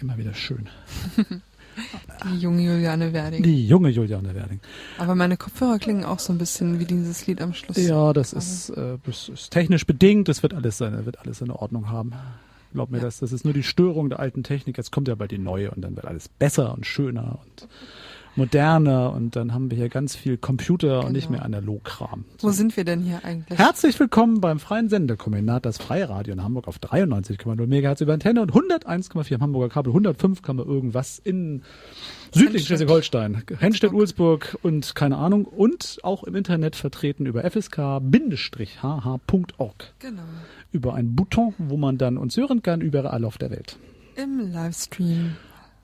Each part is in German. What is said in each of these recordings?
immer wieder schön. Die junge Juliane Werding. Die junge Juliane Werding. Aber meine Kopfhörer klingen auch so ein bisschen wie dieses Lied am Schluss. Ja, das ist, äh, das ist technisch bedingt. Das wird alles seine, wird alles seine Ordnung haben. Glaub mir Ja. das. Das ist nur die Störung der alten Technik. Jetzt kommt ja bald die neue und dann wird alles besser und schöner und moderner und dann haben wir hier ganz viel Computer und nicht Genau. mehr Analogkram. Wo sind wir denn hier eigentlich? Herzlich willkommen beim freien Sendekombinat, das Freiradio in Hamburg auf 93,0 MHz über Antenne und 101,4 am Hamburger Kabel, 105 kann man irgendwas in südlichen Henstedt. Schleswig-Holstein, Henstedt, Ulsburg und keine Ahnung und auch im Internet vertreten über fsk-hh.org Genau. über ein Button, wo man dann uns hören kann überall auf der Welt. Im Livestream.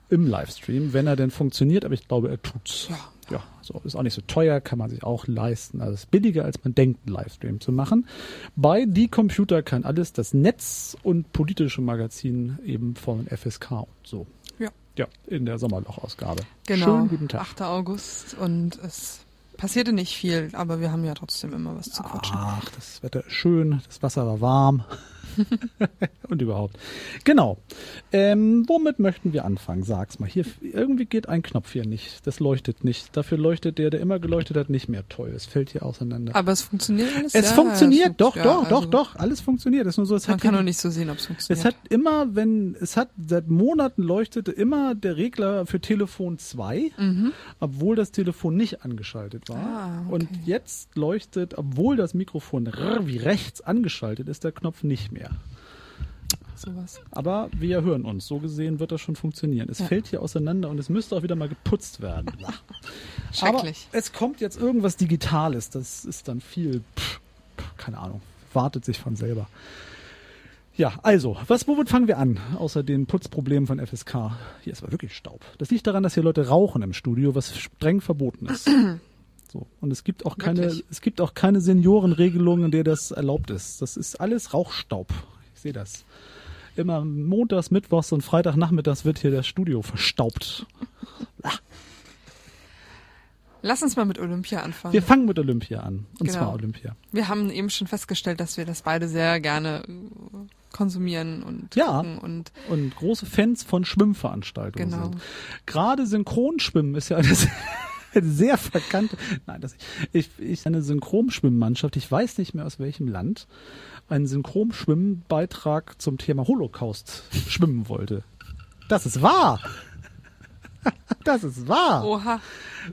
Im Livestream, wenn er denn funktioniert, aber ich glaube, er tut's. Ja. Ja, so ist auch nicht so teuer, kann man sich auch leisten. Also es ist billiger, als man denkt, einen Livestream zu machen. Bei Die Computer kann alles, das Netz und politische Magazin eben von FSK und so. Ja. Ja, in der Sommerloch-Ausgabe. Genau. Schönen guten Tag. 8. August und es passierte nicht viel, aber wir haben ja trotzdem immer was zu quatschen. Ach, das Wetter ist schön, das Wasser war warm. und überhaupt. Genau. Ähm, womit möchten wir anfangen? Sag's mal. Hier, irgendwie geht ein Knopf hier nicht. Das leuchtet nicht. Dafür leuchtet der, der immer geleuchtet hat, nicht mehr toll. Es fällt hier auseinander. Aber es funktioniert alles. Es ja, funktioniert, es doch, doch, ja, doch, also doch. Alles funktioniert. Es ist nur so, es Man hat, kann nur nicht so sehen, ob es funktioniert. es hat immer, wenn, es hat seit Monaten leuchtete immer der Regler für Telefon 2, mhm. obwohl das Telefon nicht angeschaltet war. Ah, okay. Und jetzt leuchtet, obwohl das Mikrofon wie rechts angeschaltet ist, der Knopf nicht mehr. Sowas. Aber wir hören uns. So gesehen wird das schon funktionieren. Es Ja. fällt hier auseinander und es müsste auch wieder mal geputzt werden. Schrecklich. Aber es kommt jetzt irgendwas Digitales. Das ist dann viel, pff, pff, keine Ahnung, wartet sich von selber. Ja, also, was, womit fangen wir an? Außer den Putzproblemen von FSK. Hier ist aber wirklich Staub. Das liegt daran, dass hier Leute rauchen im Studio, was streng verboten ist. So. Und es gibt auch keine, Wirklich? es gibt auch keine Seniorenregelung, in der das erlaubt ist. Das ist alles Rauchstaub. Ich sehe das. Immer montags, mittwochs und Freitagnachmittags wird hier das Studio verstaubt. Lass uns mal mit Olympia anfangen. Wir fangen mit Olympia an. Und Genau. zwar Olympia. Wir haben eben schon festgestellt, dass wir das beide sehr gerne konsumieren und Ja. und Und große Fans von Schwimmveranstaltungen Genau. sind. Gerade Synchronschwimmen ist ja eine sehr, eine sehr verkannte, nein, das, ich, ich, eine Synchronschwimmmannschaft, ich weiß nicht mehr aus welchem Land, einen Synchronschwimmbeitrag zum Thema Holocaust schwimmen wollte. Das ist wahr! Das ist wahr! oha,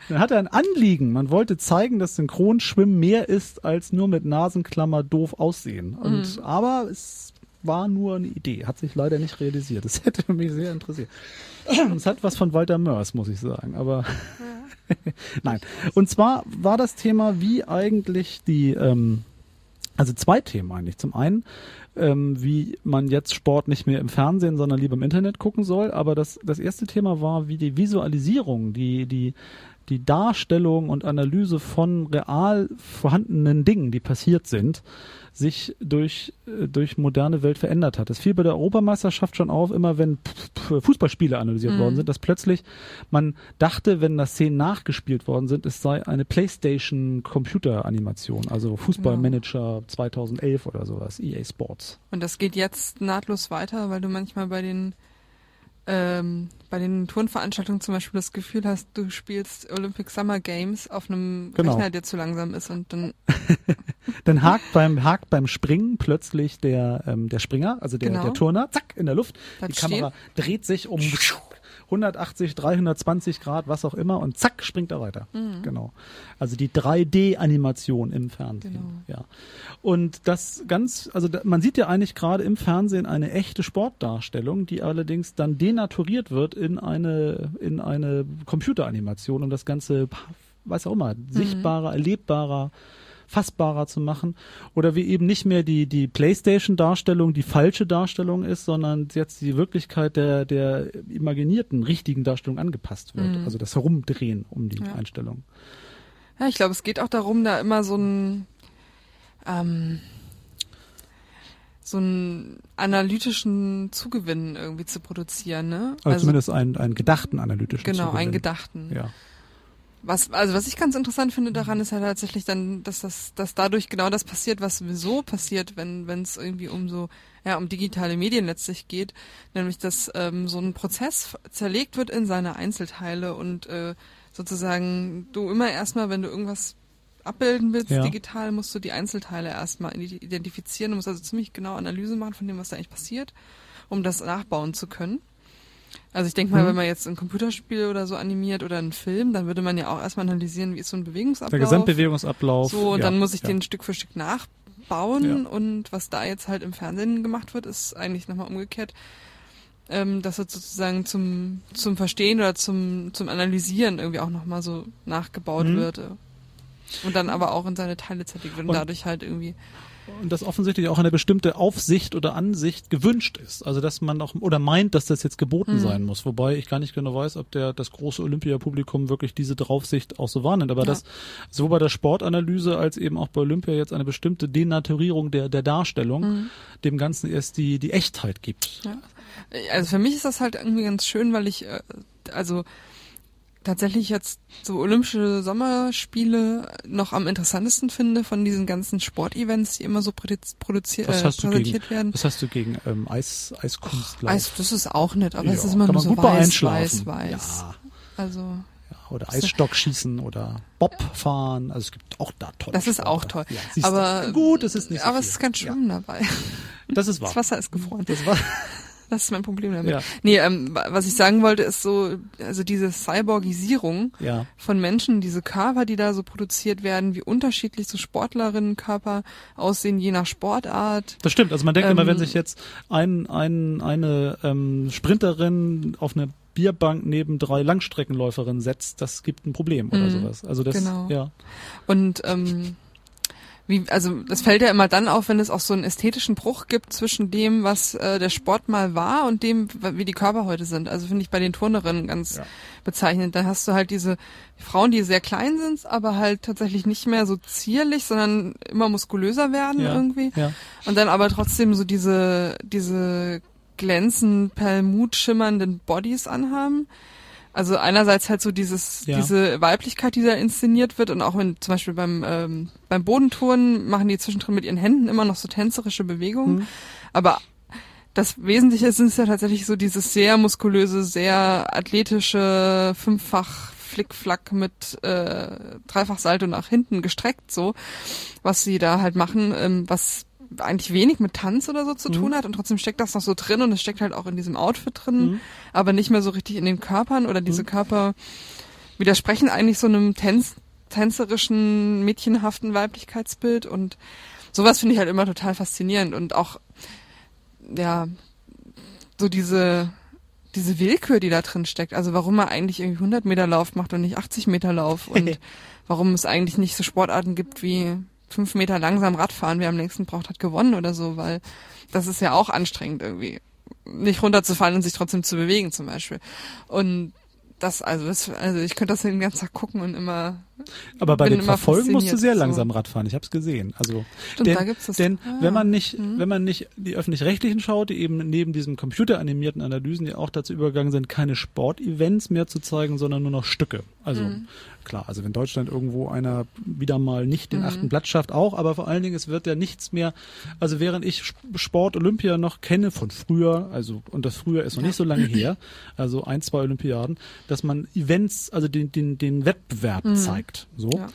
Dann hat er ein Anliegen. Man wollte zeigen, dass Synchronschwimmen mehr ist als nur mit Nasenklammer doof aussehen. Und, Aber es war nur eine Idee. Hat sich leider nicht realisiert. Das hätte mich sehr interessiert. Es hat was von Walter Mörs, muss ich sagen. Aber nein. Und zwar war das Thema, wie eigentlich die, ähm, also zwei Themen eigentlich. Zum einen, ähm, wie man jetzt Sport nicht mehr im Fernsehen, sondern lieber im Internet gucken soll. Aber das, das erste Thema war, wie die Visualisierung, die, die, die Darstellung und Analyse von real vorhandenen Dingen, die passiert sind, sich durch, äh, durch moderne Welt verändert hat. Das fiel bei der Europameisterschaft schon auf, immer wenn Fußballspiele analysiert Mhm. worden sind, dass plötzlich man dachte, wenn da Szenen nachgespielt worden sind, es sei eine Playstation Computeranimation, also Fußballmanager 2011 oder sowas, EA Sports. und das geht jetzt nahtlos weiter, weil du manchmal bei den ähm, bei den Turnveranstaltungen zum Beispiel das Gefühl hast, du spielst Olympic Summer Games auf einem Genau. Rechner, der zu langsam ist und dann Dann hakt beim, hakt beim Springen plötzlich der, ähm, der Springer, also der, Genau. der Turner, zack, in der Luft. Bleibt die Kamera dreht sich um 180, 320 Grad, was auch immer, und zack, springt er weiter. Mhm. Genau. Also die 3D-Animation im Fernsehen. Genau. Ja. Und das ganz, also da, man sieht ja eigentlich gerade im Fernsehen eine echte Sportdarstellung, die allerdings dann denaturiert wird in eine, in eine Computeranimation, um das Ganze, weiß auch immer, sichtbarer, erlebbarer, fassbarer zu machen. Oder wie eben nicht mehr die, die Playstation-Darstellung die falsche Darstellung ist, sondern jetzt die Wirklichkeit der, der imaginierten, richtigen Darstellung angepasst wird. Mhm. Also das Herumdrehen um die Ja. Einstellung. Ja, ich glaube, es geht auch darum, da immer so einen ähm, so einen analytischen Zugewinn irgendwie zu produzieren, ne? Also, zumindest einen, einen gedachten analytischen genau, Zugewinn. einen gedachten. Ja. Was, also was ich ganz interessant finde daran ist halt tatsächlich dann, dass das, dass dadurch genau das passiert, was sowieso passiert, wenn wenn es irgendwie um so ja um digitale Medien letztlich geht, nämlich dass ähm, so ein Prozess zerlegt wird in seine Einzelteile und äh, sozusagen du immer erstmal, wenn du irgendwas abbilden willst, Ja. digital, musst du die Einzelteile erstmal identifizieren. Du musst also ziemlich genau Analyse machen von dem, was da eigentlich passiert, um das nachbauen zu können. Also ich denke mal, Mhm. wenn man jetzt ein Computerspiel oder so animiert oder einen Film, dann würde man ja auch erstmal analysieren, wie ist so ein Bewegungsablauf. Der Gesamtbewegungsablauf. So, und ja, dann muss ich ja. den Stück für Stück nachbauen Ja. und was da jetzt halt im Fernsehen gemacht wird, ist eigentlich nochmal umgekehrt, ähm, dass es sozusagen zum, zum Verstehen oder zum, zum Analysieren irgendwie auch nochmal so nachgebaut wird. äh. Und dann aber auch in seine Teile zerlegt wird und, Und- dadurch halt irgendwie, Und dass offensichtlich auch eine bestimmte Aufsicht oder Ansicht gewünscht ist. Also dass man auch oder meint, dass das jetzt geboten Mhm. sein muss. Wobei ich gar nicht genau weiß, ob der das große Olympiapublikum wirklich diese Draufsicht auch so wahrnimmt. Aber Ja. dass so bei der Sportanalyse als eben auch bei Olympia jetzt eine bestimmte Denaturierung der, der Darstellung Mhm. dem Ganzen erst die, die Echtheit gibt. Ja. Also für mich ist das halt irgendwie ganz schön, weil ich, äh, also tatsächlich jetzt so Olympische Sommerspiele noch am interessantesten finde von diesen ganzen Sportevents, die immer so produzi produziert, äh, du gegen, präsentiert werden. was hast du gegen ähm, Eis, Eiskunstlauf? Eis, das ist auch nett, aber es Ja, ist immer nur so weiß, weiß, weiß. Ja, Also ja, oder Eisstockschießen oder Bobfahren. Also es gibt auch da tolle das ist auch toll. Ja, siehst du. aber gut, es ist nicht so aber viel. es ist ganz schön dabei. Das ist wahr. Das Wasser ist gefroren. Das war, Das ist mein Problem damit. Ja. Nee, ähm, wa- was ich sagen wollte, ist so, also diese Cyborgisierung ja. von Menschen, diese Körper, die da so produziert werden, wie unterschiedlich so Sportlerinnenkörper aussehen, je nach Sportart. Das stimmt. Also man denkt immer, Ähm, wenn sich jetzt ein, ein, eine ähm, Sprinterin auf eine Bierbank neben drei Langstreckenläuferinnen setzt, das gibt ein Problem oder Mhm. sowas. Also das, Genau. ja. Und ähm, wie, also das fällt ja immer dann auf, wenn es auch so einen ästhetischen Bruch gibt zwischen dem, was äh, der Sport mal war und dem, wie die Körper heute sind. Also finde ich bei den Turnerinnen ganz Ja. bezeichnend. Da hast du halt diese Frauen, die sehr klein sind, aber halt tatsächlich nicht mehr so zierlich, sondern immer muskulöser werden Ja. irgendwie. Ja. Und dann aber trotzdem so diese, diese glänzend perlmut schimmernden Bodies anhaben. Also einerseits halt so dieses, Ja. diese Weiblichkeit, die da inszeniert wird und auch wenn zum Beispiel beim, ähm, beim Bodentouren machen die zwischendrin mit ihren Händen immer noch so tänzerische Bewegungen. Mhm. Aber das Wesentliche ist, ist ja tatsächlich so dieses sehr muskulöse, sehr athletische, fünffach Flickflack mit äh, Dreifach Salto nach hinten gestreckt, so, was sie da halt machen, ähm, was eigentlich wenig mit Tanz oder so zu Mhm. tun hat und trotzdem steckt das noch so drin und es steckt halt auch in diesem Outfit drin, Mhm. aber nicht mehr so richtig in den Körpern oder diese Mhm. Körper widersprechen eigentlich so einem Tänz tänzerischen, mädchenhaften Weiblichkeitsbild und sowas finde ich halt immer total faszinierend und auch, ja, so diese, diese Willkür, die da drin steckt. Also warum er eigentlich irgendwie 100 Meter Lauf macht und nicht 80 Meter Lauf und warum es eigentlich nicht so Sportarten gibt wie fünf Meter langsam Radfahren, wer am längsten braucht, hat gewonnen oder so, weil das ist ja auch anstrengend irgendwie. Nicht runterzufallen und sich trotzdem zu bewegen zum Beispiel. Und das, also das, also ich könnte das den ganzen Tag gucken und immer. Aber bei den Verfolgen musst du sehr so. langsam Radfahren. Ich habe es gesehen. Also Stimmt, denn, da gibt's das. denn Ah, wenn man nicht, mhm. wenn man nicht die öffentlich-rechtlichen schaut, die eben neben diesem computeranimierten Analysen ja auch dazu übergegangen sind, keine Sportevents mehr zu zeigen, sondern nur noch Stücke. Also Mhm. Klar, also wenn Deutschland irgendwo einer wieder mal nicht den Mhm. achten Platz schafft, auch, aber vor allen Dingen es wird ja nichts mehr. Also während ich Sp- Sport Olympia noch kenne von früher, also und das früher ist noch Ja. nicht so lange her, also ein zwei Olympiaden, dass man Events, also den den den Wettbewerb Mhm. zeigt. So Ja.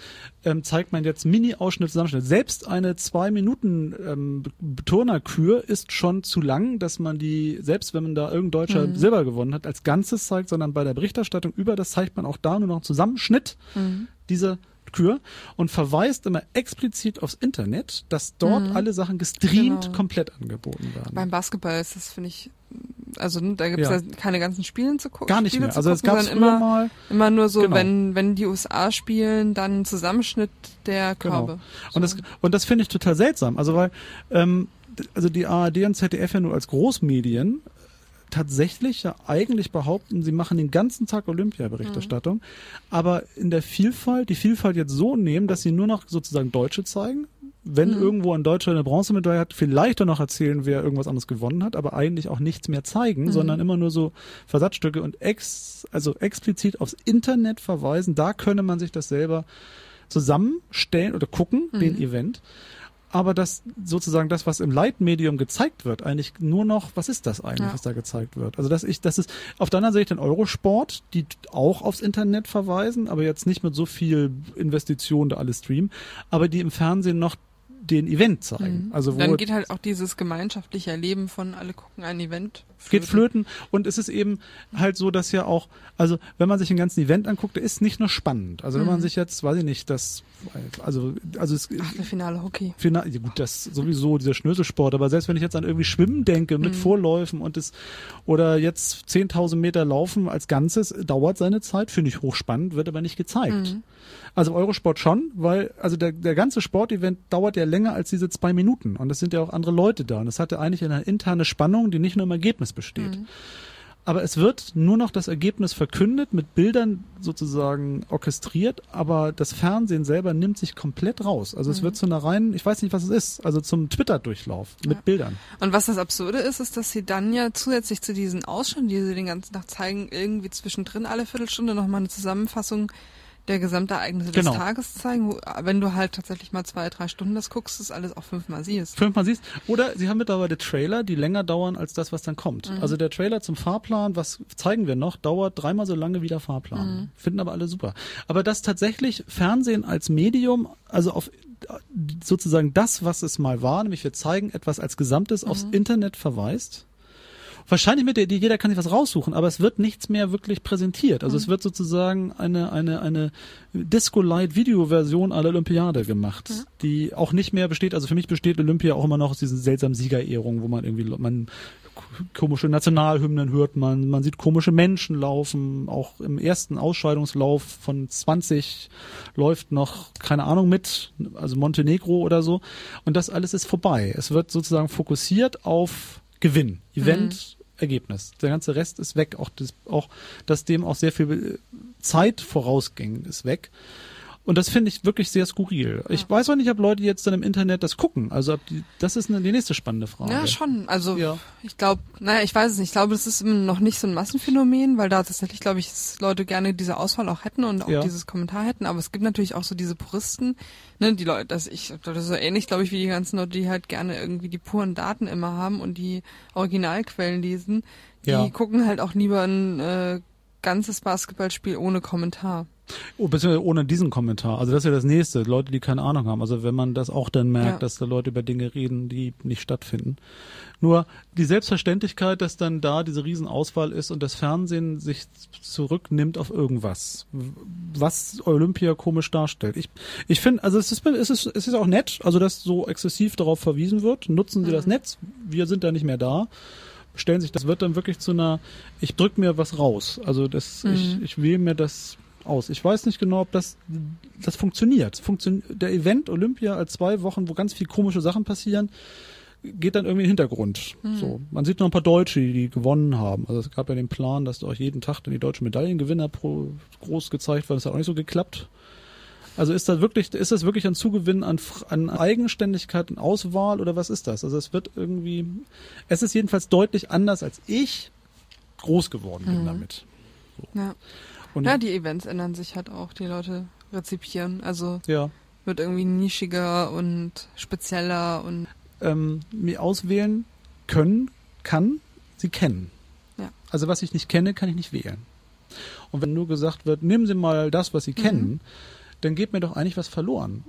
Ähm, zeigt man jetzt Mini-Ausschnitt, Zusammenschnitt. Selbst eine zwei Minuten ähm, Turnerkür ist schon zu lang, dass man die, selbst wenn man da irgendein Deutscher Mhm. Silber gewonnen hat, als Ganzes zeigt, sondern bei der Berichterstattung über das zeigt man auch da nur noch einen Zusammenschnitt Mhm. dieser Kür und verweist immer explizit aufs Internet, dass dort Mhm. alle Sachen gestreamt Genau. komplett angeboten werden. Beim Basketball ist das, finde ich, also ne, da gibt es Ja. ja. keine ganzen Spielen zu gucken. Gar nicht Spiele mehr. Also es gab immer, mal immer nur so, Genau. wenn, wenn die USA spielen, dann Zusammenschnitt der Genau. Körbe. Und das, und das finde ich total seltsam. Also weil, ähm, also die ARD und ZDF ja nur als Großmedien tatsächlich ja eigentlich behaupten, sie machen den ganzen Tag Olympia-Berichterstattung, Mhm. aber in der Vielfalt, die Vielfalt jetzt so nehmen, dass sie nur noch sozusagen Deutsche zeigen, wenn mhm. irgendwo ein Deutscher eine Bronzemedaille hat, vielleicht dann noch erzählen, wer irgendwas anderes gewonnen hat, aber eigentlich auch nichts mehr zeigen, mhm. sondern immer nur so Versatzstücke und ex, also explizit aufs Internet verweisen. Da könne man sich das selber zusammenstellen oder gucken, mhm. den Event aber das sozusagen das, was im Leitmedium gezeigt wird, eigentlich nur noch, was ist das eigentlich, ja. was da gezeigt wird? Also dass ich, das ist, auf der anderen Seite den Eurosport, die auch aufs Internet verweisen, aber jetzt nicht mit so viel Investition da alles streamen, aber die im Fernsehen noch den Event zeigen. Mhm. Also wo Dann geht halt auch dieses gemeinschaftliche Erleben von alle gucken ein Event. Flöten. Geht flöten und es ist eben halt so, dass ja auch, also wenn man sich ein ganzen Event anguckt, der ist nicht nur spannend. Also wenn man mhm. sich jetzt, weiß ich nicht, das, also, also es, Finale Hockey. Finale, ja gut, das sowieso dieser Schnöselsport, aber selbst wenn ich jetzt an irgendwie Schwimmen denke mit mhm. Vorläufen und das, oder jetzt 10.000 Meter Laufen als Ganzes, dauert seine Zeit, finde ich hochspannend, wird aber nicht gezeigt. Mhm. Also Eurosport schon, weil also der, der ganze Sportevent dauert ja länger als diese zwei Minuten und es sind ja auch andere Leute da und es hatte eigentlich eine interne Spannung, die nicht nur im Ergebnis besteht. Mhm. Aber es wird nur noch das Ergebnis verkündet, mit Bildern sozusagen orchestriert, aber das Fernsehen selber nimmt sich komplett raus. Also es mhm. wird zu einer reinen, ich weiß nicht, was es ist, also zum Twitter-Durchlauf mit ja. Bildern. Und was das Absurde ist, ist, dass sie dann ja zusätzlich zu diesen Ausschnitten, die sie den ganzen Tag zeigen, irgendwie zwischendrin alle Viertelstunde nochmal eine Zusammenfassung der Gesamtereignisse genau. des Tages zeigen, wo, wenn du halt tatsächlich mal zwei, drei Stunden das guckst, das alles auch fünfmal siehst. Fünfmal siehst. Oder sie haben mittlerweile Trailer, die länger dauern als das, was dann kommt. Mhm. Also der Trailer zum Fahrplan, was zeigen wir noch, dauert dreimal so lange wie der Fahrplan. Mhm. Finden aber alle super. Aber dass tatsächlich Fernsehen als Medium, also auf sozusagen das, was es mal war, nämlich wir zeigen etwas als Gesamtes mhm. aufs Internet verweist, wahrscheinlich mit jeder kann sich was raussuchen, aber es wird nichts mehr wirklich präsentiert. Also mhm. es wird sozusagen eine, eine, eine Disco-Light-Video-Version aller Olympiade gemacht, mhm. die auch nicht mehr besteht, also für mich besteht Olympia auch immer noch aus diesen seltsamen Siegerehrungen, wo man irgendwie, man komische Nationalhymnen hört man, man sieht komische Menschen laufen, auch im ersten Ausscheidungslauf von 20 läuft noch, keine Ahnung, mit, also Montenegro oder so. Und das alles ist vorbei. Es wird sozusagen fokussiert auf Gewinn, Event, mhm. Ergebnis. Der ganze Rest ist weg. Auch das, auch, dass dem auch sehr viel Zeit vorausging, ist weg. Und das finde ich wirklich sehr skurril. Ja. Ich weiß auch nicht, ob Leute jetzt dann im Internet das gucken. Also ob die, das ist eine, die nächste spannende Frage. Ja, schon. Also ja. ich glaube, naja, ich weiß es nicht. Ich glaube, das ist noch nicht so ein Massenphänomen, weil da tatsächlich, glaube ich, Leute gerne diese Auswahl auch hätten und auch ja. dieses Kommentar hätten. Aber es gibt natürlich auch so diese Puristen, ne, die Leute, das ich, das ist so ähnlich, glaube ich, wie die ganzen Leute, die halt gerne irgendwie die puren Daten immer haben und die Originalquellen lesen. Die ja. gucken halt auch lieber ein äh, ganzes Basketballspiel ohne Kommentar. Oh, beziehungsweise ohne diesen Kommentar. Also das ist ja das nächste. Leute, die keine Ahnung haben. Also wenn man das auch dann merkt, ja. dass da Leute über Dinge reden, die nicht stattfinden. Nur die Selbstverständlichkeit, dass dann da diese Riesenauswahl ist und das Fernsehen sich zurücknimmt auf irgendwas, was Olympia komisch darstellt. Ich, ich finde, also es ist, es ist, es ist auch nett, also dass so exzessiv darauf verwiesen wird. Nutzen Sie mhm. das Netz. Wir sind da nicht mehr da stellen sich, das wird dann wirklich zu einer, ich drück mir was raus. Also das, mhm. ich, ich wähle mir das aus. Ich weiß nicht genau, ob das, das funktioniert. Funktion der Event Olympia als zwei Wochen, wo ganz viel komische Sachen passieren, geht dann irgendwie in den Hintergrund. Mhm. So, man sieht noch ein paar Deutsche, die gewonnen haben. Also es gab ja den Plan, dass euch jeden Tag dann die deutschen Medaillengewinner pro, groß gezeigt werden. Das hat auch nicht so geklappt. Also ist das wirklich, ist das wirklich ein Zugewinn an, an Eigenständigkeit und Auswahl oder was ist das? Also es wird irgendwie, es ist jedenfalls deutlich anders als ich groß geworden bin mhm. damit. So. Ja. Und ja, die Events ändern sich halt auch, die Leute rezipieren. Also ja. wird irgendwie nischiger und spezieller und ähm, mir auswählen können, kann, sie kennen. Ja. Also was ich nicht kenne, kann ich nicht wählen. Und wenn nur gesagt wird, nehmen Sie mal das, was Sie mhm. kennen, dann geht mir doch eigentlich was verloren.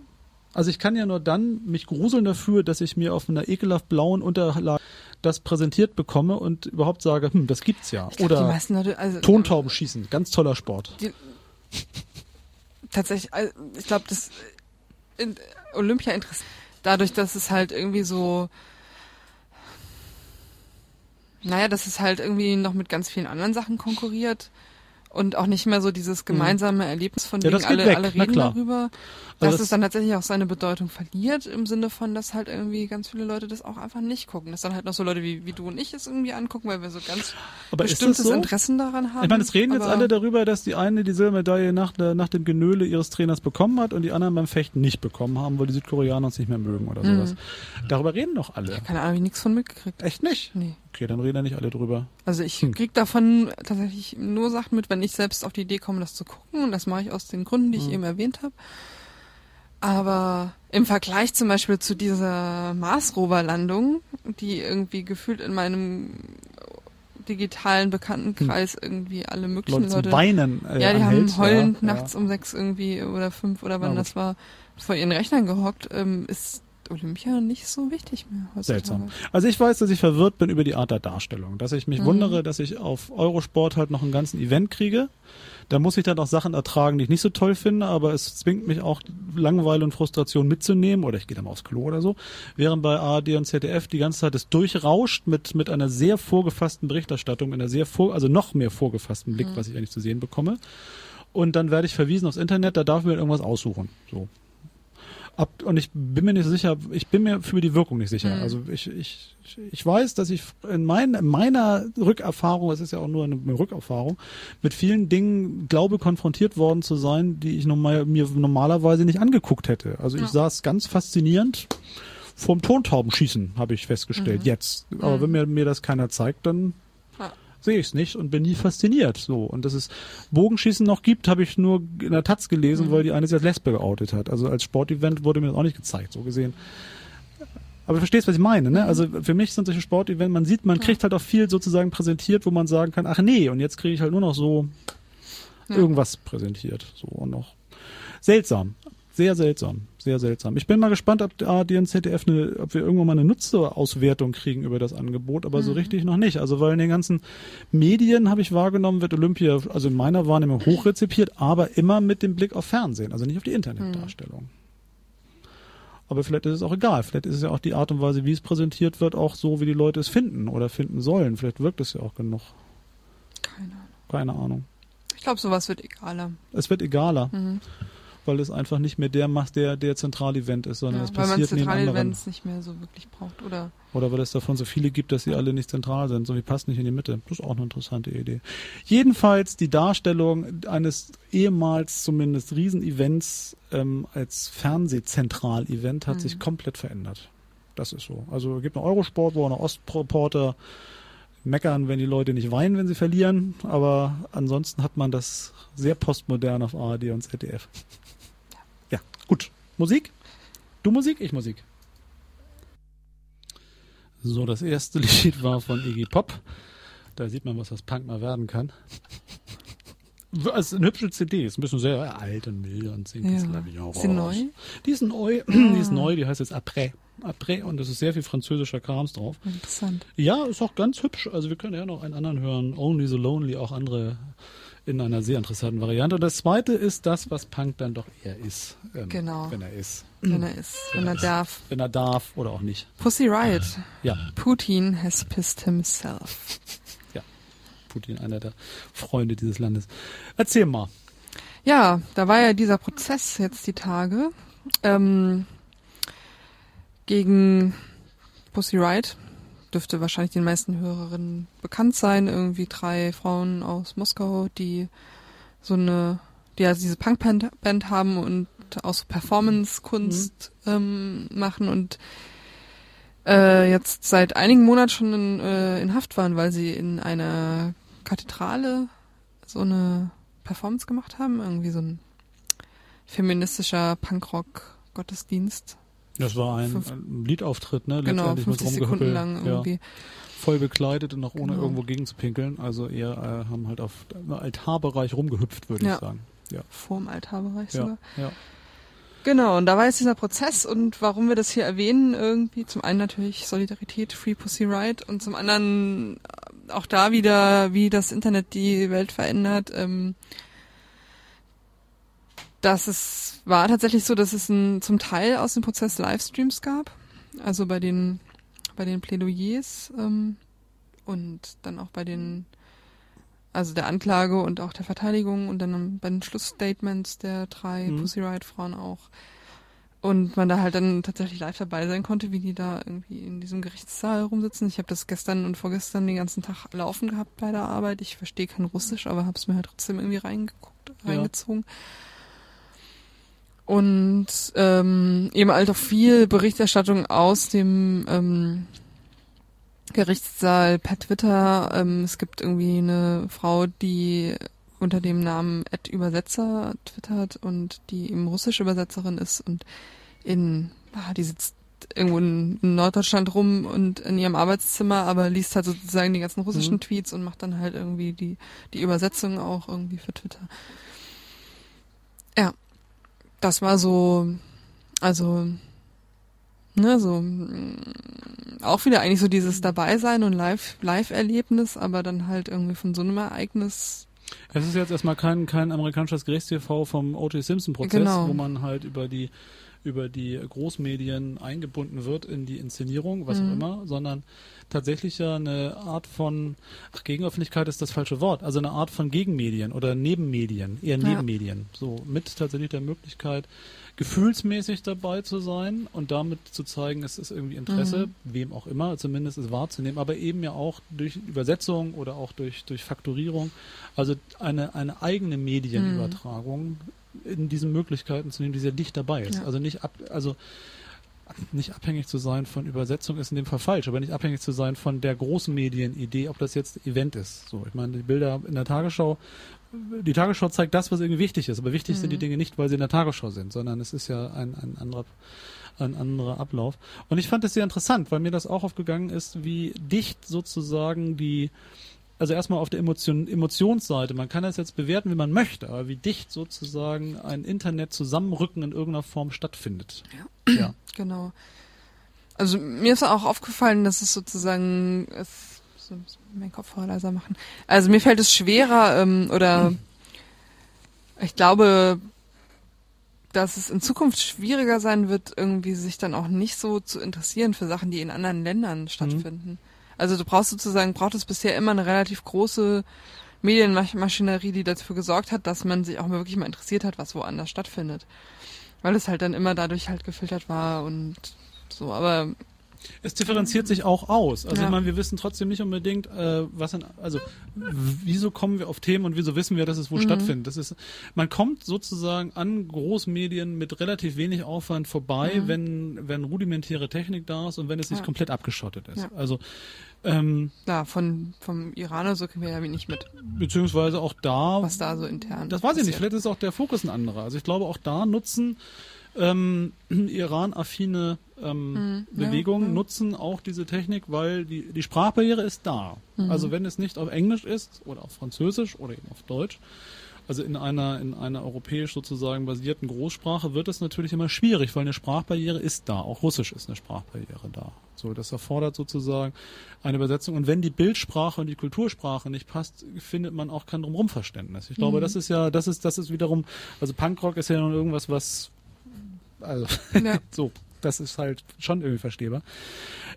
Also ich kann ja nur dann mich gruseln dafür, dass ich mir auf einer ekelhaft blauen Unterlage das präsentiert bekomme und überhaupt sage, hm, das gibt's ja. Glaub, Oder Leute, also, Tontauben schießen, ganz toller Sport. Die, tatsächlich, also, ich glaube, das in, Olympia interessiert dadurch, dass es halt irgendwie so naja, dass es halt irgendwie noch mit ganz vielen anderen Sachen konkurriert und auch nicht mehr so dieses gemeinsame Erlebnis von Ja, wegen alle, weg, alle reden darüber, Also dass das- es dann tatsächlich auch seine Bedeutung verliert, im Sinne von, dass halt irgendwie ganz viele Leute das auch einfach nicht gucken. Dass dann halt noch so Leute wie, wie du und ich es irgendwie angucken, weil wir so ganz Aber bestimmtes so? Interessen daran haben. Ich meine, es reden jetzt alle darüber, dass die eine die Silbermedaille nach, der, nach dem Genöle ihres Trainers bekommen hat und die anderen beim Fechten nicht bekommen haben, weil die Südkoreaner uns nicht mehr mögen oder Mhm. sowas. Darüber reden doch alle. Keine Ahnung, hab ich nichts von mitgekriegt. Echt nicht? Nee. Okay, dann reden ja nicht alle drüber. Also ich Hm. krieg davon tatsächlich nur Sachen mit, wenn ich selbst auf die Idee komme, das zu gucken. Und das mache ich aus den Gründen, die ich Hm. eben erwähnt habe. Aber im Vergleich zum Beispiel zu dieser Mars-Rover-Landung, die irgendwie gefühlt in meinem digitalen Bekanntenkreis irgendwie alle möglichen Leute Leute. Weinen. Äh, ja, die anhält, haben heulend ja, nachts um sechs irgendwie oder fünf oder wann gut. das war, vor ihren Rechnern gehockt, ähm, ist Olympia nicht so wichtig mehr. Seltsam. Also ich weiß, dass ich verwirrt bin über die Art der Darstellung. Dass ich mich Mhm. wundere, dass ich auf Eurosport halt noch einen ganzen Event kriege. Da muss ich dann auch Sachen ertragen, die ich nicht so toll finde, aber es zwingt mich auch Langeweile und Frustration mitzunehmen oder ich gehe dann mal aufs Klo oder so. Während bei ARD und ZDF die ganze Zeit es durchrauscht mit, mit einer sehr vorgefassten Berichterstattung, einer sehr vor, also noch mehr vorgefassten Blick, was ich eigentlich zu sehen bekomme. Und dann werde ich verwiesen aufs Internet, da darf ich mir irgendwas aussuchen. So. Ab, und ich bin mir nicht sicher, ich bin mir für die Wirkung nicht sicher. Mhm. Also ich, ich, ich weiß, dass ich in, mein, in meiner Rückerfahrung, es ist ja auch nur eine, Rückerfahrung, mit vielen Dingen glaube konfrontiert worden zu sein, die ich normal, mir normalerweise nicht angeguckt hätte. Also ich Ja. saß ganz faszinierend vorm Tontaubenschießen, habe ich festgestellt, Mhm. jetzt. Aber Mhm. wenn mir, mir das keiner zeigt, dann. Sehe ich es nicht und bin nie fasziniert. So und dass es Bogenschießen noch gibt, habe ich nur in der Taz gelesen, Mhm. weil die eine sich als Lesbe geoutet hat. Also als Sportevent wurde mir das auch nicht gezeigt, so gesehen. Aber du verstehst, was ich meine, ne? Mhm. Also für mich sind solche Sportevents, man sieht, man Ja. kriegt halt auch viel sozusagen präsentiert, wo man sagen kann, ach nee, und jetzt kriege ich halt nur noch so Ja. irgendwas präsentiert. So und noch seltsam. Sehr seltsam, sehr seltsam. Ich bin mal gespannt, ob ARD und ZDF eine, ob wir irgendwann mal eine Nutzerauswertung kriegen über das Angebot, aber so Mhm. richtig noch nicht. Also weil in den ganzen Medien habe ich wahrgenommen, wird Olympia, also in meiner Wahrnehmung hochrezipiert, aber immer mit dem Blick auf Fernsehen, also nicht auf die Internetdarstellung. Aber vielleicht ist es auch egal. Vielleicht ist es ja auch die Art und Weise, wie es präsentiert wird, auch so, wie die Leute es finden oder finden sollen. Vielleicht wirkt es ja auch genug. Keine Ahnung. Keine Ahnung. Ich glaube, sowas wird egaler. Es wird egaler, Mhm. Weil es einfach nicht mehr der macht, der der Zentralevent ist, sondern Ja, es weil man passiert neben anderen. Zentralevents nicht mehr so wirklich braucht. Oder Oder weil es davon so viele gibt, dass sie alle nicht zentral sind. So wie passt nicht in die Mitte. Das ist auch eine interessante Idee. Jedenfalls die Darstellung eines ehemals zumindest Riesenevents ähm, als Fernsehzentral-Event hat Mhm. sich komplett verändert. Das ist so. Also es gibt noch Eurosport, wo auch noch Ostreporter meckern, wenn die Leute nicht weinen, wenn sie verlieren. Aber ansonsten hat man das sehr postmodern auf ARD und ZDF. Gut. Musik? Du Musik, ich Musik. So, das erste Lied war von Iggy Pop. Da sieht man, was das Punk mal werden kann. Es ist eine hübsche CD, ist ein bisschen sehr alt und mild und singt Ja. Lavion Ist sie neu? Die ist neu, die ist neu, die heißt jetzt Après. Après und es ist sehr viel französischer Krams drauf. interessant. Ja, ist auch ganz hübsch. Also wir können ja noch einen anderen hören. Only so Lonely, auch andere in einer sehr interessanten Variante. Und das zweite ist das, was Punk dann doch eher ist. ähm, Genau. Wenn er ist. Wenn er ist, wenn er darf. Wenn er darf oder auch nicht. Pussy Riot. Ja, Putin has pissed himself. Putin, einer der Freunde dieses Landes. Erzähl mal. Ja, da war ja dieser Prozess jetzt die Tage ähm, gegen Pussy Riot. Dürfte wahrscheinlich den meisten Hörerinnen bekannt sein. Irgendwie drei Frauen aus Moskau, die so eine, die ja diese Punkband Band haben und auch so Performance-Kunst ähm, machen und äh, jetzt seit einigen Monaten schon in, äh, in Haft waren, weil sie in einer Kathedrale so eine Performance gemacht haben, irgendwie so ein feministischer Punkrock-Gottesdienst. Das war ein, Fünf- ein Liedauftritt, ne? Genau, Letztendlich mit 50 Sekunden lang Ja. irgendwie. Voll bekleidet und auch ohne Genau. irgendwo gegen zu pinkeln. Also eher äh, haben halt auf im Altarbereich rumgehüpft, würde Ja. ich sagen. Ja. Vorm Altarbereich sogar. Ja, ja. Genau, und da war jetzt dieser Prozess und warum wir das hier erwähnen, irgendwie zum einen natürlich Solidarität, Free Pussy Riot und zum anderen auch da wieder, wie das Internet die Welt verändert. Ähm, dass es war tatsächlich so, dass es ein, zum Teil aus dem Prozess Livestreams gab, also bei den bei den Plädoyers ähm, und dann auch bei den also der Anklage und auch der Verteidigung und dann bei den Schlussstatements der drei Mhm. Pussy Riot Frauen auch. Und man da halt dann tatsächlich live dabei sein konnte, wie die da irgendwie in diesem Gerichtssaal rumsitzen. Ich habe das gestern und vorgestern den ganzen Tag laufen gehabt bei der Arbeit. Ich verstehe kein Russisch, aber habe es mir halt trotzdem irgendwie reingeguckt, Ja. Und ähm, eben halt auch viel Berichterstattung aus dem ähm, Gerichtssaal per Twitter. Ähm, es gibt irgendwie eine Frau, die unter dem Namen Ed Übersetzer twittert und die eben russische Übersetzerin ist und in, ah, die sitzt irgendwo in, in Norddeutschland rum und in ihrem Arbeitszimmer, aber liest halt sozusagen die ganzen russischen Mhm. Tweets und macht dann halt irgendwie die, die Übersetzung auch irgendwie für Twitter. Das war so, also, ne, so, mm, auch wieder eigentlich so dieses Dabeisein und Live, Live-Erlebnis, aber dann halt irgendwie von so einem Ereignis Es ist jetzt erstmal kein, kein amerikanisches Gerichts-TV vom O.J. Simpson-Prozess, Genau. wo man halt über die über die Großmedien eingebunden wird in die Inszenierung, was auch Mhm. immer, sondern tatsächlich ja eine Art von, ach, Gegenöffentlichkeit ist das falsche Wort, also eine Art von Gegenmedien oder Nebenmedien, eher Ja. Nebenmedien, so mit tatsächlich der Möglichkeit, gefühlsmäßig dabei zu sein und damit zu zeigen, es ist irgendwie Interesse, Mhm. wem auch immer, zumindest es wahrzunehmen, aber eben ja auch durch Übersetzung oder auch durch, durch Faktorierung, also eine, eine eigene Medienübertragung in diesen Möglichkeiten zu nehmen, die sehr dicht dabei ist. Ja. Also nicht ab, also nicht abhängig zu sein von Übersetzung ist in dem Fall falsch, aber nicht abhängig zu sein von der großen Medienidee, ob das jetzt Event ist. So, ich meine, die Bilder in der Tagesschau, die Tagesschau zeigt das, was irgendwie wichtig ist, aber wichtig sind die Mhm. Dinge nicht, weil sie in der Tagesschau sind, sondern es ist ja ein, ein anderer ein anderer Ablauf. Und ich fand es sehr interessant, weil mir das auch aufgegangen ist, wie dicht sozusagen die, also erstmal auf der Emotion, Emotionsseite, man kann das jetzt bewerten, wie man möchte, aber wie dicht sozusagen ein Internet-Zusammenrücken in irgendeiner Form stattfindet. Ja. Genau. Also mir ist auch aufgefallen, dass es sozusagen es, so, meinen Kopfhörer leiser machen. Also mir fällt es schwerer ähm, oder ich glaube, dass es in Zukunft schwieriger sein wird, irgendwie sich dann auch nicht so zu interessieren für Sachen, die in anderen Ländern stattfinden. Also du brauchst sozusagen, braucht es bisher immer eine relativ große Medienmaschinerie, die dafür gesorgt hat, dass man sich auch wirklich mal interessiert hat, was woanders stattfindet. Weil es halt dann immer dadurch halt gefiltert war und so, aber Es differenziert sich auch aus. Also Ja. ich meine, wir wissen trotzdem nicht unbedingt, äh, was in, also wieso kommen wir auf Themen und wieso wissen wir, dass es wo Mhm. stattfindet. Das ist, man kommt sozusagen an Großmedien mit relativ wenig Aufwand vorbei, Mhm. wenn wenn rudimentäre Technik da ist und wenn es nicht Ja. komplett abgeschottet ist. Ja. Also ähm, ja, von vom Iran oder so kriegen wir ja nicht mit, beziehungsweise auch da was da so intern Das weiß ich nicht. passiert. Vielleicht ist auch der Fokus ein anderer. Also ich glaube, auch da nutzen ähm, Iran-affine ähm, Mhm, ja, Bewegungen ja. nutzen auch diese Technik, weil die, die Sprachbarriere ist da. Mhm. Also wenn es nicht auf Englisch ist oder auf Französisch oder eben auf Deutsch, also in einer in einer europäisch sozusagen basierten Großsprache wird es natürlich immer schwierig, weil eine Sprachbarriere ist da. Auch Russisch ist eine Sprachbarriere da. So, das erfordert sozusagen eine Übersetzung. Und wenn die Bildsprache und die Kultursprache nicht passt, findet man auch kein Drumherum-Verständnis. Ich glaube, Mhm. das ist ja, das ist, das ist wiederum, also Punkrock ist ja irgendwas, was, also, Ja. so, das ist halt schon irgendwie verstehbar.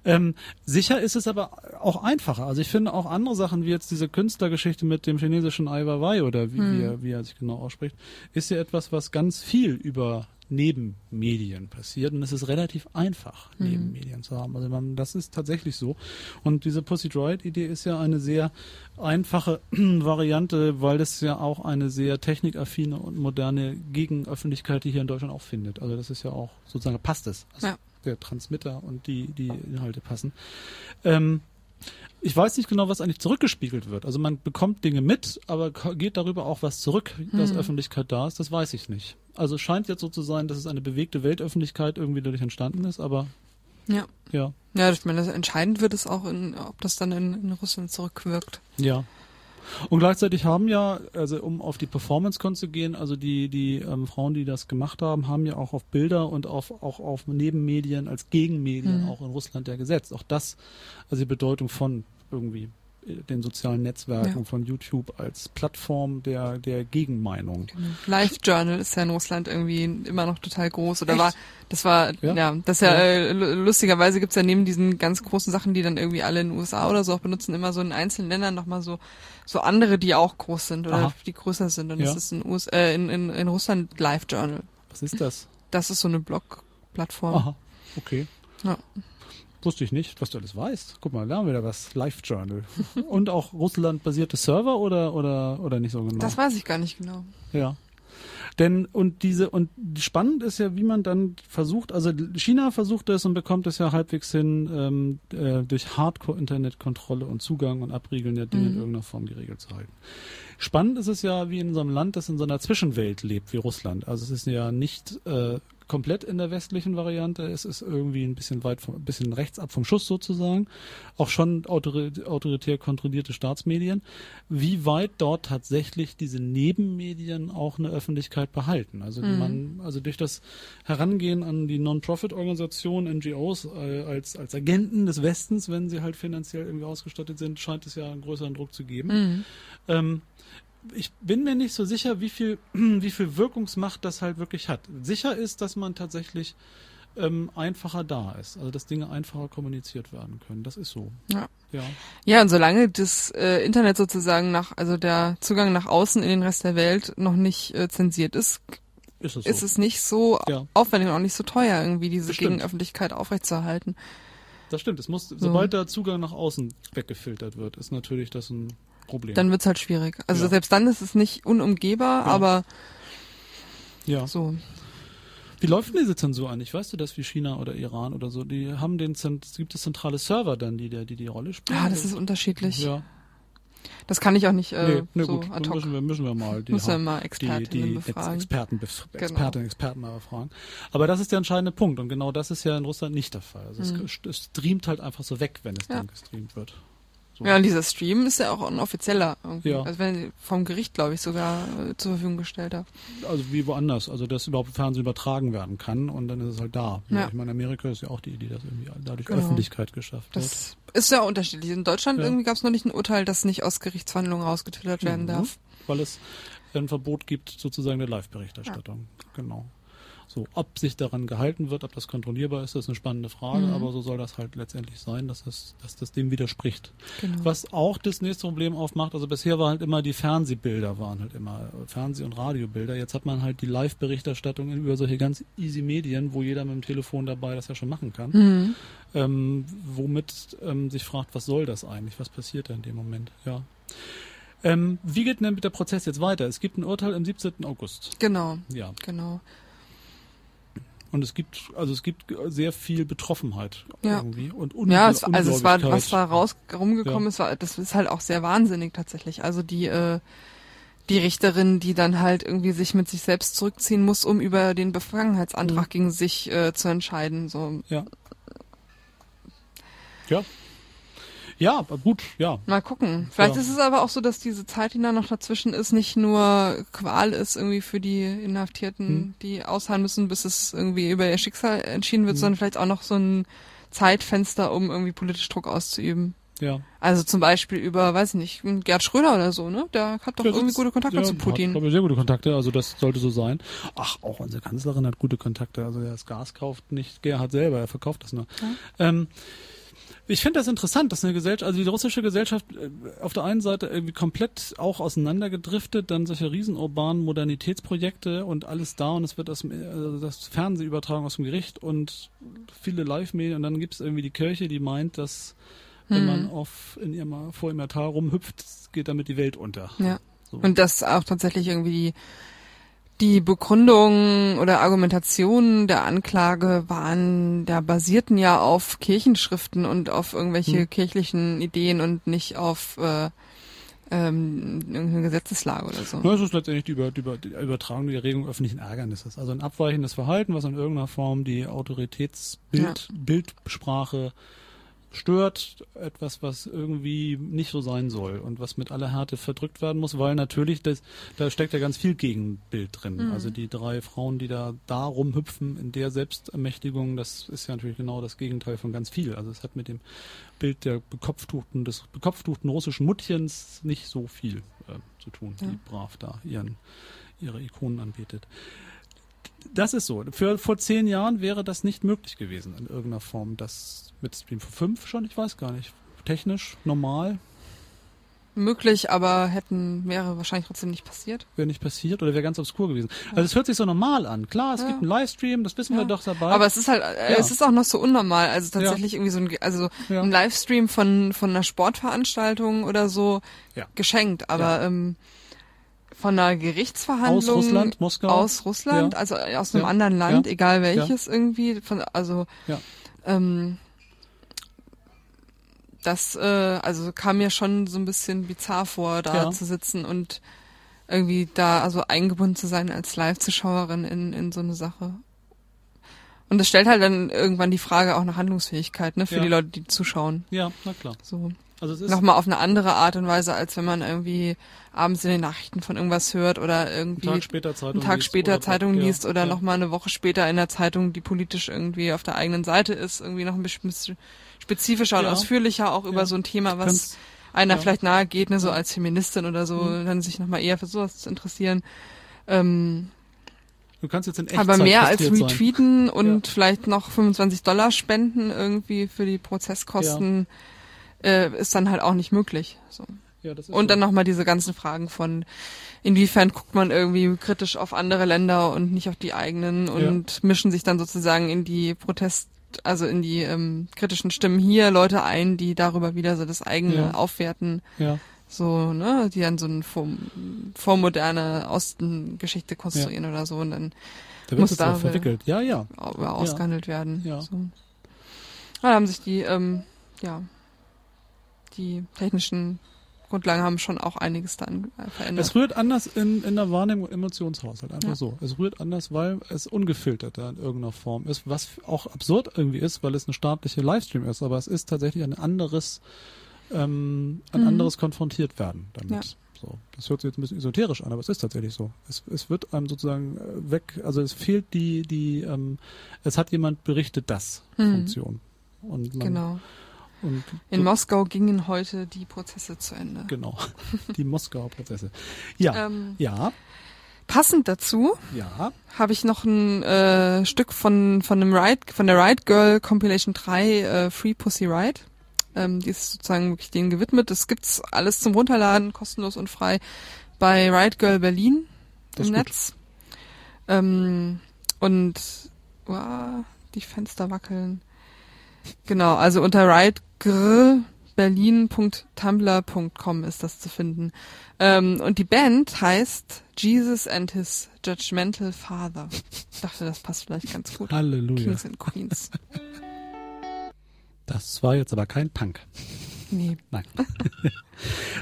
Ähm, sicher ist es aber auch einfacher. Also ich finde auch andere Sachen, wie jetzt diese Künstlergeschichte mit dem chinesischen Ai Weiwei oder wie, Hm. wie, er, wie er sich genau ausspricht, ist ja etwas, was ganz viel über Nebenmedien passiert und es ist relativ einfach, Mhm. Nebenmedien zu haben. Also man, das ist tatsächlich so. Und diese Pussy Droid-Idee ist ja eine sehr einfache Variante, weil es ja auch eine sehr technikaffine und moderne Gegenöffentlichkeit, die hier in Deutschland auch findet. Also das ist ja auch sozusagen passt es. Also Ja. Der Transmitter und die, die Inhalte passen. Ähm, ich weiß nicht genau, was eigentlich zurückgespiegelt wird. Also man bekommt Dinge mit, aber geht darüber auch was zurück, dass Hm. Öffentlichkeit da ist, das weiß ich nicht. Also es scheint jetzt so zu sein, dass es eine bewegte Weltöffentlichkeit irgendwie dadurch entstanden ist, aber Ja. ja, Ja, ich meine, entscheidend wird es auch, in, ob das dann in, in Russland zurückwirkt. ja. Und gleichzeitig haben ja, also um auf die Performance zu gehen, also die, die ähm, Frauen, die das gemacht haben, haben ja auch auf Bilder und auf, auch auf Nebenmedien als Gegenmedien Mhm. auch in Russland ja gesetzt. Auch das, also die Bedeutung von irgendwie den sozialen Netzwerken, Ja. von YouTube als Plattform der, der Gegenmeinung. Live Journal ist ja in Russland irgendwie immer noch total groß oder Echt? war das war Ja? ja, das ist ja, Ja. Äh, lu- lustigerweise gibt's ja neben diesen ganz großen Sachen, die dann irgendwie alle in den USA oder so auch benutzen, immer so in einzelnen Ländern nochmal so so andere, die auch groß sind oder Aha. die größer sind und das ist in, US, äh, in, in, in Russland Live Journal. Was ist das? Das ist so eine Blog-Plattform. Aha, okay. Ja. Wusste ich nicht, was du alles weißt. Guck mal, lernen wir da was. Live Journal. Und auch Russland-basierte Server oder, oder, oder nicht so genau? Das weiß ich gar nicht genau. Ja. Denn und diese und spannend ist ja, wie man dann versucht, also China versucht es und bekommt es ja halbwegs hin, ähm, äh, durch Hardcore-Internetkontrolle und Zugang und Abriegeln der Dinge in Mhm. irgendeiner Form geregelt zu halten. Spannend ist es ja, wie in so einem Land, das in so einer Zwischenwelt lebt, wie Russland. Also es ist ja nicht äh, komplett in der westlichen Variante, es ist irgendwie ein bisschen weit, vom, ein bisschen rechts ab vom Schuss sozusagen. Auch schon autori autoritär kontrollierte Staatsmedien. Wie weit dort tatsächlich diese Nebenmedien auch eine Öffentlichkeit behalten. Also Mhm. man, also durch das Herangehen an die Non-Profit-Organisationen, NGOs äh, als, als Agenten des Westens, wenn sie halt finanziell irgendwie ausgestattet sind, scheint es ja einen größeren Druck zu geben. Mhm. Ähm, ich bin mir nicht so sicher, wie viel, wie viel Wirkungsmacht das halt wirklich hat. Sicher ist, dass man tatsächlich ähm, einfacher da ist, also dass Dinge einfacher kommuniziert werden können. Das ist so. Ja. Ja. Ja, und solange das äh, Internet sozusagen nach, also der Zugang nach außen in den Rest der Welt noch nicht äh, zensiert ist, Ist es so. ist es nicht so Ja. aufwendig und auch nicht so teuer, irgendwie diese Das stimmt. Gegenöffentlichkeit aufrechtzuerhalten. das stimmt. Es muss, sobald der Zugang nach außen weggefiltert wird, ist natürlich das ein Problem. Dann wird's halt schwierig. Also Ja. selbst dann ist es nicht unumgehbar, Ja. aber ja. so. Wie läuft denn diese Zensur eigentlich? Weißt du das wie China oder Iran oder so? Die haben den, gibt es zentrale Server dann, die die die Rolle spielen? Ja, das ist unterschiedlich. ja. Das kann ich auch nicht äh, nee, nee, so gut, ad hoc. müssen wir, müssen wir mal die, Müssen wir mal die, Expertinnen die befragen. Experten, bef Genau. Expertinnen, Experten mal befragen. Aber das ist der entscheidende Punkt und genau das ist ja in Russland nicht der Fall. Also Mhm. es, es streamt halt einfach so weg, wenn es Ja. dann gestreamt wird. So. Ja, und dieser Stream ist ja auch ein offizieller. Irgendwie. Ja. Also wenn vom Gericht, glaube ich, sogar äh, zur Verfügung gestellt hat. Also wie woanders, also dass überhaupt Fernsehen übertragen werden kann und dann ist es halt da. Ja. Ich meine, Amerika ist ja auch die Idee, dass irgendwie dadurch Genau. Öffentlichkeit geschafft wird. Das ist ja unterschiedlich. In Deutschland Ja. irgendwie gab es noch nicht ein Urteil, das nicht aus Gerichtsverhandlungen rausgetwittert werden Mhm. darf. weil es ein Verbot gibt sozusagen der Live-Berichterstattung. Genau. So, ob sich daran gehalten wird, ob das kontrollierbar ist, ist eine spannende Frage, Mhm. aber so soll das halt letztendlich sein, dass das, dass das dem widerspricht. Genau. Was auch das nächste Problem aufmacht, also bisher war halt immer die Fernsehbilder waren halt immer Fernseh- und Radiobilder. Jetzt hat man halt die Live-Berichterstattung über solche ganz easy Medien, wo jeder mit dem Telefon dabei das ja schon machen kann. Mhm. Ähm, womit ähm, sich fragt, was soll das eigentlich? Was passiert da in dem Moment? Ja. Ähm, wie geht denn der Prozess jetzt weiter? Es gibt ein Urteil am 17. August. Genau, Ja. genau. Und es gibt, also es gibt sehr viel Betroffenheit Ja. irgendwie und Ja, es, also es war, was da raus rumgekommen Ja. ist, war, das ist halt auch sehr wahnsinnig tatsächlich. Also die, äh, die Richterin, die dann halt irgendwie sich mit sich selbst zurückziehen muss, um über den Befangenheitsantrag Mhm. gegen sich äh, zu entscheiden. So, Ja. Ja. Ja, aber gut, ja. mal gucken. Vielleicht Ja. ist es aber auch so, dass diese Zeit, die da noch dazwischen ist, nicht nur Qual ist irgendwie für die Inhaftierten, Hm. die ausharren müssen, bis es irgendwie über ihr Schicksal entschieden wird, Hm. sondern vielleicht auch noch so ein Zeitfenster, um irgendwie politisch Druck auszuüben. Ja. Also zum Beispiel über, weiß ich nicht, Gerd Schröder oder so, ne? Der hat doch Der irgendwie gute Kontakte ja, zu Hat, Putin. glaube ich, sehr gute Kontakte, also das sollte so sein. Ach, auch unsere Kanzlerin hat gute Kontakte. Also der das Gas kauft nicht Gerhard selber, er verkauft das nur. Ähm, ich finde das interessant, dass eine Gesellschaft, also die russische Gesellschaft äh, auf der einen Seite irgendwie komplett auch auseinandergedriftet, dann solche riesenurbanen Modernitätsprojekte und alles da und es wird aus dem, also das Fernsehübertragung aus dem Gericht und viele Live-Medien und dann gibt es irgendwie die Kirche, die meint, dass wenn Hm. man auf in ihrem, vor ihrem Altar rumhüpft, geht damit die Welt unter. Ja. So. Und dass auch tatsächlich irgendwie die, die Begründung oder Argumentation der Anklage waren, da basierten ja auf Kirchenschriften und auf irgendwelche Hm. kirchlichen Ideen und nicht auf äh, ähm, irgendeine Gesetzeslage oder so. Ja, es ist letztendlich die, Über, die, Über, die Übertragung der Regelung öffentlichen Ärgernisses. Also ein abweichendes Verhalten, was in irgendeiner Form die Autoritätsbild, Bildsprache stört, etwas, was irgendwie nicht so sein soll und was mit aller Härte verdrückt werden muss, weil natürlich das, da steckt ja ganz viel Gegenbild drin. Mhm. Also die drei Frauen, die da, da rumhüpfen in der Selbstermächtigung, das ist ja natürlich genau das Gegenteil von ganz viel. Also es hat mit dem Bild der bekopftuchten, des bekopftuchten russischen Muttchens nicht so viel äh, zu tun, Ja. die brav da ihren, ihre Ikonen anbetet. Das ist so. Für vor zehn Jahren wäre das nicht möglich gewesen in irgendeiner Form. Das mit Stream für fünf schon, ich weiß gar nicht. Technisch, normal, Möglich, aber hätten, wäre wahrscheinlich trotzdem nicht passiert. wäre nicht passiert oder wäre ganz obskur gewesen. Also es hört sich so normal an. Klar, es Ja. gibt einen Livestream, das wissen wir Ja. doch dabei. Aber es ist halt, äh, Ja. es ist auch noch so unnormal. Also tatsächlich irgendwie so ein, also Ja. ein Livestream von, von einer Sportveranstaltung oder so Ja. geschenkt. Aber ähm, von einer Gerichtsverhandlung Aus Russland, Moskau? aus Russland, Ja. also aus einem Ja. anderen Land, Ja. egal welches irgendwie, von, also Ja. ähm, das äh, also kam mir schon so ein bisschen bizarr vor, da Ja. zu sitzen und irgendwie da also eingebunden zu sein als Live-Zuschauerin in, in so eine Sache. Und das stellt halt dann irgendwann die Frage auch nach Handlungsfähigkeit, ne, für Ja. die Leute, die zuschauen. ja, na klar. So. Also es ist Nochmal auf eine andere Art und Weise, als wenn man irgendwie abends in den Nachrichten von irgendwas hört oder einen irgendwie Tag später Zeitung einen Tag liest später oder- Zeitung liest oder ja. noch mal eine Woche später in der Zeitung, die politisch irgendwie auf der eigenen Seite ist, irgendwie noch ein bisschen spezifischer und Ja. ausführlicher auch über Ja. so ein Thema, was Kannst- einer ja. vielleicht nahe geht, ne, so als Feministin oder so, Mhm. dann sich noch mal eher für sowas zu interessieren. Ähm, Du kannst jetzt in Echtzeit aber mehr als frustriert sein. retweeten und vielleicht noch 25 Dollar spenden irgendwie für die Prozesskosten äh, ist dann halt auch nicht möglich. So. Ja, das ist Und so. dann nochmal diese ganzen Fragen von, inwiefern guckt man irgendwie kritisch auf andere Länder und nicht auf die eigenen und mischen sich dann sozusagen in die Protest, also in die ähm, kritischen Stimmen hier Leute ein, die darüber wieder so das eigene Ja. aufwerten, Ja, so, ne, die dann so eine vor, vormoderne Ostengeschichte konstruieren oder so und dann da Muss da verwickelt. Ja, ja. au- ausgehandelt werden. Ja. So. Da haben sich die, ähm, ja, die technischen Grundlagen haben schon auch einiges dann äh, verändert. Es rührt anders in, in der Wahrnehmung und Emotionshaushalt. Einfach Ja. so. Es rührt anders, weil es ungefilterter in irgendeiner Form ist, was auch absurd irgendwie ist, weil es eine staatliche Livestream ist, aber es ist tatsächlich ein anderes, ähm, ein Mhm. anderes konfrontiert werden damit. Ja. So. Das hört sich jetzt ein bisschen esoterisch an, aber es ist tatsächlich so. Es, es wird einem sozusagen äh, weg, also es fehlt die, die, ähm, es hat jemand berichtet das Mhm. Funktion. Und man, Genau. Und In so- Moskau gingen heute die Prozesse zu Ende. Genau. Die Moskauer Prozesse. Ja. Ähm, ja. passend dazu Ja. habe ich noch ein äh, Stück von von dem Ride von der Ride Girl Compilation 3 äh, Free Pussy Ride. Ähm, die ist sozusagen wirklich denen gewidmet. Das gibt's alles zum Runterladen, kostenlos und frei bei Ride Girl Berlin Das im. Netz. Ähm, und wow, die Fenster wackeln. Genau, also unter ridegrberlin.tumblr.com ist das zu finden. Ähm, und die Band heißt Jesus and His Judgmental Father. Ich dachte, das passt vielleicht ganz gut. Halleluja. Kings and Queens. Das war jetzt aber kein Punk. Nee. Nein.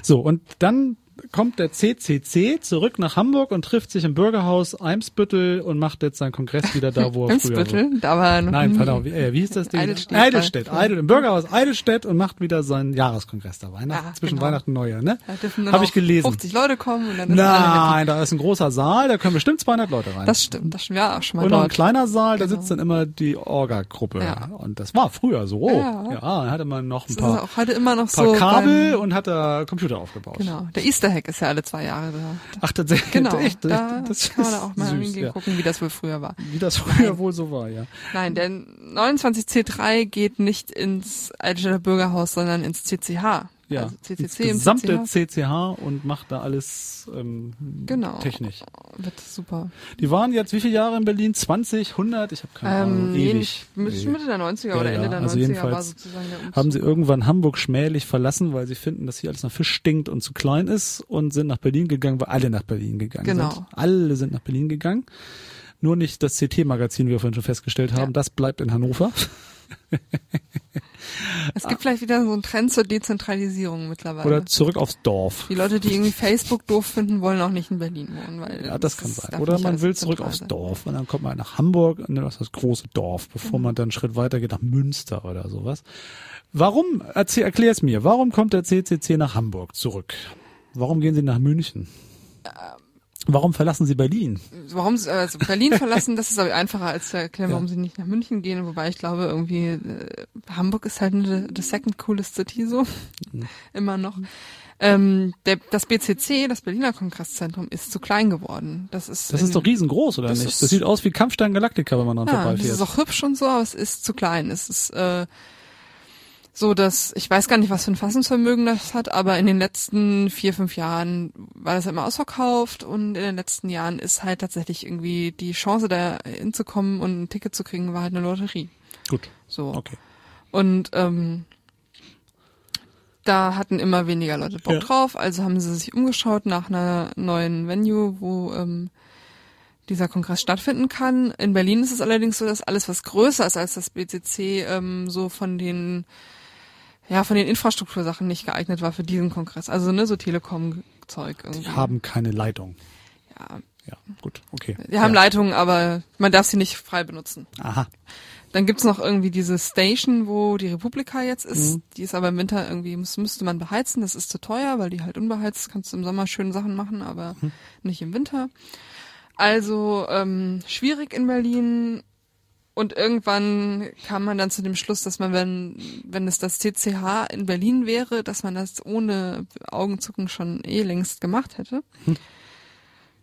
so, und dann kommt der CCC zurück nach Hamburg und trifft sich im Bürgerhaus Eimsbüttel und macht jetzt seinen Kongress wieder da, wo er früher war. Eimsbüttel, da war Nein, pardon, wie, äh, wie hieß das Ding? Eidelstedt. Eidelstedt, Eidel, im Bürgerhaus Eidelstedt und macht wieder seinen Jahreskongress da. Weihnachten, Ja, zwischen genau. Weihnachten und Neujahr, ne? Da dürfen nur Hab noch ich gelesen. 50 Leute kommen und dann ist. Nein, da ist ein großer Saal, da können bestimmt 200 Leute rein. Das stimmt, das. Ja, auch schon mal und noch ein dort. kleiner Saal, da Genau. sitzt dann immer die Orga-Gruppe. Ja. Und das war früher so. Ja. Ja, da hatte man noch ein Das paar, auch heute immer noch paar so. Kabel beim- und hat da Computer aufgebaut. Genau. Der Easter Hack ist ja alle zwei Jahre da. Ach, tatsächlich. Genau. Echt, da das kann man da auch mal süß, hingehen, ja. gucken, wie das wohl früher war. Wie das früher wohl so war, ja. Nein, der 29C3 geht nicht ins Eidelstädter Bürgerhaus, sondern ins CCH. Ja, Also das CCC im gesamte CCH. CCH und macht da alles ähm, Genau. technisch. Wird super. Die waren jetzt wie viele Jahre in Berlin? 20, 100? Ich habe keine Ahnung. Ähm, nee, Ewig. Mitte. Mitte der 90er Ja, oder ja, Ende der also 90er war jedenfalls sozusagen der Umzug. Haben sie irgendwann Hamburg schmählich verlassen, weil sie finden, dass hier alles nach Fisch stinkt und zu klein ist und sind nach Berlin gegangen, weil alle nach Berlin gegangen Genau. sind. Alle sind nach Berlin gegangen. Nur nicht das CT-Magazin, wie wir vorhin schon festgestellt haben. Ja. Das bleibt in Hannover. Es gibt vielleicht wieder so einen Trend zur Dezentralisierung mittlerweile. Oder zurück aufs Dorf. Die Leute, die irgendwie Facebook doof finden, wollen auch nicht in Berlin wohnen. Weil Ja, das kann ist- sein. Oder man will zurück aufs. Dorf und dann kommt man nach Hamburg und dann ist das große Dorf, bevor Mhm. man dann einen Schritt weiter geht nach Münster oder sowas. Warum, erzähl, erklär es mir, warum kommt der CCC nach Hamburg zurück? Warum gehen Sie nach München? Warum verlassen Sie Berlin? Warum sie also Berlin verlassen, das ist aber einfacher als zu erklären, Ja. warum sie nicht nach München gehen. Wobei ich glaube, irgendwie äh, Hamburg ist halt the, the second coolest city so. Mhm. Immer noch. Ähm, der, das BCC, das Berliner Kongresszentrum, ist zu klein geworden. Das ist, Das ist doch riesengroß, oder Das nicht? ist- Das sieht aus wie Kampfstein Galactica, wenn man dran Ja, das vorbeifährt. ist auch hübsch und so, aber es ist zu klein. Es ist äh, so, dass ich weiß gar nicht, was für ein Fassungsvermögen das hat, aber in den letzten vier, fünf Jahren war das immer ausverkauft und in den letzten Jahren ist halt tatsächlich irgendwie die Chance, da hinzukommen und ein Ticket zu kriegen, war halt eine Lotterie. Gut, So. okay. Und ähm, da hatten immer weniger Leute Bock Ja. drauf, also haben sie sich umgeschaut nach einer neuen Venue, wo ähm, dieser Kongress stattfinden kann. In Berlin ist es allerdings so, dass alles, was größer ist als das BCC, ähm, so von den ja von den Infrastruktursachen nicht geeignet war für diesen Kongress. Also ne, so Telekom-Zeug. Die haben keine Leitung. ja, Ja, gut, okay. die haben ja. Leitungen, aber man darf sie nicht frei benutzen. Aha. Dann gibt's noch irgendwie diese Station, wo die Republika jetzt ist. Mhm. Die ist aber im Winter irgendwie, muss, müsste man beheizen. Das ist zu teuer, weil die halt unbeheizt. Kannst du im Sommer schöne Sachen machen, aber Mhm. nicht im Winter. Also ähm, schwierig in Berlin. Und irgendwann kam man dann zu dem Schluss, dass man, wenn, wenn es das TCH in Berlin wäre, dass man das ohne Augenzucken schon eh längst gemacht hätte. Hm.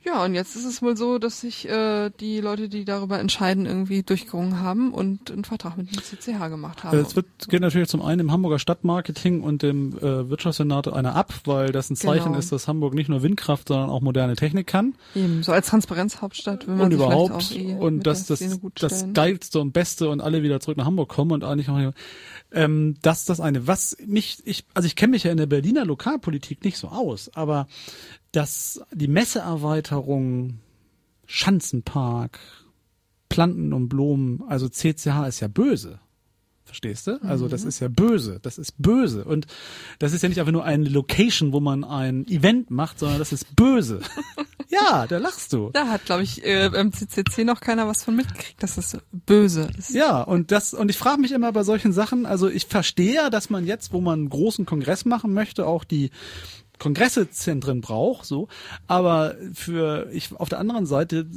Ja, und jetzt ist es wohl so, dass sich äh, die Leute, die darüber entscheiden, irgendwie durchgerungen haben und einen Vertrag mit dem CCH gemacht haben. Es wird, geht natürlich zum einen im Hamburger Stadtmarketing und dem äh, Wirtschaftssenat einer ab, weil das ein Zeichen Genau. ist, dass Hamburg nicht nur Windkraft, sondern auch moderne Technik kann. Eben, so als Transparenzhauptstadt will man und sich überhaupt vielleicht auch eh und dass das das stellen. geilste und beste und alle wieder zurück nach Hamburg kommen und eigentlich auch ähm, das das eine was mich ich also ich kenne mich ja in der Berliner Lokalpolitik nicht so aus aber dass die Messeerweiterung Schanzenpark Planten und Blumen also CCH ist ja böse Verstehst du? Also das ist ja böse. Das ist böse. Und das ist ja nicht einfach nur eine Location, wo man ein Event macht, sondern das ist böse. ja, da lachst du. Da hat, glaube ich, äh, beim CCC noch keiner was von mitgekriegt, dass es böse ist. Ja, und das, und ich frage mich immer bei solchen Sachen, also ich verstehe ja, dass man jetzt, wo man einen großen Kongress machen möchte, auch die Kongressezentren braucht, so. Aber für, ich, auf der anderen Seite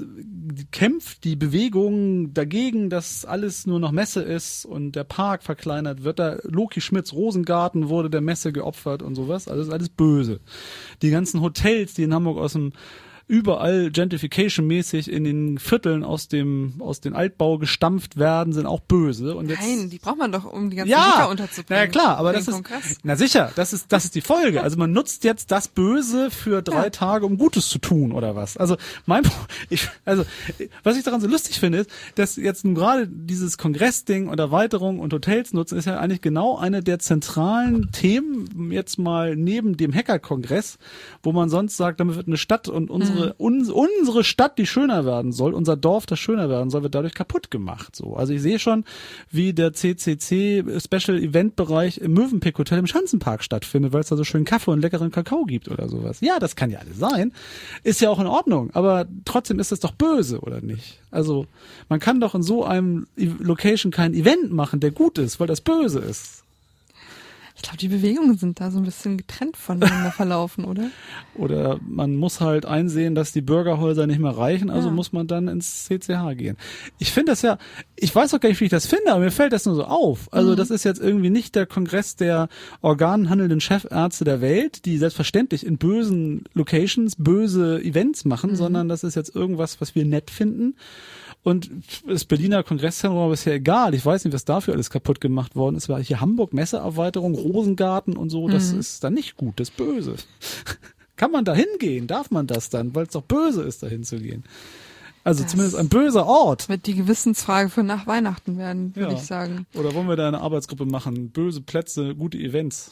kämpft die Bewegung dagegen, dass alles nur noch Messe ist und der Park verkleinert wird. Da Loki Schmidts Rosengarten wurde der Messe geopfert und sowas. Alles, alles böse. Die ganzen Hotels, die in Hamburg aus dem überall Gentrification-mäßig in den Vierteln aus dem aus den Altbau gestampft werden, sind auch böse. Und jetzt, Nein, die braucht man doch, um die ganzen ja, Bürger unterzubringen. ja, klar, aber das den ist, Kongress. na sicher, das ist, das ist die Folge. Also man nutzt jetzt das Böse für drei Ja. Tage, um Gutes zu tun oder was. Also mein, ich, also was ich daran so lustig finde, ist, dass jetzt nun gerade dieses Kongressding und Erweiterung und Hotels nutzen, ist ja eigentlich genau eine der zentralen Themen jetzt mal neben dem Hackerkongress, wo man sonst sagt, damit wird eine Stadt und unsere uns, unsere Stadt, die schöner werden soll, unser Dorf, das schöner werden soll, wird dadurch kaputt gemacht. So, also ich sehe schon, wie der CCC Special Event Bereich im Mövenpick Hotel im Schanzenpark stattfindet, weil es da so schön Kaffee und leckeren Kakao gibt oder sowas. Ja, das kann ja alles sein, ist ja auch in Ordnung, aber trotzdem ist es doch böse oder nicht? Also man kann doch in so einem Location kein Event machen, der gut ist, weil das böse ist. Ich glaube, die Bewegungen sind da so ein bisschen getrennt voneinander verlaufen, oder? Oder man muss halt einsehen, dass die Bürgerhäuser nicht mehr reichen, also Ja. muss man dann ins CCH gehen. Ich finde das ja, ich weiß auch gar nicht, wie ich das finde, aber mir fällt das nur so auf. Also das ist jetzt irgendwie nicht der Kongress der organhandelnden Chefärzte der Welt, die selbstverständlich in bösen Locations böse Events machen, sondern das ist jetzt irgendwas, was wir nett finden. Und das Berliner Kongresszentrum war bisher egal. Ich weiß nicht, was dafür alles kaputt gemacht worden ist. War hier Hamburg Messeerweiterung, Rosengarten und so. Das ist dann nicht gut, das ist böse. Kann man da hingehen? Darf man das dann? Weil es doch böse ist, da hinzugehen. Also Das- zumindest ein böser Ort. Wird die Gewissensfrage für nach Weihnachten werden, würde Ja. ich sagen. Oder wollen wir da eine Arbeitsgruppe machen? Böse Plätze, gute Events.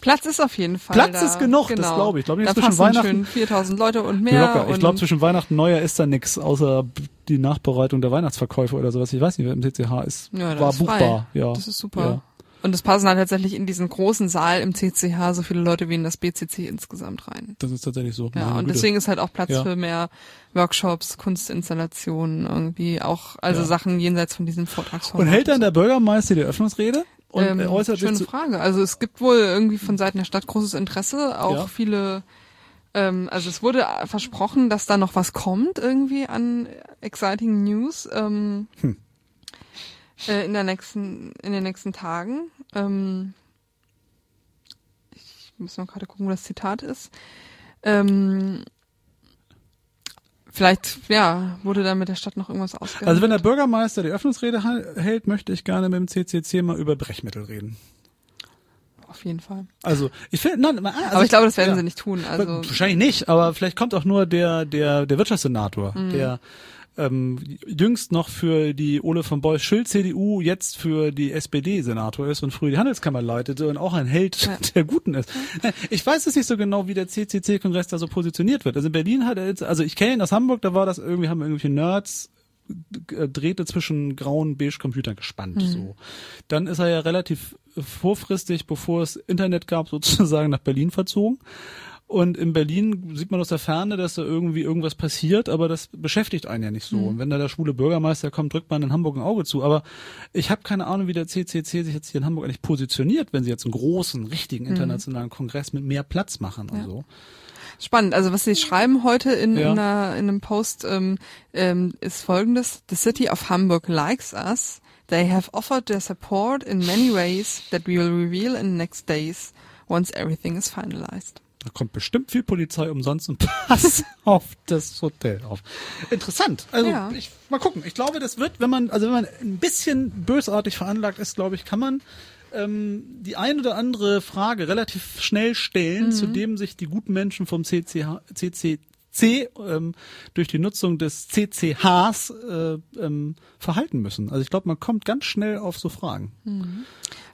Platz ist auf jeden Fall Platz da. ist genug, das genau. glaube ich. Ich glaube, da zwischen Weihnachten- schön 4000 Leute und mehr. Locker. Ich glaube, zwischen Weihnachten und Neujahr ist da nix, außer die Nachbereitung der Weihnachtsverkäufe oder sowas. Ich weiß nicht, wer im CCH ist. Ja, das War ist frei. buchbar, ja. Das ist super. Ja. Und es passen halt tatsächlich in diesen großen Saal im CCH so viele Leute wie in das BCC insgesamt rein. Das ist tatsächlich so. Ja, Meine und Güte. deswegen ist halt auch Platz Ja. für mehr Workshops, Kunstinstallationen, irgendwie auch, also Ja. Sachen jenseits von diesem Vortragsformat. Und hält dann der Bürgermeister die Eröffnungsrede? Und ähm, er äußert sich schöne Frage. Also es gibt wohl irgendwie von Seiten der Stadt großes Interesse, auch Ja. viele, ähm, also es wurde versprochen, dass da noch was kommt irgendwie an exciting News ähm, Hm. äh, in der nächsten, in den nächsten Tagen. Ähm, ich muss noch gerade gucken, wo das Zitat ist. Ähm, vielleicht, ja, wurde da mit der Stadt noch irgendwas ausgehandelt. Also wenn der Bürgermeister die Eröffnungsrede ha- hält, möchte ich gerne mit dem CCC mal über Brechmittel reden. Auf jeden Fall. Also ich finde, nein, also Aber ich glaube, das werden ja. sie nicht tun. Also Wahrscheinlich nicht, aber vielleicht kommt auch nur der der der Wirtschaftssenator, Mhm. der ähm, jüngst noch für die Ole von Beuys Schild CDU jetzt für die SPD Senator ist und früher die Handelskammer leitete und auch ein Held Ja. der Guten ist. Ich weiß es nicht so genau, wie der CCC-Kongress da so positioniert wird. Also in Berlin hat er jetzt, also ich kenne ihn aus Hamburg, da war das irgendwie, haben irgendwelche Nerds äh, Drähte zwischen grauen beige Computern gespannt. So. Dann ist er ja relativ vorfristig, bevor es Internet gab, sozusagen nach Berlin verzogen. Und in Berlin sieht man aus der Ferne, dass da irgendwie irgendwas passiert, aber das beschäftigt einen ja nicht so. Und wenn da der schwule Bürgermeister kommt, drückt man in Hamburg ein Auge zu. Aber ich habe keine Ahnung, wie der CCC sich jetzt hier in Hamburg eigentlich positioniert, wenn sie jetzt einen großen, richtigen internationalen Kongress mit mehr Platz machen und Ja. so. Spannend. Also was Sie schreiben heute in, Ja. in, einer, in einem Post ähm, ähm, ist folgendes. The city of Hamburg likes us. They have offered their support in many ways that we will reveal in the next days once everything is finalized. Da kommt bestimmt viel Polizei umsonst und Pass auf das Hotel auf. Interessant. Also Ja. ich, mal gucken. Ich glaube, das wird, wenn man, also wenn man ein bisschen bösartig veranlagt ist, glaube ich, kann man ähm, die ein oder andere Frage relativ schnell stellen, zu dem sich die guten Menschen vom CCH, CCC ähm, durch die Nutzung des CCHs äh, ähm, verhalten müssen. Also ich glaube, man kommt ganz schnell auf so Fragen.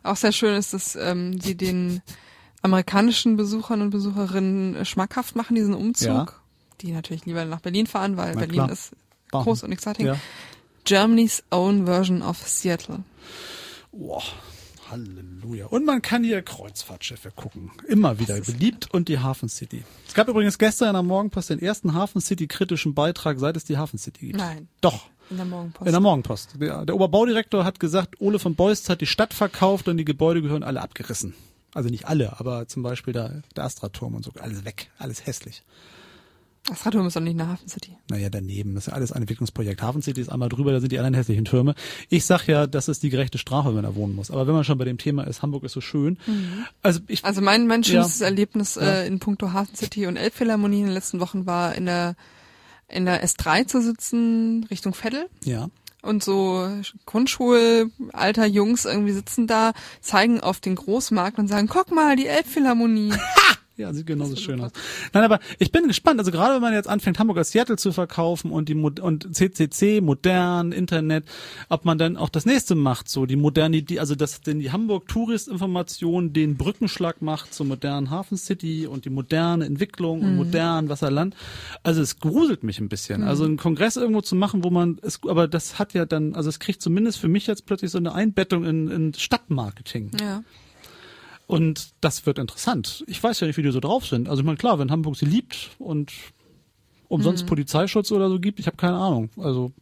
Auch sehr schön ist, dass ähm, Sie den amerikanischen Besuchern und Besucherinnen äh, schmackhaft machen, diesen Umzug. Ja. Die natürlich lieber nach Berlin fahren, weil Na Berlin klar. ist Warum? groß und exciting. Ja. Germany's own version of Seattle. Boah, Halleluja. Und man kann hier Kreuzfahrtschiffe gucken. Immer wieder beliebt und die Hafen City. Es gab übrigens gestern in der Morgenpost den ersten Hafen City kritischen Beitrag, seit es die Hafen City gibt. Nein. Doch. In der Morgenpost. In der Morgenpost. Der, der Oberbaudirektor hat gesagt, Ole von Beust hat die Stadt verkauft und die Gebäude gehören alle abgerissen. Also nicht alle, aber zum Beispiel der, der Astra-Turm und so. Alles weg. Alles hässlich. das Radturm ist doch nicht in der Hafen City. Naja, daneben. Das ist ja alles ein Entwicklungsprojekt. Hafen City ist einmal drüber, da sind die anderen hässlichen Türme. Ich sag ja, das ist die gerechte Strafe, wenn er wohnen muss. Aber wenn man schon bei dem Thema ist, Hamburg ist so schön. Also ich, Also mein, mein Ja. schönstes Erlebnis Ja. äh, in puncto Hafen City und Elbphilharmonie in den letzten Wochen war in der in der S3 zu sitzen Richtung Veddel ja. Und so Grundschulalter Jungs irgendwie sitzen da, zeigen auf den Großmarkt und sagen, guck mal, die Elbphilharmonie. Ja, sieht genauso schön aus. Nein, aber ich bin gespannt. Also gerade wenn man jetzt anfängt, Hamburg als Seattle zu verkaufen und die Mo und CCC, modern, Internet, ob man dann auch das nächste macht, so die moderne, die, also dass denn die Hamburg Touristinformation den Brückenschlag macht zur modernen Hafen City und die moderne Entwicklung und modern Wasserland. Also es gruselt mich ein bisschen. Also einen Kongress irgendwo zu machen, wo man es, aber das hat ja dann, also es kriegt zumindest für mich jetzt plötzlich so eine Einbettung in, in Stadtmarketing. ja. Und das wird interessant. Ich weiß ja nicht, wie die so drauf sind. Also ich meine, klar, wenn Hamburg sie liebt und umsonst Polizeischutz oder so gibt, ich habe keine Ahnung. Also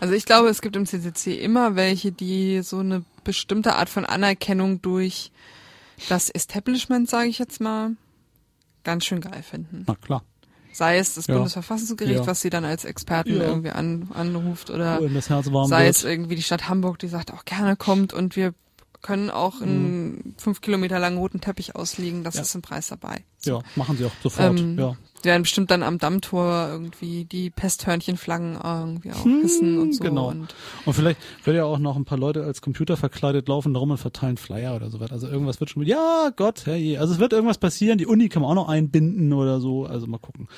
Also ich glaube, es gibt im CCC immer welche, die so eine bestimmte Art von Anerkennung durch das Establishment, sage ich jetzt mal, ganz schön geil finden. na klar. Sei es das Ja. Bundesverfassungsgericht, Ja. was sie dann als Experten Ja. irgendwie an, anruft oder einem das Herz warm sei wird. es irgendwie die Stadt Hamburg, die sagt auch gerne kommt und wir können auch einen fünf Kilometer langen roten Teppich auslegen, das Mhm. Ja. ist im Preis dabei. ja, machen sie auch sofort. Ähm, ja. Die werden bestimmt dann am Dammtor irgendwie die Pesthörnchenflaggen irgendwie auch hissen und so. genau. Und Und vielleicht wird ja auch noch ein paar Leute als Computer verkleidet laufen rum und verteilen Flyer oder so was. Also irgendwas wird schon mit, ja Gott, hey, also es wird irgendwas passieren. Die Uni kann man auch noch einbinden oder so. Also mal gucken.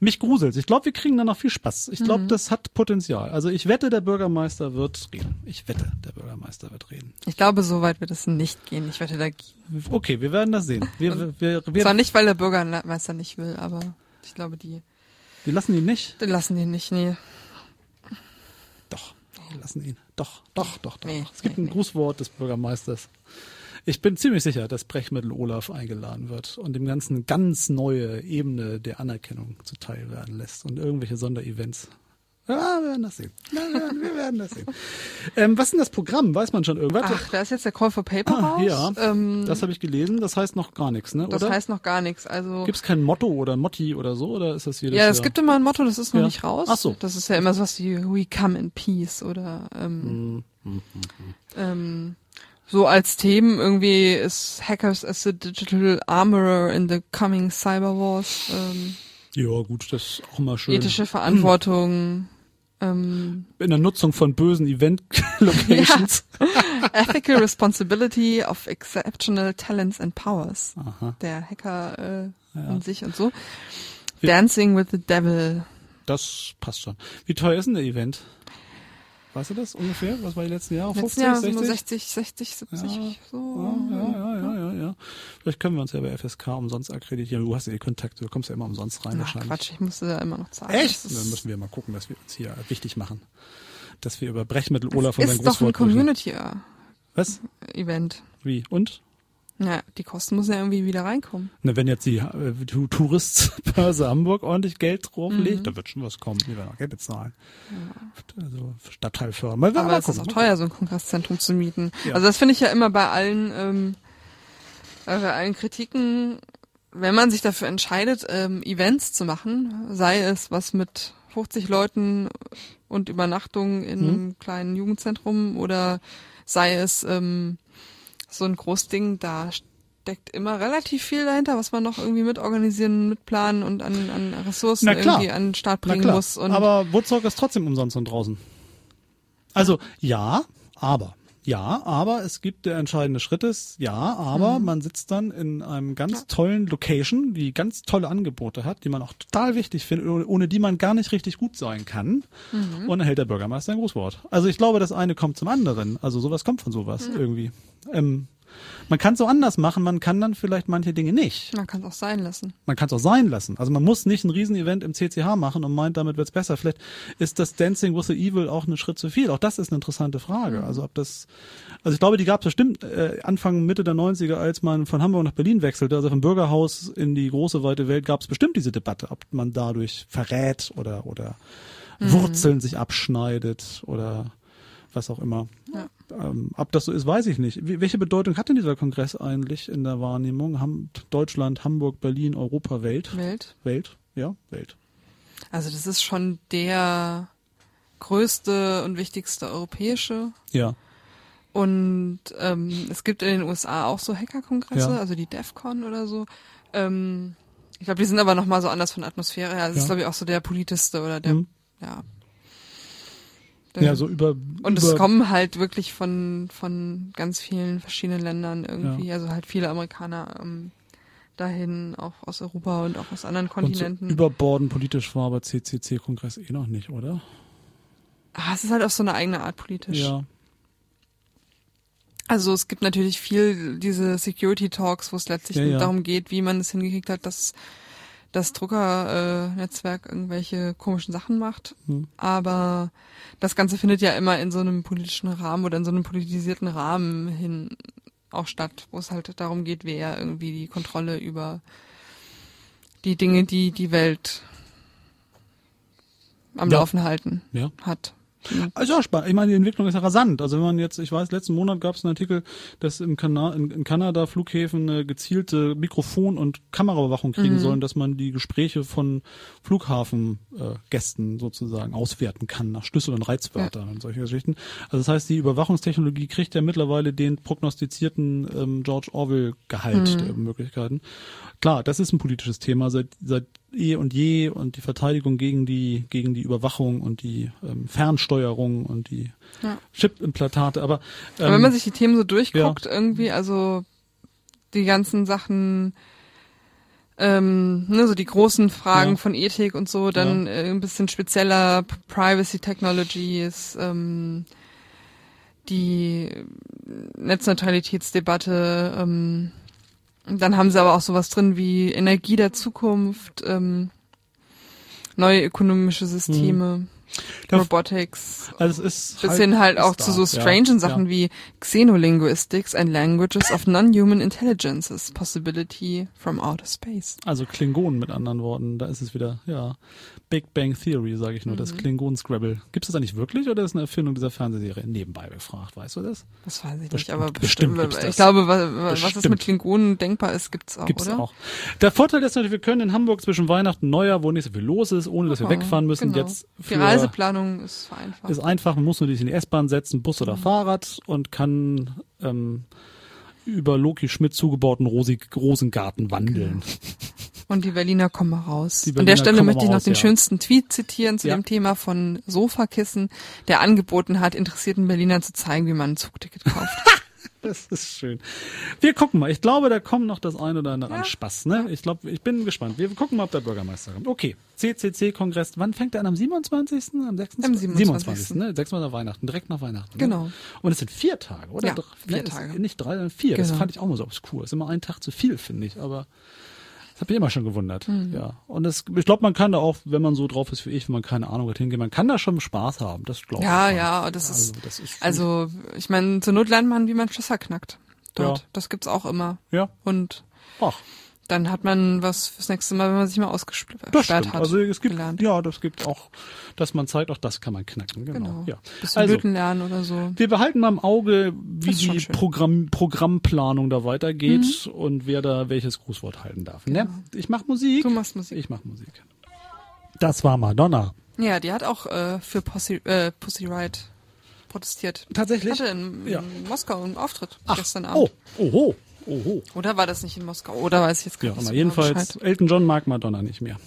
Mich gruselt. Ich glaube, wir kriegen da noch viel Spaß. Ich glaube, das hat Potenzial. Also ich wette, der Bürgermeister wird reden. Ich wette, der Bürgermeister wird reden. ich glaube, so weit wird es nicht gehen. Ich wette dagegen. Okay, wir werden das sehen. Wir, wir, wir, Zwar nicht, weil der Bürgermeister nicht will, aber ich glaube, die, wir lassen ihn nicht. die lassen den nicht, nee. Doch, wir lassen ihn. Doch, doch, doch, doch. Nee, es gibt nee, ein. Grußwort des Bürgermeisters. Ich bin ziemlich sicher, dass Brechmittel Olaf eingeladen wird und dem Ganzen ganz neue Ebene der Anerkennung zuteil werden lässt und irgendwelche Sonderevents. Ja, wir werden das sehen. Ja, wir werden- wir werden das sehen. Ähm, was ist denn das Programm? Weiß man schon irgendwas? Ach, da ist jetzt der Call for Paper Ah, raus. ja, ähm, das habe ich gelesen. Das heißt noch gar nichts, ne? das oder? heißt noch gar nichts. Also Gibt es kein Motto oder Motti oder so? Oder ist das jedes ja, es gibt immer ein Motto, das ist noch Ja. nicht raus. Ach so. Das ist ja immer sowas wie We come in peace oder ähm, Hm, ähm, so als Themen irgendwie ist Hackers as the digital armorer in the coming cyber wars, ähm, Ja, gut, das ist auch immer schön. ethische Verantwortung, ähm, In der Nutzung von bösen Event-Locations. ethical responsibility of exceptional talents and powers. Aha. Der Hacker äh, Ja. an sich und so. Wie- Dancing with the Devil. Das passt schon. Wie teuer ist denn der Event? Weißt du das ungefähr? Was war die letzten Jahre? Letzten 50, Jahr 60? so 60, 60, 70, Ja. so. Ja, ja, ja, ja, ja. Vielleicht können wir uns ja bei FSK umsonst akkreditieren. Du hast ja die Kontakte, du kommst ja immer umsonst rein Ach, wahrscheinlich. Quatsch, ich musste da immer noch zahlen. Echt? Das Dann müssen wir mal gucken, dass wir uns hier wichtig machen. Dass wir über Brechmittel Olaf und sein ist doch ein. Community-Event. Wie? Und? Ja, die Kosten müssen ja irgendwie wieder reinkommen. Na, wenn jetzt die äh, Tu- Touristbörse Hamburg ordentlich Geld drauflegt, Mhm. da wird schon was kommen. Die werden auch Geld bezahlen. Also Stadtteilfirmen. Mal, mal Aber es ist auch teuer, so ein Kongresszentrum zu mieten. Ja. Also das finde ich ja immer bei allen, ähm, äh, bei allen Kritiken, wenn man sich dafür entscheidet, ähm, Events zu machen, sei es was mit 50 Leuten und Übernachtung in Mhm. einem kleinen Jugendzentrum oder sei es ähm, so ein Großding, da steckt immer relativ viel dahinter, was man noch irgendwie mitorganisieren, mitplanen und an, an Ressourcen irgendwie an den Start bringen muss. Und aber Woodstock ist trotzdem umsonst und draußen. Also ja, aber. Ja, aber es gibt der entscheidende Schritt ist, ja, aber Mhm. man sitzt dann in einem ganz tollen Location, die ganz tolle Angebote hat, die man auch total wichtig findet, ohne die man gar nicht richtig gut sein kann. Mhm. Und dann hält der Bürgermeister ein Grußwort. Also ich glaube, das eine kommt zum anderen. Also sowas kommt von sowas irgendwie. Ähm, man kann es so anders machen, man kann dann vielleicht manche Dinge nicht. man kann es auch sein lassen. Man kann es auch sein lassen. Also man muss nicht ein Riesenevent im CCH machen und meint, damit wird's besser. Vielleicht ist das Dancing with the Evil auch ein Schritt zu viel. Auch das ist eine interessante Frage. Also ob das, also ich glaube, die gab es bestimmt äh, Anfang, Mitte der 90er, als man von Hamburg nach Berlin wechselte, also vom Bürgerhaus in die große, weite Welt, gab es bestimmt diese Debatte, ob man dadurch verrät oder, oder Wurzeln sich abschneidet oder was auch immer. Ähm, ob das so ist, weiß ich nicht. Welche Bedeutung hat denn dieser Kongress eigentlich in der Wahrnehmung? Ham Deutschland, Hamburg, Berlin, Europa, Welt? Welt. Welt? Ja, Welt. Also das ist schon der größte und wichtigste europäische. Ja. Und ähm, es gibt in den USA auch so Hackerkongresse, Ja. also die DEFCON oder so. Ähm, ich glaube, die sind aber noch mal so anders von Atmosphäre her. Das Ja. ist, glaube ich, auch so der politischste oder der, Mhm. ja. Ja, so über. Und über, es kommen halt wirklich von, von ganz vielen verschiedenen Ländern irgendwie, also halt viele Amerikaner ähm, dahin, auch aus Europa und auch aus anderen und so Kontinenten. überborden politisch war aber CCC-Kongress eh noch nicht, oder? ah, es ist halt auf so eine eigene Art politisch. Ja. Also es gibt natürlich viel diese Security Talks, wo es letztlich Ja, ja. darum geht, wie man es hingekriegt hat, dass das Druckernetzwerk äh, irgendwelche komischen Sachen macht. Hm. Aber das Ganze findet ja immer in so einem politischen Rahmen oder in so einem politisierten Rahmen hin auch statt, wo es halt darum geht, wer irgendwie die Kontrolle über die Dinge, die die Welt am Ja. Laufen halten Ja. hat. Also ja, spannend. Ich meine, die Entwicklung ist ja rasant. Also wenn man jetzt, ich weiß, letzten Monat gab es einen Artikel, dass im Kana in, in Kanada Flughäfen eine gezielte Mikrofon- und Kameraüberwachung kriegen Mhm. sollen, dass man die Gespräche von Flughafengästen äh, sozusagen auswerten kann nach Schlüssel- und Reizwörtern und solche Geschichten. Also das heißt, die Überwachungstechnologie kriegt ja mittlerweile den prognostizierten ähm, George Orwell-Gehalt Mhm. der Möglichkeiten. Klar, das ist ein politisches Thema seit, seit eh und je und die Verteidigung gegen die gegen die Überwachung und die ähm, Fernsteuerung und die Ja. Chip-Implantate. Aber, ähm, Aber wenn man sich die Themen so durchguckt, irgendwie, also die ganzen Sachen, ähm, ne, so die großen Fragen Ja. von Ethik und so, dann äh, ein bisschen spezieller Privacy Technologies, ähm, die Netzneutralitätsdebatte, ähm, dann haben sie aber auch sowas drin wie Energie der Zukunft, ähm, neue ökonomische Systeme. Da- Robotics, Also es ist bis halt, hin halt auch da, zu so ja, strangen Sachen ja. wie Xenolinguistics and Languages of Non-Human Intelligences, Possibility from Outer Space. Also Klingonen mit anderen Worten, da ist es wieder, ja, Big Bang Theory, sage ich nur, Mhm. das Klingon-Scrabble. Gibt es das eigentlich wirklich oder ist es eine Erfindung dieser Fernsehserie? Nebenbei gefragt, weißt du das? Das weiß ich Bestimmt- nicht, aber bestimmt bestimmt, ich das. glaube, was, was es mit Klingonen denkbar ist, gibt's auch, Gibt's oder? auch. Der Vorteil ist natürlich, wir können in Hamburg zwischen Weihnachten und Neujahr, wo nicht so viel los ist, ohne dass wir Oh, wegfahren müssen, genau. jetzt für, Reiseplanung ist vereinfacht. ist einfach, man muss nur sich in die S-Bahn setzen, Bus Mhm. oder Fahrrad und kann ähm, über Loki Schmidt zugebauten Rosi Rosengarten wandeln. Und die Berliner kommen mal raus. Die An Berliner der Stelle möchte ich noch raus, den ja. schönsten Tweet zitieren zu Ja. dem Thema von Sofakissen, der angeboten hat, interessierten Berlinern zu zeigen, wie man ein Zugticket kauft. Das ist schön. Wir gucken mal. Ich glaube, da kommt noch das ein oder andere an Ja. Spaß. Ne? Ich glaube, ich bin gespannt. Wir gucken mal, ob der Bürgermeister kommt. Okay, CCC-Kongress. Wann fängt der an? Am 27.? Am 26.? Am 27.. ne? 6. nach Weihnachten, direkt nach Weihnachten. Genau. Ne? Und es sind vier Tage, oder? Ja, vier ne, Tage. Nicht drei, sondern vier. Das Genau. fand ich auch mal so obskur. Ist immer ein Tag zu viel, finde ich. Aber das hat mich immer schon gewundert. Mhm. Ja. Und es, ich glaube, man kann da auch, wenn man so drauf ist wie ich, wenn man keine Ahnung hat, hingehen, man kann da schon Spaß haben. Das glaube ich. ja, ja, das Also, ist, das ist also, ich meine, zur Not lernt man, wie man Schlösser knackt. Dort. Ja. Das gibt's auch immer. ja. Und Ach. Dann hat man was fürs nächste Mal, wenn man sich mal ausgesperrt Das stimmt. hat. Also es gibt gelernt. ja, das gibt auch, dass man zeigt, auch das kann man knacken. Genau. Genau. Ja. Bisschen Also Löten lernen oder so. wir behalten mal im Auge, wie die. Programm, Programmplanung da weitergeht und wer da welches Grußwort halten darf. Ne? Genau. Ich mach Musik. Du machst Musik. Ich mach Musik. Das war Madonna. Ja, die hat auch äh, für Pussy, äh, Pussy Riot protestiert. Tatsächlich? Hatte in, Ja. in Moskau einen Auftritt Ach, gestern Abend. oh, oho, oho. Oder war das nicht in Moskau? Oder weiß ich jetzt gar Ja, nicht so jedenfalls, genau Bescheid. Elton John mag Madonna nicht mehr.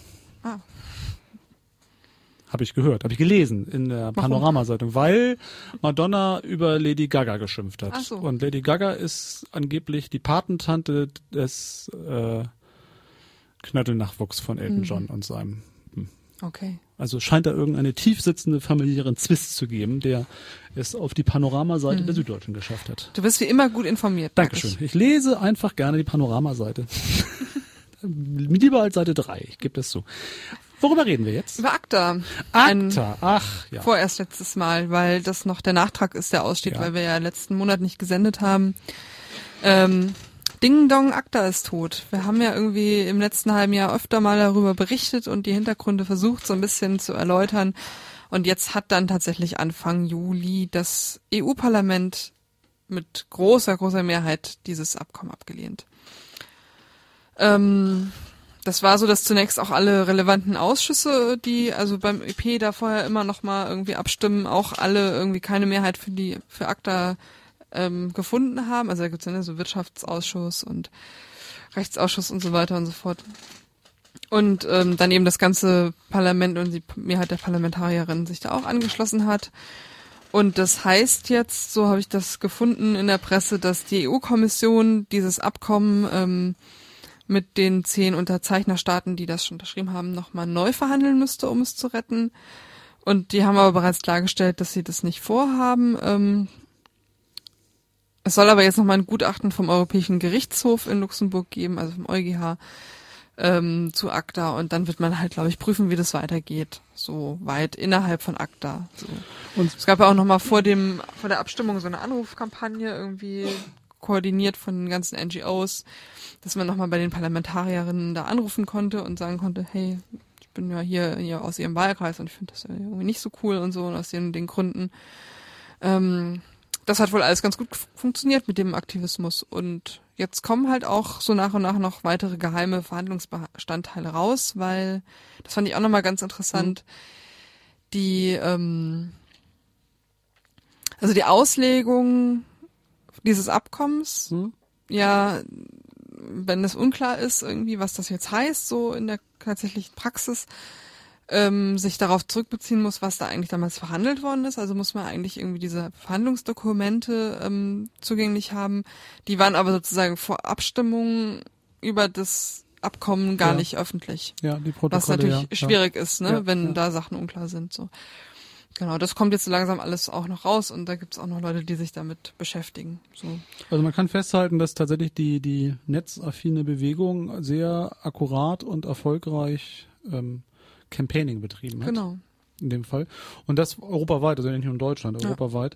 Ah. Habe ich gehört, habe ich gelesen in der Panorama-Zeitung, weil Madonna über Lady Gaga geschimpft hat. Ach so. Und Lady Gaga ist angeblich die Patentante des äh, Knödelnachwuchs von Mhm. Elton John und seinem. Okay. Also scheint da irgendeine tiefsitzende familiären Zwist zu geben, der es auf die Panoramaseite Mhm. der Süddeutschen geschafft hat. Du bist wie immer gut informiert. Dankeschön. ich. Ich lese einfach gerne die Panoramaseite. Lieber als Seite 3, ich gebe das zu. Worüber reden wir jetzt? Über ACTA. ACTA, ach ja. vorerst letztes Mal, weil das noch der Nachtrag ist, der aussteht, Ja. weil wir ja letzten Monat nicht gesendet haben. Ähm, Ding Dong ACTA ist tot. Wir haben ja irgendwie im letzten halben Jahr öfter mal darüber berichtet und die Hintergründe versucht so ein bisschen zu erläutern. Und jetzt hat dann tatsächlich Anfang Juli das EU-Parlament mit großer, großer Mehrheit dieses Abkommen abgelehnt. Ähm, das war so, dass zunächst auch alle relevanten Ausschüsse, die also beim EP da vorher immer noch mal irgendwie abstimmen, auch alle irgendwie keine Mehrheit für die für ACTA ähm, gefunden haben. Also da gibt's ja ne, so Wirtschaftsausschuss und Rechtsausschuss und so weiter und so fort. Und ähm, dann eben das ganze Parlament und die Mehrheit der Parlamentarierinnen sich da auch angeschlossen hat. Und das heißt jetzt, so habe ich das gefunden in der Presse, dass die EU-Kommission dieses Abkommen ähm, mit den zehn Unterzeichnerstaaten, die das schon unterschrieben haben, nochmal neu verhandeln müsste, um es zu retten. Und die haben aber bereits klargestellt, dass sie das nicht vorhaben. Ähm, es soll aber jetzt nochmal ein Gutachten vom Europäischen Gerichtshof in Luxemburg geben, also vom EuGH, ähm, zu ACTA. Und dann wird man halt, glaube ich, prüfen, wie das weitergeht. So weit innerhalb von ACTA. So. Und Es gab ja auch nochmal vor dem, vor der Abstimmung so eine Anrufkampagne irgendwie koordiniert von den ganzen NGOs, dass man nochmal bei den Parlamentarierinnen da anrufen konnte und sagen konnte, hey, ich bin ja hier, hier aus ihrem Wahlkreis und ich finde das ja irgendwie nicht so cool und so und aus den, den Gründen. Ähm, das hat wohl alles ganz gut funktioniert mit dem Aktivismus und jetzt kommen halt auch so nach und nach noch weitere geheime Verhandlungsbestandteile raus, weil das fand ich auch nochmal ganz interessant. Die, ähm, also die Auslegung dieses Abkommens, Hm? ja, wenn es unklar ist, irgendwie, was das jetzt heißt, so in der tatsächlichen Praxis, ähm, sich darauf zurückbeziehen muss, was da eigentlich damals verhandelt worden ist. Also muss man eigentlich irgendwie diese Verhandlungsdokumente ähm, zugänglich haben. Die waren aber sozusagen vor Abstimmung über das Abkommen gar Ja. nicht öffentlich. ja, die Was Protokolle. natürlich ja, schwierig ist, ne, Ja, wenn ja. da Sachen unklar sind. So. Genau, das kommt jetzt so langsam alles auch noch raus und da gibt's auch noch Leute, die sich damit beschäftigen. So. Also man kann festhalten, dass tatsächlich die, die netzaffine Bewegung sehr akkurat und erfolgreich ähm, Campaigning betrieben hat. Genau. In dem Fall. Und das europaweit, also nicht nur in Deutschland, europaweit,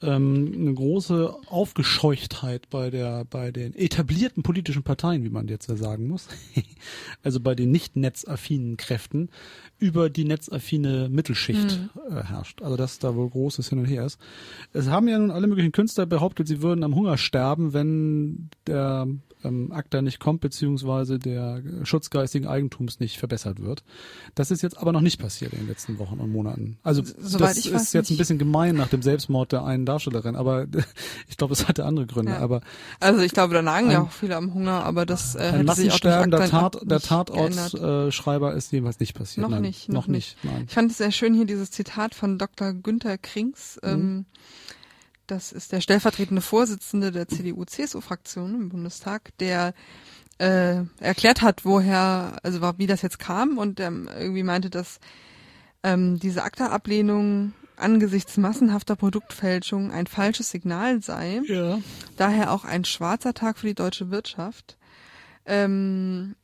ähm, eine große Aufgescheuchtheit bei der, bei den etablierten politischen Parteien, wie man jetzt ja sagen muss, also bei den nicht netzaffinen Kräften, über die netzaffine Mittelschicht Mhm. äh, herrscht. Also dass da wohl großes Hin und Her ist. Es haben ja nun alle möglichen Künstler behauptet, sie würden am Hunger sterben, wenn der ähm, ACTA nicht kommt, beziehungsweise der Schutz geistigen Eigentums nicht verbessert wird. Das ist jetzt aber noch nicht passiert in den letzten Wochen und Monaten. Also Soweit das ich ist jetzt ein nicht. bisschen gemein nach dem Selbstmord der einen Darstellerin, aber ich glaube, es hatte andere Gründe. Ja. Aber Also ich glaube, da nagen ja Ein- auch viele am Hunger, aber das äh, ein hätte sich auch durch Massensterben der, Tat, der nicht. Tatortschreiber ist jedenfalls nicht passiert. Noch Nein, nicht, noch noch nicht. Nein. Ich fand es sehr schön hier dieses Zitat von Dr. Günther Krings. Mhm. Ähm, das ist der stellvertretende Vorsitzende der CDU-CSU-Fraktion im Bundestag, der äh, erklärt hat, woher, also war- wie das jetzt kam und ähm, irgendwie meinte, dass ähm, diese ACTA-Ablehnung angesichts massenhafter Produktfälschung ein falsches Signal sei. Ja. Daher auch ein schwarzer Tag für die deutsche Wirtschaft. Ähm,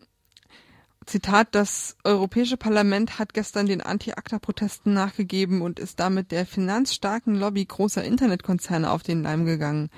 Zitat, das Europäische Parlament hat gestern den Anti-ACTA-Protesten nachgegeben und ist damit der finanzstarken Lobby großer Internetkonzerne auf den Leim gegangen.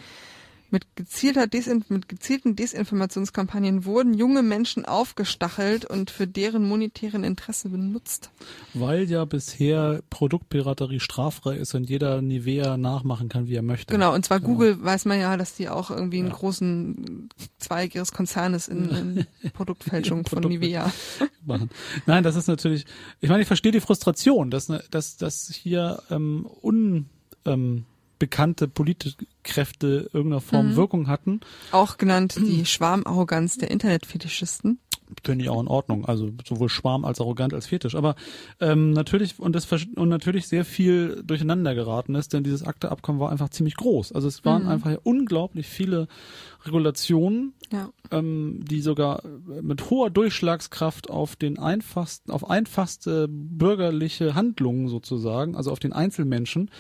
Mit, gezielter Desin mit gezielten Desinformationskampagnen wurden junge Menschen aufgestachelt und für deren monetären Interesse benutzt. Weil ja bisher Produktpiraterie straffrei ist und jeder Nivea nachmachen kann, wie er möchte. Genau, und zwar Google weiß man ja, dass die auch irgendwie einen großen Zweig ihres Konzernes in, in Produktfälschung von Produkt- Nivea. machen. Nein, das ist natürlich, ich meine, ich verstehe die Frustration, dass, ne- dass, dass hier ähm, un, ähm, bekannte politische Kräfte irgendeiner Form Mhm. Wirkung hatten, Auch genannt die Schwarmarroganz der Internetfetischisten. finde ich auch in Ordnung. Also sowohl Schwarm als arrogant als Fetisch. Aber ähm, natürlich und das und natürlich sehr viel durcheinander geraten ist, denn dieses Akte-Abkommen war einfach ziemlich groß. Also es waren einfach ja unglaublich viele Regulationen, Ja. ähm, die sogar mit hoher Durchschlagskraft auf den einfachsten, auf einfachste bürgerliche Handlungen sozusagen, also auf den Einzelmenschen,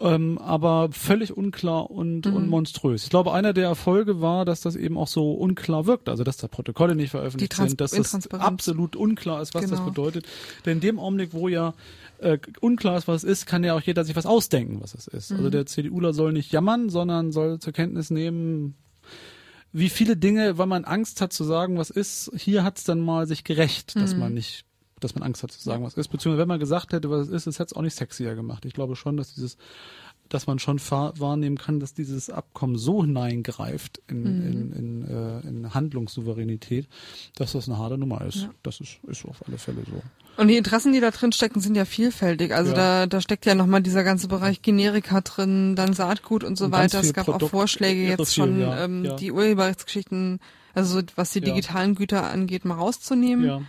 ähm, aber völlig unklar und, Mhm. und monströs. Ich glaube, einer der Erfolge war, dass das eben auch so unklar wirkt, also dass da Protokolle nicht veröffentlicht sind, dass das absolut unklar ist, was das Genau. bedeutet. Denn in dem Augenblick, wo ja äh, unklar ist, was es ist, kann ja auch jeder sich was ausdenken, was es ist. Mhm. Also der CDUler soll nicht jammern, sondern soll zur Kenntnis nehmen, wie viele Dinge, weil man Angst hat zu sagen, was ist, hier hat's dann mal sich gerecht, dass Mhm. man nicht, dass man Angst hat zu sagen, was ist. Beziehungsweise wenn man gesagt hätte, was es ist, es hätte es auch nicht sexier gemacht. Ich glaube schon, dass dieses, dass man schon wahrnehmen kann, dass dieses Abkommen so hineingreift in, Mhm. in, in, äh, in Handlungssouveränität, dass das eine harte Nummer ist. Ja. Das ist, ist auf alle Fälle so. Und die Interessen, die da drin stecken, sind ja vielfältig. Also Ja. da, da steckt ja nochmal dieser ganze Bereich Generika drin, dann Saatgut und so Und weiter. Es gab Produkt- auch Vorschläge jetzt viel, schon, ja, ähm, die Urheberrechtsgeschichten, also so, was die digitalen Güter angeht, mal rauszunehmen Ja.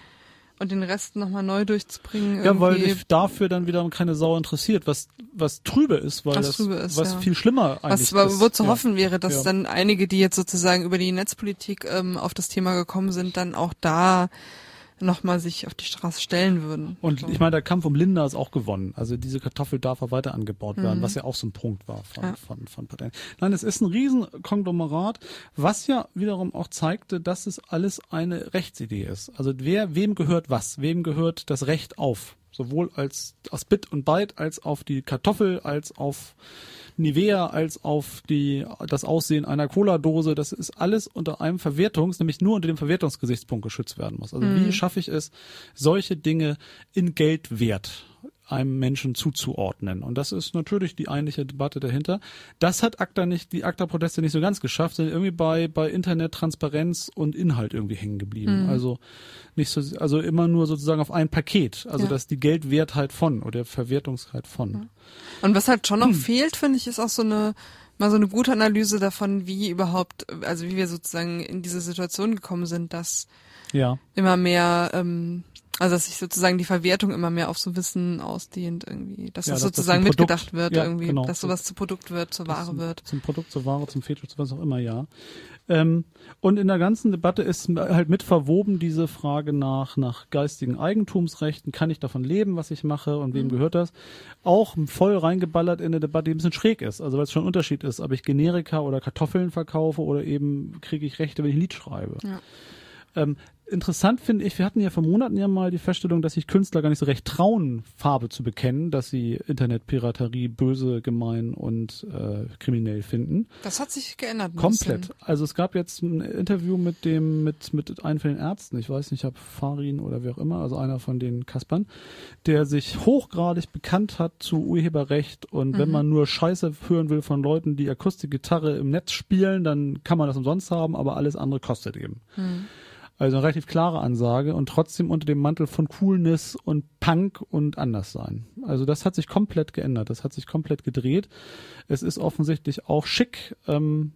Und den Rest nochmal neu durchzubringen. Ja, weil irgendwie. dich dafür dann wiederum keine Sau interessiert, was, was trübe ist, weil Was das, trübe ist, was ja. viel schlimmer eigentlich Was wa- ist. wo zu ja. hoffen wäre, dass Ja. dann einige, die jetzt sozusagen über die Netzpolitik ähm, auf das Thema gekommen sind, dann auch da nochmal sich auf die Straße stellen würden. Und So. ich meine, der Kampf um Linda ist auch gewonnen. Also diese Kartoffel darf auch weiter angebaut werden, was ja auch so ein Punkt war von, Mhm. Ja. von, von Parteien. Nein, es ist ein Riesenkonglomerat, was ja wiederum auch zeigte, dass es alles eine Rechtsidee ist. Also wer, wem gehört was? Wem gehört das Recht auf? Sowohl als, aus Bit und Byte als auf die Kartoffel, als auf Nivea, als auf die, das Aussehen einer Cola-Dose. Das ist alles unter einem Verwertungs-, nämlich nur unter dem Verwertungsgesichtspunkt geschützt werden muss. Also wie schaffe ich es, solche Dinge in Geldwert einem Menschen zuzuordnen. Und das ist natürlich die eigentliche Debatte dahinter. Das hat ACTA nicht, die ACTA-Proteste nicht so ganz geschafft, sind irgendwie bei, bei Internet, Transparenz und Inhalt irgendwie hängen geblieben. Also nicht so, also immer nur sozusagen auf ein Paket. Also Ja. dass die Geldwertheit von oder Verwertungsheit von. Und was halt schon noch Hm. fehlt, finde ich, ist auch so eine mal so eine gute Analyse davon, wie überhaupt, also wie wir sozusagen in diese Situation gekommen sind, dass Ja. immer mehr, ähm, also dass sich sozusagen die Verwertung immer mehr auf so Wissen ausdehnt irgendwie, dass Ja, das dass das sozusagen ein Produkt- mitgedacht wird ja, irgendwie, genau. dass sowas zu Produkt wird, zur Ware zum, wird. Zum Produkt, zur Ware, zum Fetisch, zu was auch immer, ja. Ähm, und in der ganzen Debatte ist halt mit verwoben diese Frage nach, nach geistigen Eigentumsrechten. Kann ich davon leben, was ich mache und Mhm. wem gehört das? Auch voll reingeballert in eine Debatte, die ein bisschen schräg ist. Also weil es schon ein Unterschied ist, ob ich Generika oder Kartoffeln verkaufe oder eben kriege ich Rechte, wenn ich ein Lied schreibe. Ja. Ähm, interessant finde ich, wir hatten ja vor Monaten ja mal die Feststellung, dass sich Künstler gar nicht so recht trauen, Farbe zu bekennen, dass sie Internetpiraterie böse, gemein und äh, kriminell finden. Das hat sich geändert. Komplett. Also es gab jetzt ein Interview mit dem, mit, mit einem von den Ärzten, ich weiß nicht, ob Farin oder wer auch immer, also einer von den Kaspern, der sich hochgradig bekannt hat zu Urheberrecht und wenn man nur Scheiße hören will von Leuten, die Akustikgitarre im Netz spielen, dann kann man das umsonst haben, aber alles andere kostet eben. Also eine relativ klare Ansage und trotzdem unter dem Mantel von Coolness und Punk und anders sein. Also das hat sich komplett geändert, das hat sich komplett gedreht. Es ist offensichtlich auch schick, ähm,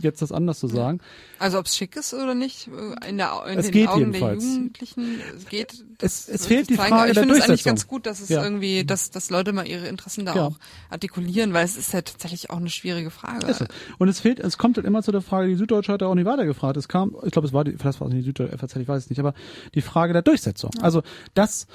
jetzt das anders zu sagen. Also ob es schick ist oder nicht, äh, in, der, in Es den geht Augen jedenfalls. der Jugendlichen es geht. Es- das es fehlt die zeigen. Frage Aber ich der finde es eigentlich ganz gut, dass es Ja. irgendwie, dass, dass Leute mal ihre Interessen da Ja. auch artikulieren, weil es ist ja tatsächlich auch eine schwierige Frage. Es. Und es fehlt, es kommt halt immer zu der Frage, die Süddeutsche hat ja auch nicht weitergefragt. Es kam, ich glaube, es war die, vielleicht war es nicht die Süddeutsche FAZ, ich weiß es nicht, aber die Frage der Durchsetzung. Also, dass,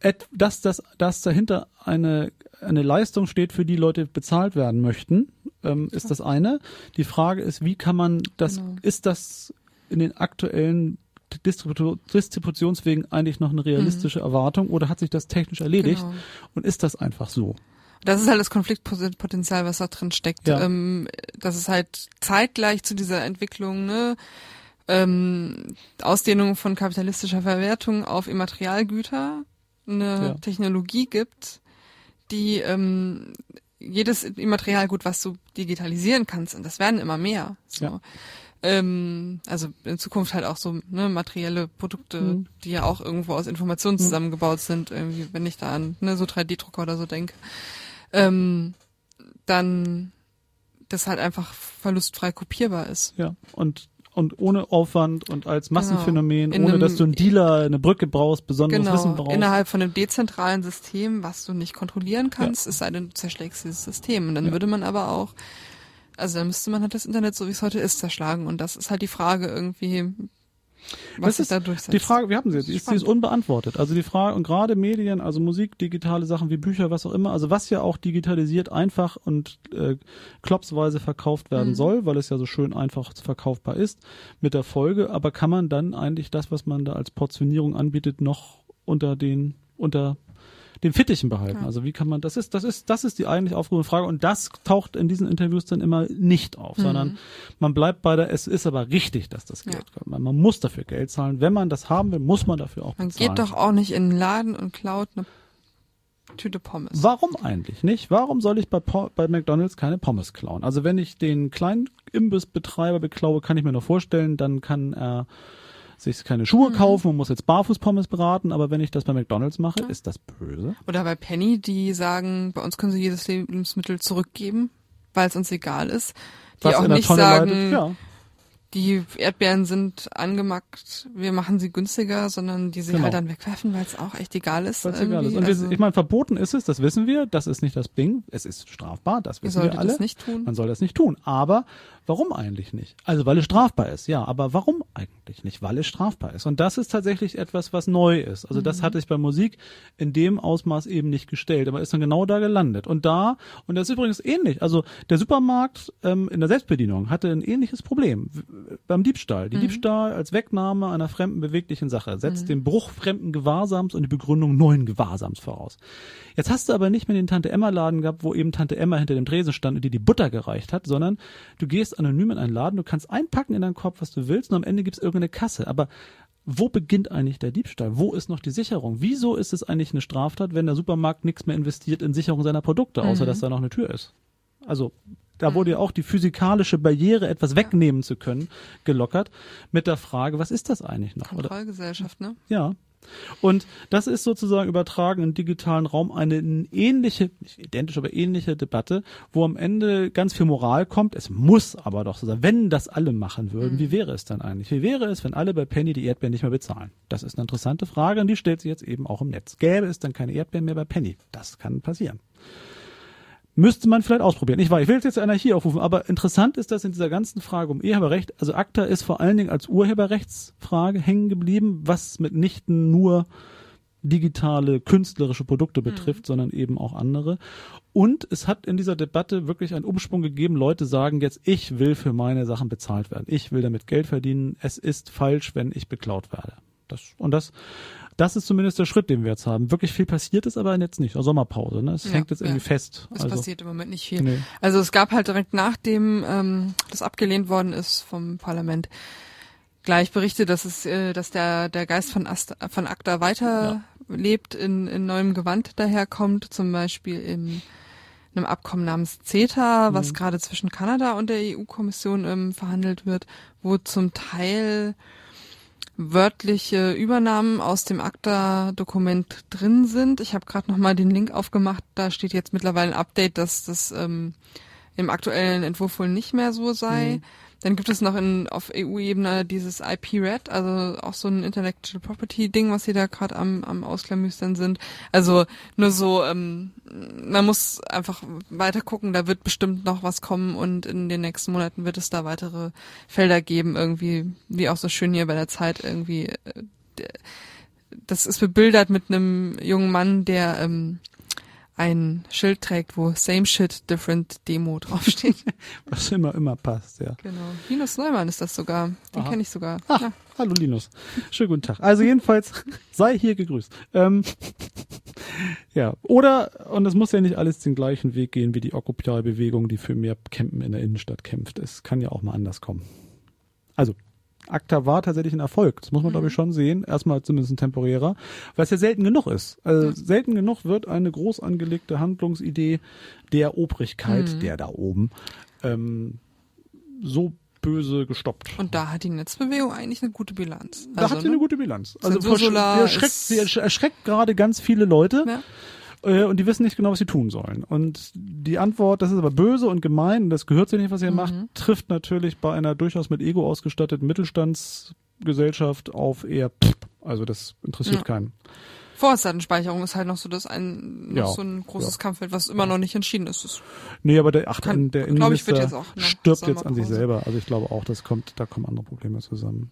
et- dass, dass, dass dahinter eine, eine Leistung steht, für die Leute bezahlt werden möchten, ähm, ist das eine. Die Frage ist, wie kann man das, Genau. ist das in den aktuellen Distribu Distributionswegen eigentlich noch eine realistische Erwartung oder hat sich das technisch erledigt Genau. und ist das einfach so? Das ist halt das Konfliktpotenzial, was da drin steckt. Ja. Ähm, das ist halt zeitgleich zu dieser Entwicklung, ne, ähm, Ausdehnung von kapitalistischer Verwertung auf Immaterialgüter eine Ja. Technologie gibt, die ähm, jedes Immaterialgut, was du digitalisieren kannst, und das werden immer mehr. So. Ja. Ähm, also in Zukunft halt auch so ne, materielle Produkte, Mhm. die ja auch irgendwo aus Informationen zusammengebaut sind, irgendwie, wenn ich da an ne, so 3D-Drucker oder so denke ähm, dann das halt einfach verlustfrei kopierbar ist. Ja, und, und ohne Aufwand und als Massenphänomen, Genau. Ohne einem- dass du einen Dealer, eine Brücke brauchst, besonderes Wissen Genau, brauchst. innerhalb von einem dezentralen System, was du nicht kontrollieren kannst, es sei denn, du zerschlägst dieses System. Und dann Ja. würde man aber auch, also dann müsste man halt das Internet, so wie es heute ist, zerschlagen. Und das ist halt die Frage irgendwie, was ist da durchsetzt. Die Frage, wir haben sie jetzt, die ist, die ist unbeantwortet. Also die Frage, und gerade Medien, also Musik, digitale Sachen wie Bücher, was auch immer, also was ja auch digitalisiert einfach und äh, klopsweise verkauft werden Mhm. soll, weil es ja so schön einfach verkaufbar ist, mit der Folge, aber kann man dann eigentlich das, was man da als Portionierung anbietet, noch unter den, unter den Fittichen behalten. Ja. Also wie kann man, das ist, das ist, das ist die eigentlich aufgerufene Frage und das taucht in diesen Interviews dann immer nicht auf, Mhm. sondern man bleibt bei der, es ist aber richtig, dass das Ja. Geld kommt. Man, man muss dafür Geld zahlen. Wenn man das haben will, muss man dafür auch man bezahlen. geht doch auch nicht in den Laden und klaut eine Tüte Pommes. Warum eigentlich nicht? Warum soll ich bei, Po- bei McDonalds keine Pommes klauen? Also wenn ich den kleinen Imbissbetreiber beklaue, kann ich mir noch vorstellen, dann kann er sich keine Schuhe Mhm. kaufen und muss jetzt Barfußpommes beraten, aber wenn ich das bei McDonalds mache, ist das böse. Oder bei Penny, die sagen, bei uns können sie jedes Lebensmittel zurückgeben, weil es uns egal ist. Die Was auch nicht Tonne sagen, leidet, ja. die Erdbeeren sind angemackt, wir machen sie günstiger, sondern die sie Genau. halt dann wegwerfen, weil es auch echt egal ist. Weil's egal ist. Und also, ich meine, verboten ist es, das wissen wir, das ist nicht das Ding, es ist strafbar, das wissen wir alle. das nicht tun. Man soll das nicht tun. Aber warum eigentlich nicht? Also weil es strafbar ist, ja. Aber warum eigentlich nicht? Weil es strafbar ist. Und das ist tatsächlich etwas, was neu ist. Also Mhm. das hatte ich bei Musik in dem Ausmaß eben nicht gestellt, aber ist dann genau da gelandet. Und da, und das ist übrigens ähnlich. Also der Supermarkt ähm, in der Selbstbedienung hatte ein ähnliches Problem beim Diebstahl. Mhm. Die Diebstahl als Wegnahme einer fremden beweglichen Sache setzt den Bruch fremden Gewahrsams und die Begründung neuen Gewahrsams voraus. Jetzt hast du aber nicht mehr den Tante Emma Laden gehabt, wo eben Tante Emma hinter dem Tresen stand und dir die Butter gereicht hat, sondern du gehst anonym in einen Laden, du kannst einpacken in deinen Korb, was du willst und am Ende gibt's irgendeine Kasse. Aber wo beginnt eigentlich der Diebstahl? Wo ist noch die Sicherung? Wieso ist es eigentlich eine Straftat, wenn der Supermarkt nichts mehr investiert in Sicherung seiner Produkte, außer dass da noch eine Tür ist? Also da wurde ja auch die physikalische Barriere, etwas wegnehmen zu können, gelockert mit der Frage, was ist das eigentlich noch? Oder Kontrollgesellschaft, ne? ja. Und das ist sozusagen übertragen im digitalen Raum eine ähnliche, nicht identisch, aber ähnliche Debatte, wo am Ende ganz viel Moral kommt. Es muss aber doch so sein, wenn das alle machen würden, wie wäre es dann eigentlich? Wie wäre es, wenn alle bei Penny die Erdbeeren nicht mehr bezahlen? Das ist eine interessante Frage und die stellt sich jetzt eben auch im Netz. Gäbe es dann keine Erdbeeren mehr bei Penny? Das kann passieren. Müsste man vielleicht ausprobieren. Ich weiß, ich will jetzt Anarchie aufrufen, aber interessant ist, dass in dieser ganzen Frage um Urheberrecht, also ACTA ist vor allen Dingen als Urheberrechtsfrage hängen geblieben, was mitnichten nur digitale, künstlerische Produkte betrifft, sondern eben auch andere. Und es hat in dieser Debatte wirklich einen Umsprung gegeben. Leute sagen jetzt, ich will für meine Sachen bezahlt werden. Ich will damit Geld verdienen. Es ist falsch, wenn ich beklaut werde. Das, und das, das ist zumindest der Schritt, den wir jetzt haben. Wirklich viel passiert ist aber jetzt nicht. Sommerpause, ne? Es Ja, hängt jetzt irgendwie ja. fest. Es also, passiert im Moment nicht viel. Nee. Also es gab halt direkt nachdem ähm, das abgelehnt worden ist vom Parlament gleich Berichte, dass es, äh, dass der der Geist von Asta, von ACTA weiter lebt, in, in neuem Gewand daherkommt, zum Beispiel im einem Abkommen namens CETA, was gerade zwischen Kanada und der EU-Kommission ähm, verhandelt wird, wo zum Teil wörtliche Übernahmen aus dem ACTA-Dokument drin sind. Ich habe gerade noch mal den Link aufgemacht. Da steht jetzt mittlerweile ein Update, dass das ähm, im aktuellen Entwurf wohl nicht mehr so sei. Dann gibt es noch in, auf EU-Ebene dieses IP-RED, also auch so ein Intellectual Property-Ding, was sie da gerade am, am Ausklamüstern sind. Also nur so, ähm, man muss einfach weiter gucken, da wird bestimmt noch was kommen und in den nächsten Monaten wird es da weitere Felder geben, irgendwie, wie auch so schön hier bei der Zeit irgendwie. äh, Das ist bebildert mit einem jungen Mann, der ähm, ein Schild trägt, wo Same Shit, Different Demo draufsteht. was immer, immer passt, ja. genau. Linus Neumann ist das sogar. Den kenne ich sogar. Ach, Ja. hallo Linus. Schönen guten Tag. Also jedenfalls, sei hier gegrüßt. Ähm, ja, oder, und es muss ja nicht alles den gleichen Weg gehen wie die Occupy-Bewegung, die für mehr Campen in der Innenstadt kämpft. Es kann ja auch mal anders kommen. Also, ACTA war tatsächlich ein Erfolg. Das muss man, glaube ich, schon sehen. Erstmal zumindest ein temporärer, weil es ja selten genug ist. Also selten genug wird eine groß angelegte Handlungsidee der Obrigkeit, der da oben, ähm, so böse gestoppt. Und da hat die Netzbewegung eigentlich eine gute Bilanz. Da Also, hat sie ne? eine gute Bilanz. Also sie erschreckt, sie ersch- erschreckt gerade ganz viele Leute Ja. Äh, und die wissen nicht genau, was sie tun sollen. Und die Antwort, das ist aber böse und gemein, und das gehört sich nicht, was ihr macht, Mhm. trifft natürlich bei einer durchaus mit Ego ausgestatteten Mittelstandsgesellschaft auf eher, pff, also das interessiert Ja. keinen. Vorratsdatenspeicherung ist halt noch so das ein, noch Ja, so ein großes ja. Kampfeld, was immer noch nicht entschieden ist. Das Nee, aber der, ach, Kann- der glaub ich, Innenminister jetzt auch, ne, stirbt jetzt an sich selber. Also ich glaube auch, das kommt, da kommen andere Probleme zusammen.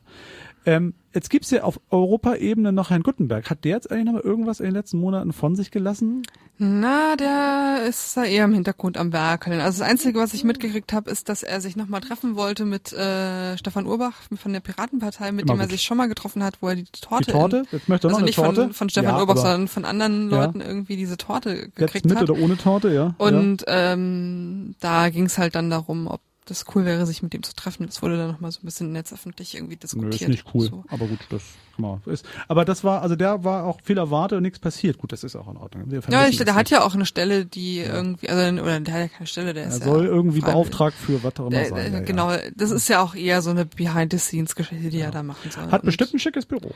Ähm, jetzt gibt's ja auf Europaebene noch Herrn Gutenberg. Hat der jetzt eigentlich noch mal irgendwas in den letzten Monaten von sich gelassen? Na, der ist da eher im Hintergrund am Werkeln. Also das Einzige, was ich mitgekriegt habe, ist, dass er sich nochmal treffen wollte mit äh, Stefan Urbach von der Piratenpartei, mit Immer dem er gut. sich schon mal getroffen hat, wo er die Torte, Die Torte? In, Jetzt möchte er noch also nicht Torte. von, von Stefan Ja, Urbach, sondern von anderen Ja. Leuten irgendwie diese Torte Jetzt gekriegt mit hat. oder ohne Torte, ja. ja. Und ähm, da ging es halt dann darum, ob das cool wäre, sich mit ihm zu treffen. Das wurde dann nochmal so ein bisschen netzöffentlich irgendwie Nö, diskutiert. ist nicht cool. So. Aber gut, das mal ist. Aber das war, also der war auch viel erwartet und nichts passiert. Gut, das ist auch in Ordnung. Ja, ich, der hat nicht. ja auch eine Stelle, die irgendwie, also oder der hat ja keine Stelle, der Er ist soll ja irgendwie beauftragt für was auch immer sein. der, ja, ja. genau, das ist ja auch eher so eine Behind-the-Scenes-Geschichte, die er da machen soll. Hat bestimmt ein schickes Büro.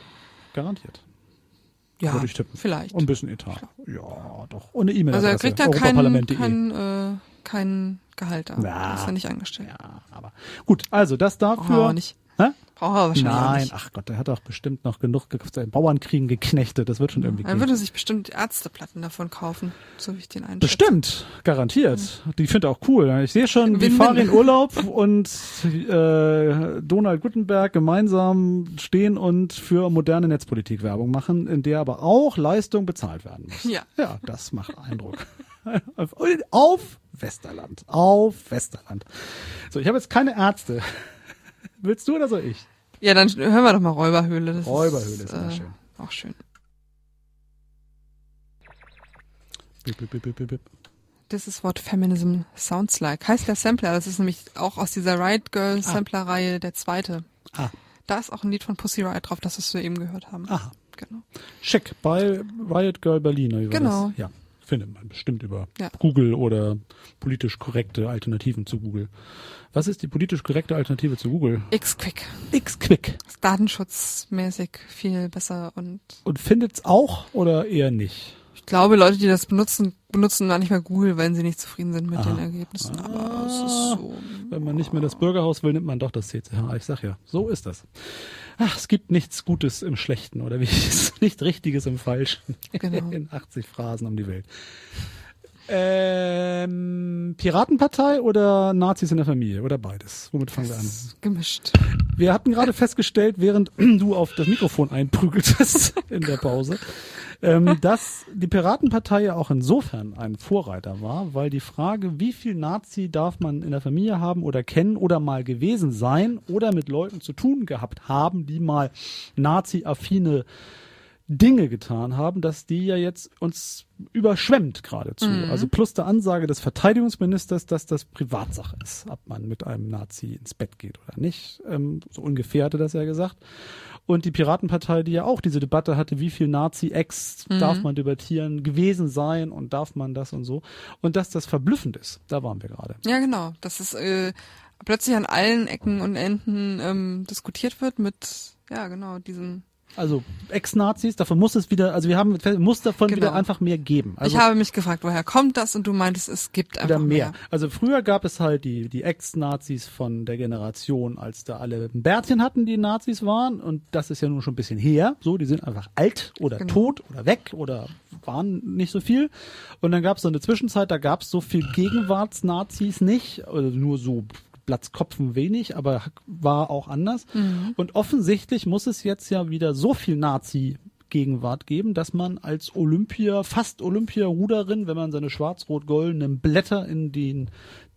Garantiert. ja, würde ich tippen. vielleicht. Und ein bisschen Etat. Ja, doch. Und eine E-Mail. also er kriegt ja kein, kein, äh, kein Gehalt da. Na. ist ja nicht angestellt. Ja, aber gut, also das Braucht er dafür. auch nicht. Hä? Braucht er wahrscheinlich auch Nein, nicht. ach Gott, der hat doch bestimmt noch genug ge- seinen Bauernkriegen geknechtet. Das wird schon irgendwie Er würde sich bestimmt Ärzteplatten davon kaufen, so wie ich den einschätze. Bestimmt, garantiert. Die finde ich auch cool. Ich sehe schon, wie. Farin in Urlaub und äh, Donald Gutenberg gemeinsam stehen und für moderne Netzpolitik Werbung machen, in der aber auch Leistung bezahlt werden muss. Ja. Ja, das macht Eindruck. auf Westerland. Auf Westerland. So, ich habe jetzt keine Ärzte. Willst du oder soll ich? Ja, dann hören wir doch mal Räuberhöhle. Das Räuberhöhle ist ist, immer äh, schön. Auch schön. Bip, bip, bip, bip, bip. This is what feminism sounds like. Heißt der Sampler. Das ist nämlich auch aus dieser Riot Girl Sampler-Reihe der zweite. Ah, Da ist auch ein Lied von Pussy Riot drauf, das was wir eben gehört haben. aha. Genau. Schick, bei Riot Girl Berlin. Genau. Das? Ja, findet man bestimmt über Ja. Google oder politisch korrekte Alternativen zu Google. Was ist die politisch korrekte Alternative zu Google? X-Quick. X-Quick. Ist datenschutzmäßig viel besser und Und findet's auch oder eher nicht? Ich glaube, Leute, die das benutzen, benutzen gar nicht mehr Google, wenn sie nicht zufrieden sind mit Aha. den Ergebnissen. Aber es ist so. Wenn man nicht mehr das Bürgerhaus will, nimmt man doch das CCH. Ich sag ja, so ist das. Ach, es gibt nichts Gutes im Schlechten oder wie es nicht Richtiges im Falschen. Genau. In 80 Phrasen um die Welt. Ähm, Piratenpartei oder Nazis in der Familie oder beides? Womit fangen wir an? Gemischt. Wir hatten gerade festgestellt, während du auf das Mikrofon einprügeltest in der Pause, ähm, dass die Piratenpartei ja auch insofern ein Vorreiter war, weil die Frage, wie viel Nazi darf man in der Familie haben oder kennen oder mal gewesen sein oder mit Leuten zu tun gehabt haben, die mal Nazi-affine Dinge getan haben, dass die ja jetzt uns überschwemmt geradezu. Mhm. Also plus der Ansage des Verteidigungsministers, dass das Privatsache ist, ob man mit einem Nazi ins Bett geht oder nicht. Ähm, so ungefähr hatte das ja gesagt. Und die Piratenpartei, die ja auch diese Debatte hatte, wie viel Nazi-Ex Mhm. darf man debattieren, gewesen sein und darf man das und so. Und dass das verblüffend ist, da waren wir gerade. Ja, genau. Dass es äh, plötzlich an allen Ecken und Enden ähm, diskutiert wird mit, ja, genau, diesen. Also Ex-Nazis, davon muss es wieder, also wir haben, muss davon Genau. wieder einfach mehr geben. Also ich habe mich gefragt, woher kommt das? Und du meintest, es gibt einfach wieder mehr. mehr. Also früher gab es halt die, die Ex-Nazis von der Generation, als da alle ein Bärtchen hatten, die Nazis waren. Und das ist ja nun schon ein bisschen her. So, die sind einfach alt oder Genau. tot oder weg oder waren nicht so viel. Und dann gab es so eine Zwischenzeit, da gab es so viel Gegenwarts-Nazis nicht. Also nur so Platzkopfen wenig, aber war auch anders. Und offensichtlich muss es jetzt ja wieder so viel Nazi Gegenwart geben, dass man als Olympia, fast Olympiaruderin, wenn man seine schwarz-rot-goldenen Blätter in den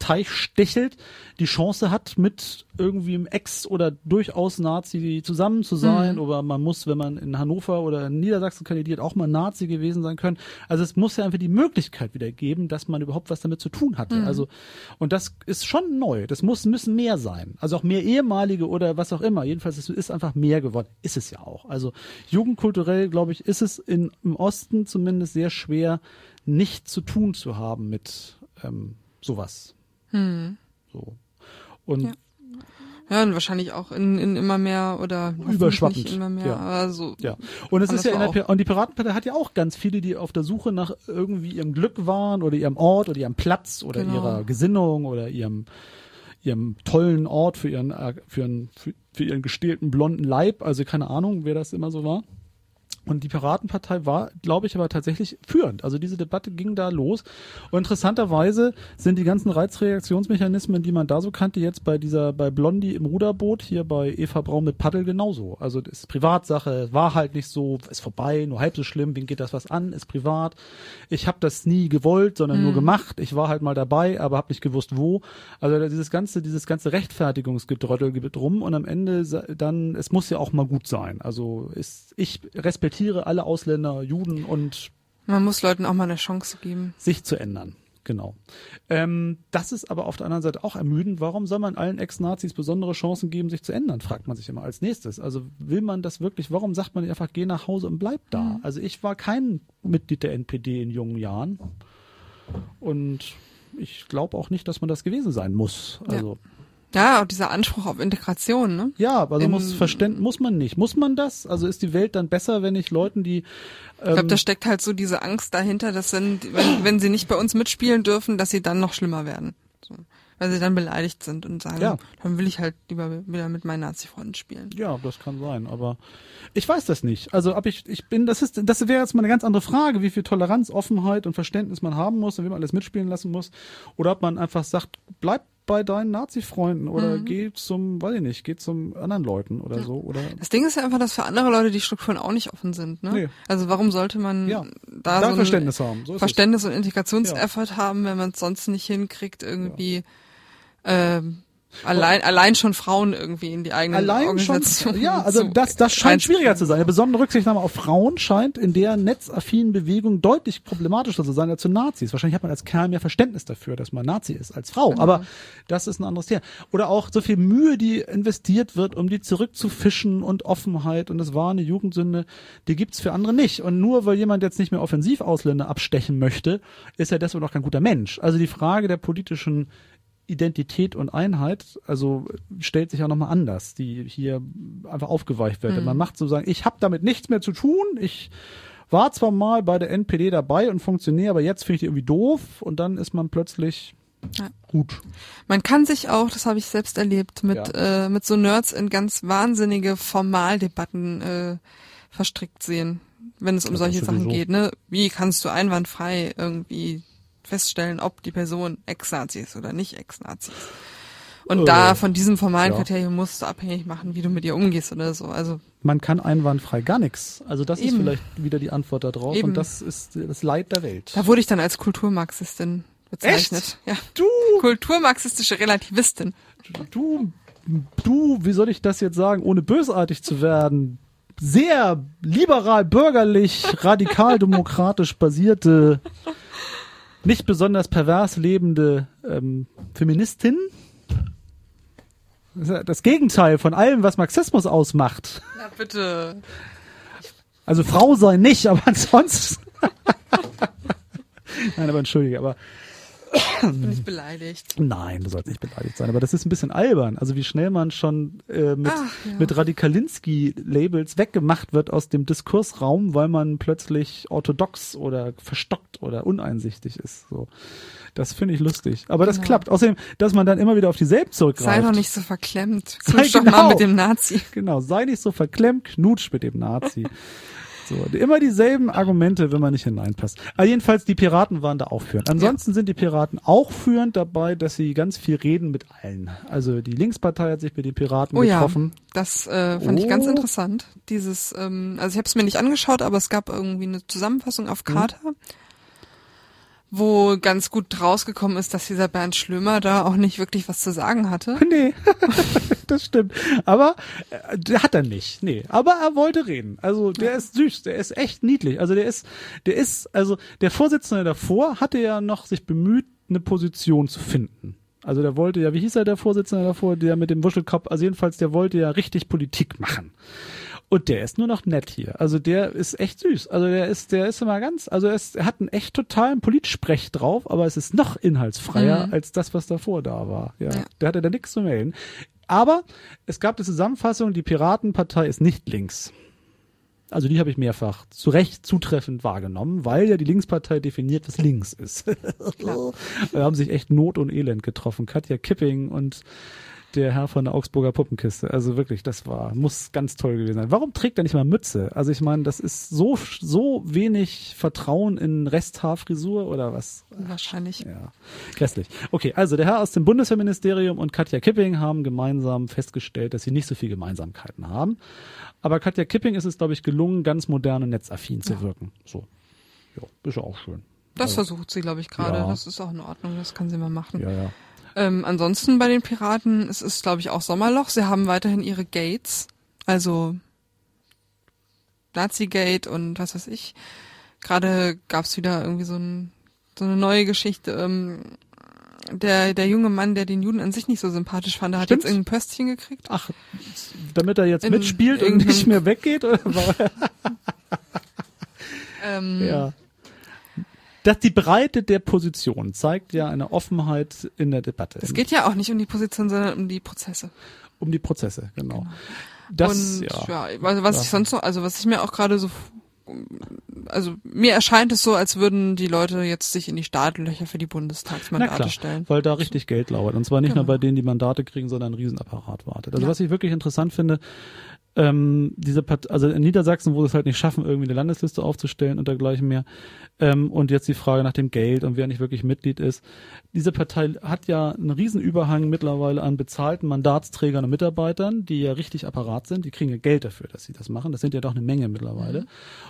Teich stichelt, die Chance hat, mit irgendwie einem Ex- oder durchaus Nazi zusammen zu sein. Oder man muss, wenn man in Hannover oder in Niedersachsen kandidiert, auch mal Nazi gewesen sein können. Also es muss ja einfach die Möglichkeit wieder geben, dass man überhaupt was damit zu tun hatte. Also, und das ist schon neu. Das muss, müssen mehr sein. Also auch mehr ehemalige oder was auch immer. Jedenfalls es ist einfach mehr geworden. Ist es ja auch. Also jugendkulturell, glaube ich, ist es in, im Osten zumindest sehr schwer, nicht zu tun zu haben mit ähm, sowas. So. Und Ja. Ja, und wahrscheinlich auch in, in immer mehr oder Überschwappend, immer mehr. ja. Also, Ja, und es ist ja in der, und die Piratenpartei hat ja auch ganz viele, die auf der Suche nach irgendwie ihrem Glück waren oder ihrem Ort oder ihrem Platz oder Genau. ihrer Gesinnung oder ihrem ihrem tollen Ort für ihren äh, für ihren für, für ihren gestählten blonden Leib, also keine Ahnung, wer das immer so war. Und die Piratenpartei war, glaube ich, aber tatsächlich führend. Also diese Debatte ging da los. Und interessanterweise sind die ganzen Reizreaktionsmechanismen, die man da so kannte, jetzt bei dieser, bei Blondie im Ruderboot, hier bei Eva Braun mit Paddel genauso. Also das ist Privatsache, war halt nicht so, ist vorbei, nur halb so schlimm, wen geht das was an, ist privat. Ich habe das nie gewollt, sondern nur gemacht. Ich war halt mal dabei, aber habe nicht gewusst, wo. Also dieses ganze, dieses ganze Rechtfertigungsgedröttel geht rum und am Ende dann, es muss ja auch mal gut sein. Also ist, ich respektiere alle Ausländer, Juden und man muss Leuten auch mal eine Chance geben. sich zu ändern. Genau. Ähm, das ist aber auf der anderen Seite auch ermüdend. Warum soll man allen Ex-Nazis besondere Chancen geben, sich zu ändern, fragt man sich immer als nächstes. Also will man das wirklich, warum sagt man einfach, geh nach Hause und bleib da? Also ich war kein Mitglied der NPD in jungen Jahren und ich glaube auch nicht, dass man das gewesen sein muss. Also Ja, auch dieser Anspruch auf Integration, ne? ja, also In- muss verständ, muss man nicht. Muss man das? Also ist die Welt dann besser, wenn ich Leuten, die Ich glaube, ähm, da steckt halt so diese Angst dahinter, dass sind, wenn, wenn sie nicht bei uns mitspielen dürfen, dass sie dann noch schlimmer werden. So. Weil sie dann beleidigt sind und sagen, Ja. dann will ich halt lieber wieder mit meinen Nazi-Freunden spielen. Ja, das kann sein, aber ich weiß das nicht. Also, ob ich, ich bin, das ist, das wäre jetzt mal eine ganz andere Frage, wie viel Toleranz, Offenheit und Verständnis man haben muss und wie man alles mitspielen lassen muss. Oder ob man einfach sagt, bleib bei deinen Nazi-Freunden oder Mhm. geh zum, weiß ich nicht, geh zum anderen Leuten oder so. Oder Das Ding ist ja einfach, dass für andere Leute die Strukturen auch nicht offen sind. Ne? Nee. Also warum sollte man Ja. da, da so Verständnis haben. So Verständnis und Integrationseffort haben, wenn man es sonst nicht hinkriegt, irgendwie ähm, allein, allein schon Frauen irgendwie in die eigenen Allein schon, Organisationen ja, also das, das scheint schwieriger zu sein. Eine besondere Rücksichtnahme auf Frauen scheint in der netzaffinen Bewegung deutlich problematischer zu sein als zu Nazis. Wahrscheinlich hat man als Kerl mehr Verständnis dafür, dass man Nazi ist als Frau. Aber das ist ein anderes Thema. Oder auch so viel Mühe, die investiert wird, um die zurückzufischen und Offenheit und das war eine Jugendsünde, die gibt's für andere nicht. Und nur weil jemand jetzt nicht mehr offensiv Ausländer abstechen möchte, ist er deshalb noch kein guter Mensch. Also die Frage der politischen Identität und Einheit, also stellt sich ja nochmal anders, die hier einfach aufgeweicht wird. Man macht sozusagen, ich habe damit nichts mehr zu tun, ich war zwar mal bei der NPD dabei und funktioniere, aber jetzt finde ich die irgendwie doof und dann ist man plötzlich Ja. gut. Man kann sich auch, das habe ich selbst erlebt, mit, äh, mit so Nerds in ganz wahnsinnige Formaldebatten äh, verstrickt sehen, wenn es um Ja, solche Sachen geht. Ne? Wie kannst du einwandfrei irgendwie feststellen, ob die Person Ex-Nazi ist oder nicht Ex-Nazi ist. Und Äh, da von diesem formalen ja. Kriterium musst du abhängig machen, wie du mit ihr umgehst oder so. Also Man kann einwandfrei gar nichts. Also das ist Eben. vielleicht wieder die Antwort darauf. Eben. Und das ist das Leid der Welt. da wurde ich dann als Kulturmarxistin bezeichnet. Ja. Du, Kulturmarxistische Relativistin. du, du, wie soll ich das jetzt sagen, ohne bösartig zu werden? Sehr liberal, bürgerlich, radikal-demokratisch basierte, nicht besonders pervers lebende ähm, Feministin. Das ist ja Das Gegenteil von allem, was Marxismus ausmacht. Na bitte. Also Frau sein nicht, aber ansonsten. Nein, aber entschuldige, aber Bin ich beleidigt. nein, du sollst nicht beleidigt sein. Aber das ist ein bisschen albern. Also wie schnell man schon äh, mit, Ach, ja. mit Radikalinski-Labels weggemacht wird aus dem Diskursraum, weil man plötzlich orthodox oder verstockt oder uneinsichtig ist. So. Das finde ich lustig. Aber das Genau. klappt. Außerdem, dass man dann immer wieder auf dieselben zurückgreift. Sei doch nicht so verklemmt. Sei Knutsch doch genau. mal mit dem Nazi. Genau, sei nicht so verklemmt, knutsch mit dem Nazi. So, immer dieselben Argumente, wenn man nicht hineinpasst. Aber jedenfalls, die Piraten waren da auch führend. Ansonsten sind die Piraten auch führend dabei, dass sie ganz viel reden mit allen. Also die Linkspartei hat sich mit den Piraten Oh ja, getroffen. das äh, fand ich ganz Oh. interessant. Dieses, ähm, also ich habe es mir nicht angeschaut, aber es gab irgendwie eine Zusammenfassung auf Mhm. Carta, wo ganz gut rausgekommen ist, dass dieser Bernd Schlömer da auch nicht wirklich was zu sagen hatte. Nee, das stimmt. Aber äh, der hat er nicht. Nee, aber er wollte reden. Also der ist süß, der ist echt niedlich. Also der ist, der ist, also der Vorsitzende davor hatte ja noch sich bemüht, eine Position zu finden. Also der wollte ja, wie hieß er der Vorsitzende davor, der mit dem Wuschelkopf, also jedenfalls der wollte ja richtig Politik machen. Und der ist nur noch nett hier. Also der ist echt süß. Also der ist, der ist immer ganz, also er, ist, er hat einen echt totalen Politsprech drauf, aber es ist noch inhaltsfreier Mhm. als das, was davor da war. Ja, Ja. der hatte da nichts zu melden. Aber es gab die Zusammenfassung, die Piratenpartei ist nicht links. Also die habe ich mehrfach zu Recht zutreffend wahrgenommen, weil ja die Linkspartei definiert, was links ist. Klar. da haben sich echt Not und Elend getroffen. Katja Kipping und der Herr von der Augsburger Puppenkiste. Also wirklich, das war, muss ganz toll gewesen sein. Warum trägt er nicht mal Mütze? Also ich meine, das ist so, so wenig Vertrauen in Resthaarfrisur oder was? Wahrscheinlich. Ja, grässlich. Okay, also der Herr aus dem Bundeswehrministerium und Katja Kipping haben gemeinsam festgestellt, dass sie nicht so viel Gemeinsamkeiten haben. Aber Katja Kipping ist es, glaube ich, gelungen, ganz modern und netzaffin zu wirken. So. Ja, ist ja auch schön. Das Also, versucht sie, glaube ich, gerade. Ja. Das ist auch in Ordnung, das kann sie mal machen. Ja, ja. Ähm, ansonsten bei den Piraten, es ist, glaube ich, auch Sommerloch. Sie haben weiterhin ihre Gates, also Nazi-Gate und was weiß ich. Gerade gab's wieder irgendwie so, ein, so eine neue Geschichte. Ähm, der, der junge Mann, der den Juden an sich nicht so sympathisch fand, der hat Stimmt's? jetzt irgendein Pöstchen gekriegt. Ach, damit er jetzt In mitspielt und nicht mehr weggeht? Oder? Ähm, ja. Das, die Breite der Position zeigt ja eine Offenheit in der Debatte. Es geht ja auch nicht um die Position, sondern um die Prozesse. um die Prozesse, genau. Das, und ja. ja, also was Ja. ich sonst noch, also was ich mir auch gerade so, also mir erscheint es so, als würden die Leute jetzt sich in die Startlöcher für die Bundestagsmandate klar, stellen. weil da richtig Geld lauert. Und zwar nicht nur Genau. bei denen, die Mandate kriegen, sondern ein Riesenapparat wartet. Also Ja. was ich wirklich interessant finde, ähm, diese Part also in Niedersachsen, wo sie es halt nicht schaffen, irgendwie eine Landesliste aufzustellen und dergleichen mehr. Ähm, und jetzt die Frage nach dem Geld und wer nicht wirklich Mitglied ist. Diese Partei hat ja einen Riesenüberhang mittlerweile an bezahlten Mandatsträgern und Mitarbeitern, die ja richtig Apparat sind. Die kriegen ja Geld dafür, dass sie das machen. Das sind ja doch eine Menge mittlerweile.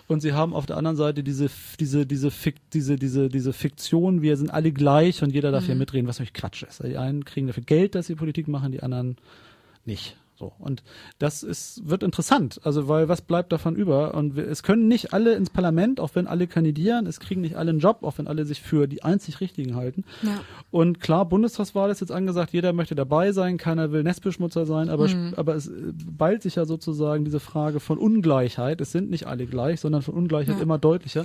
Und sie haben auf der anderen Seite diese, diese, diese, Fik diese, diese, diese Fiktion, wir sind alle gleich und jeder darf hier mitreden, was natürlich Quatsch ist. Die einen kriegen dafür Geld, dass sie Politik machen, die anderen nicht. So. Und das ist, wird interessant. Also, weil was bleibt davon über? Und wir, es können nicht alle ins Parlament, auch wenn alle kandidieren. Es kriegen nicht alle einen Job, auch wenn alle sich für die einzig Richtigen halten. Ja. Und klar, Bundestagswahl ist jetzt angesagt, jeder möchte dabei sein, keiner will Nestbeschmutzer sein, aber, Mhm. aber es äh, ballt sich ja sozusagen diese Frage von Ungleichheit. Es sind nicht alle gleich, sondern von Ungleichheit Ja. immer deutlicher,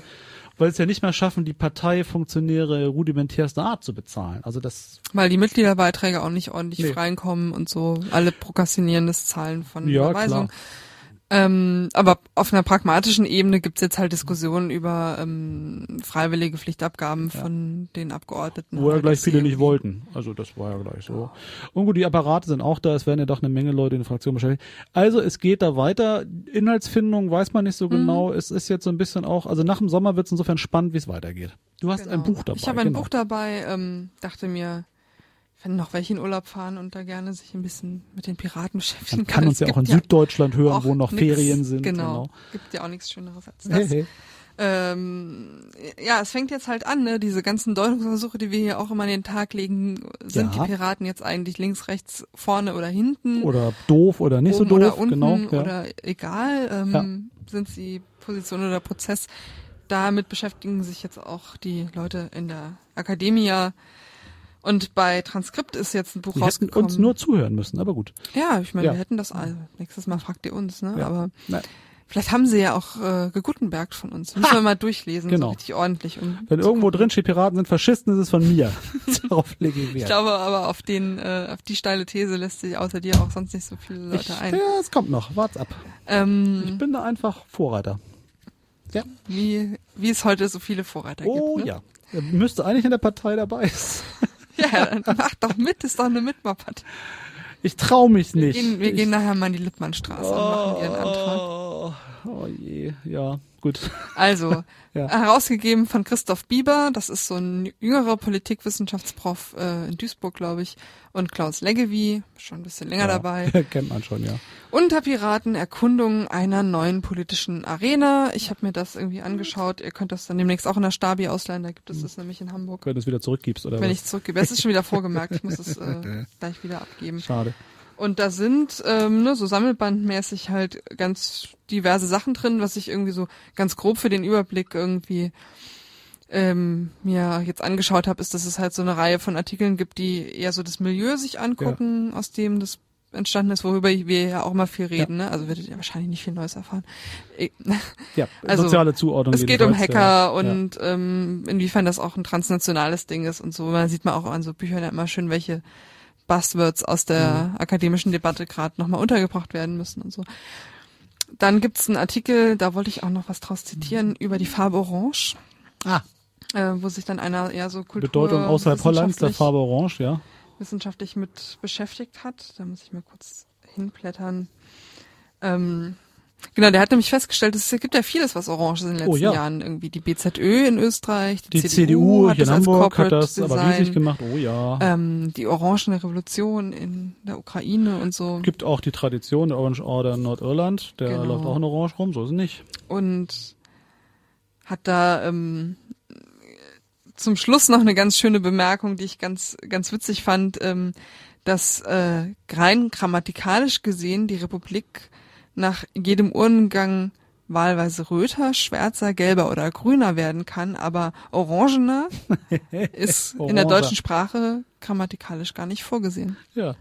weil es ja nicht mehr schaffen, die Parteifunktionäre rudimentärster Art zu bezahlen. Also das Weil die Mitgliederbeiträge auch nicht ordentlich Nee. reinkommen und so. Alle prokrastinieren das Zahlen von Ja, Überweisungen. Ähm, aber auf einer pragmatischen Ebene gibt's jetzt halt Diskussionen über ähm, freiwillige Pflichtabgaben Ja. von den Abgeordneten. Wo ja gleich viele nicht wollten. Also das war ja gleich so. Und gut, die Apparate sind auch da. Es werden ja doch eine Menge Leute in der Fraktion beschäftigt. Also es geht da weiter. Inhaltsfindung weiß man nicht so Mhm. genau. Es ist jetzt so ein bisschen auch, also nach dem Sommer wird es insofern spannend, wie es weitergeht. Du hast ein Genau. Buch dabei. Ich habe ein genau. Buch dabei, ähm, dachte mir, wenn noch welche in Urlaub fahren und da gerne sich ein bisschen mit den Piraten beschäftigen Man kann uns ja auch in gibt Süddeutschland hören, auch wo noch nix- Ferien sind. Genau. Gibt ja auch nichts Schöneres als Hey, das. hey. Ähm, ja, es fängt jetzt halt an, ne? Diese ganzen Deutungsversuche, die wir hier auch immer an den Tag legen, sind Ja. die Piraten jetzt eigentlich links, rechts, vorne oder hinten? Oder doof oder nicht so doof. oder unten genau. Ja. oder egal, ähm, sind sie Position oder Prozess. Damit beschäftigen sich jetzt auch die Leute in der Akademie. Und bei Transkript ist jetzt ein Buch Die hätten rausgekommen. uns nur zuhören müssen, aber gut. ja, ich meine, Ja. wir hätten das all. Nächstes Mal fragt ihr uns, ne? Ja. Aber Nein. vielleicht haben sie ja auch äh, gegutenbergt von uns. Müssen wir mal durchlesen, Genau. so richtig ordentlich. Um Wenn irgendwo drin steht, Piraten sind Faschisten, ist es von mir. Darauf lege ich Ich Wert. glaube aber auf den, äh, auf die steile These lässt sich außer dir auch sonst nicht so viele Leute Ich, ein. ja, es kommt noch. Wart's ab. Ich Ähm, bin da einfach Vorreiter. Ja. wie, wie es heute so viele Vorreiter Oh gibt. Ne? ja. Er müsste eigentlich in der Partei dabei sein. Ja, dann mach doch mit, ist doch eine Mitmachpartei. Ich trau mich Wir nicht. gehen, wir gehen nachher mal in die Lippmannstraße und machen ihren Antrag. Oh, oh je, ja, gut. Also, Ja. herausgegeben von Christoph Bieber, das ist so ein jüngerer Politikwissenschaftsprof äh, in Duisburg, glaube ich, und Klaus Leggevi, schon ein bisschen länger ja, dabei. Kennt man schon, ja. Unterpiraten, Erkundung einer neuen politischen Arena. Ich habe mir das irgendwie angeschaut. Ihr könnt das dann demnächst auch in der Stabi ausleihen, da gibt es das nämlich in Hamburg. Wenn du es wieder zurückgibst, oder Wenn was? ich zurückgebe. Es ist schon wieder vorgemerkt, ich muss es äh, gleich wieder abgeben. Schade. Und da sind ähm, ne, so sammelbandmäßig halt ganz diverse Sachen drin, was ich irgendwie so ganz grob für den Überblick irgendwie ähm, mir jetzt angeschaut habe, ist, dass es halt so eine Reihe von Artikeln gibt, die eher so das Milieu sich angucken, aus dem das entstanden ist, worüber wir ja auch mal viel reden. Ne? Also werdet ihr wahrscheinlich nicht viel Neues erfahren. Ich- Ja, Also, soziale Zuordnung. es geht um Hacker ja. und ähm, inwiefern das auch ein transnationales Ding ist und so. Man sieht man auch an so Büchern ja immer schön, welche Buzzwords aus der Mhm. akademischen Debatte gerade nochmal untergebracht werden müssen und so. Dann gibt's einen Artikel, da wollte ich auch noch was draus zitieren, über die Farbe Orange, Ah, äh, wo sich dann einer eher so Kultur Bedeutung außerhalb Hollands der Farbe Orange, ja. wissenschaftlich mit beschäftigt hat. Da muss ich mal kurz hinblättern. Ähm, genau, der hat nämlich festgestellt, es gibt ja vieles, was orange ist in den letzten Oh, ja. Jahren. Irgendwie die BZÖ in Österreich, die, Die CDU, CDU hat in Hamburg hat das aber Design. riesig gemacht. Oh ja. Ähm, die orangene Revolution in der Ukraine und so. Gibt auch die Tradition der Orange Order in Nordirland. Der Genau. läuft auch in Orange rum, so ist es nicht. und hat da ähm, zum Schluss noch eine ganz schöne Bemerkung, die ich ganz ganz witzig fand, ähm, dass äh, rein grammatikalisch gesehen die Republik nach jedem Urnengang wahlweise röter, schwärzer, gelber oder grüner werden kann, aber orangener ist in der deutschen Sprache grammatikalisch gar nicht vorgesehen. Ja.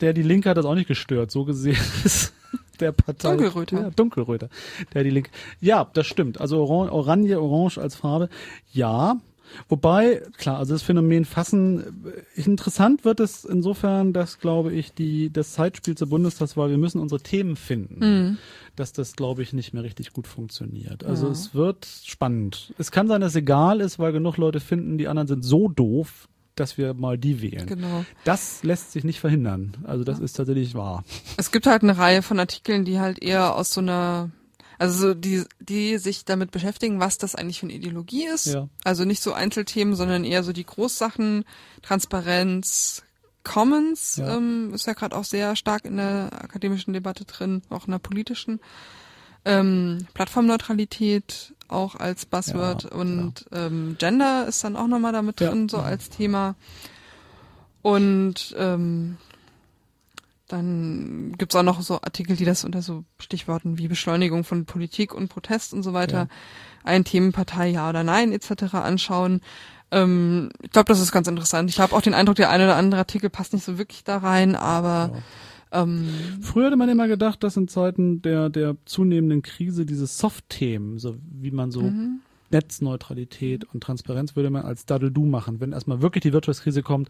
Der die Linke hat das auch nicht gestört, so gesehen ist der Partei. Dunkelröter. Ja, Dunkelröter. Der die Linke. Ja, das stimmt. Also Oran Oranje, Orange als Farbe. Ja. Wobei, klar, also das Phänomen fassen, äh, interessant wird es insofern, dass, glaube ich, die, das Zeitspiel zur Bundestagswahl, wir müssen unsere Themen finden, dass das, glaube ich, nicht mehr richtig gut funktioniert. Also Ja. es wird spannend. Es kann sein, dass es egal ist, weil genug Leute finden, die anderen sind so doof, dass wir mal die wählen. Genau. Das lässt sich nicht verhindern. Also das ist tatsächlich wahr. Es gibt halt eine Reihe von Artikeln, die halt eher aus so einer, also so die, die sich damit beschäftigen, was das eigentlich für eine Ideologie ist. Ja. Also nicht so Einzelthemen, sondern eher so die Großsachen, Transparenz, Commons Ja. Ähm, ist ja gerade auch sehr stark in der akademischen Debatte drin, auch in der politischen. Ähm, Plattformneutralität auch als Buzzword Ja, und ähm, Gender ist dann auch nochmal damit Ja. drin, so als Thema. Und ähm, dann gibt's auch noch so Artikel, die das unter so Stichworten wie Beschleunigung von Politik und Protest und so weiter, Ja. ein Themenpartei ja oder nein etc. anschauen. Ähm, ich glaube, das ist ganz interessant. Ich habe auch den Eindruck, der eine oder andere Artikel passt nicht so wirklich da rein, aber ähm, Früher hatte man immer gedacht, dass in Zeiten der, der zunehmenden Krise diese Soft-Themen, so wie man so Mhm. Netzneutralität und Transparenz würde man als Daddle-Do machen. Wenn erstmal wirklich die Wirtschaftskrise kommt,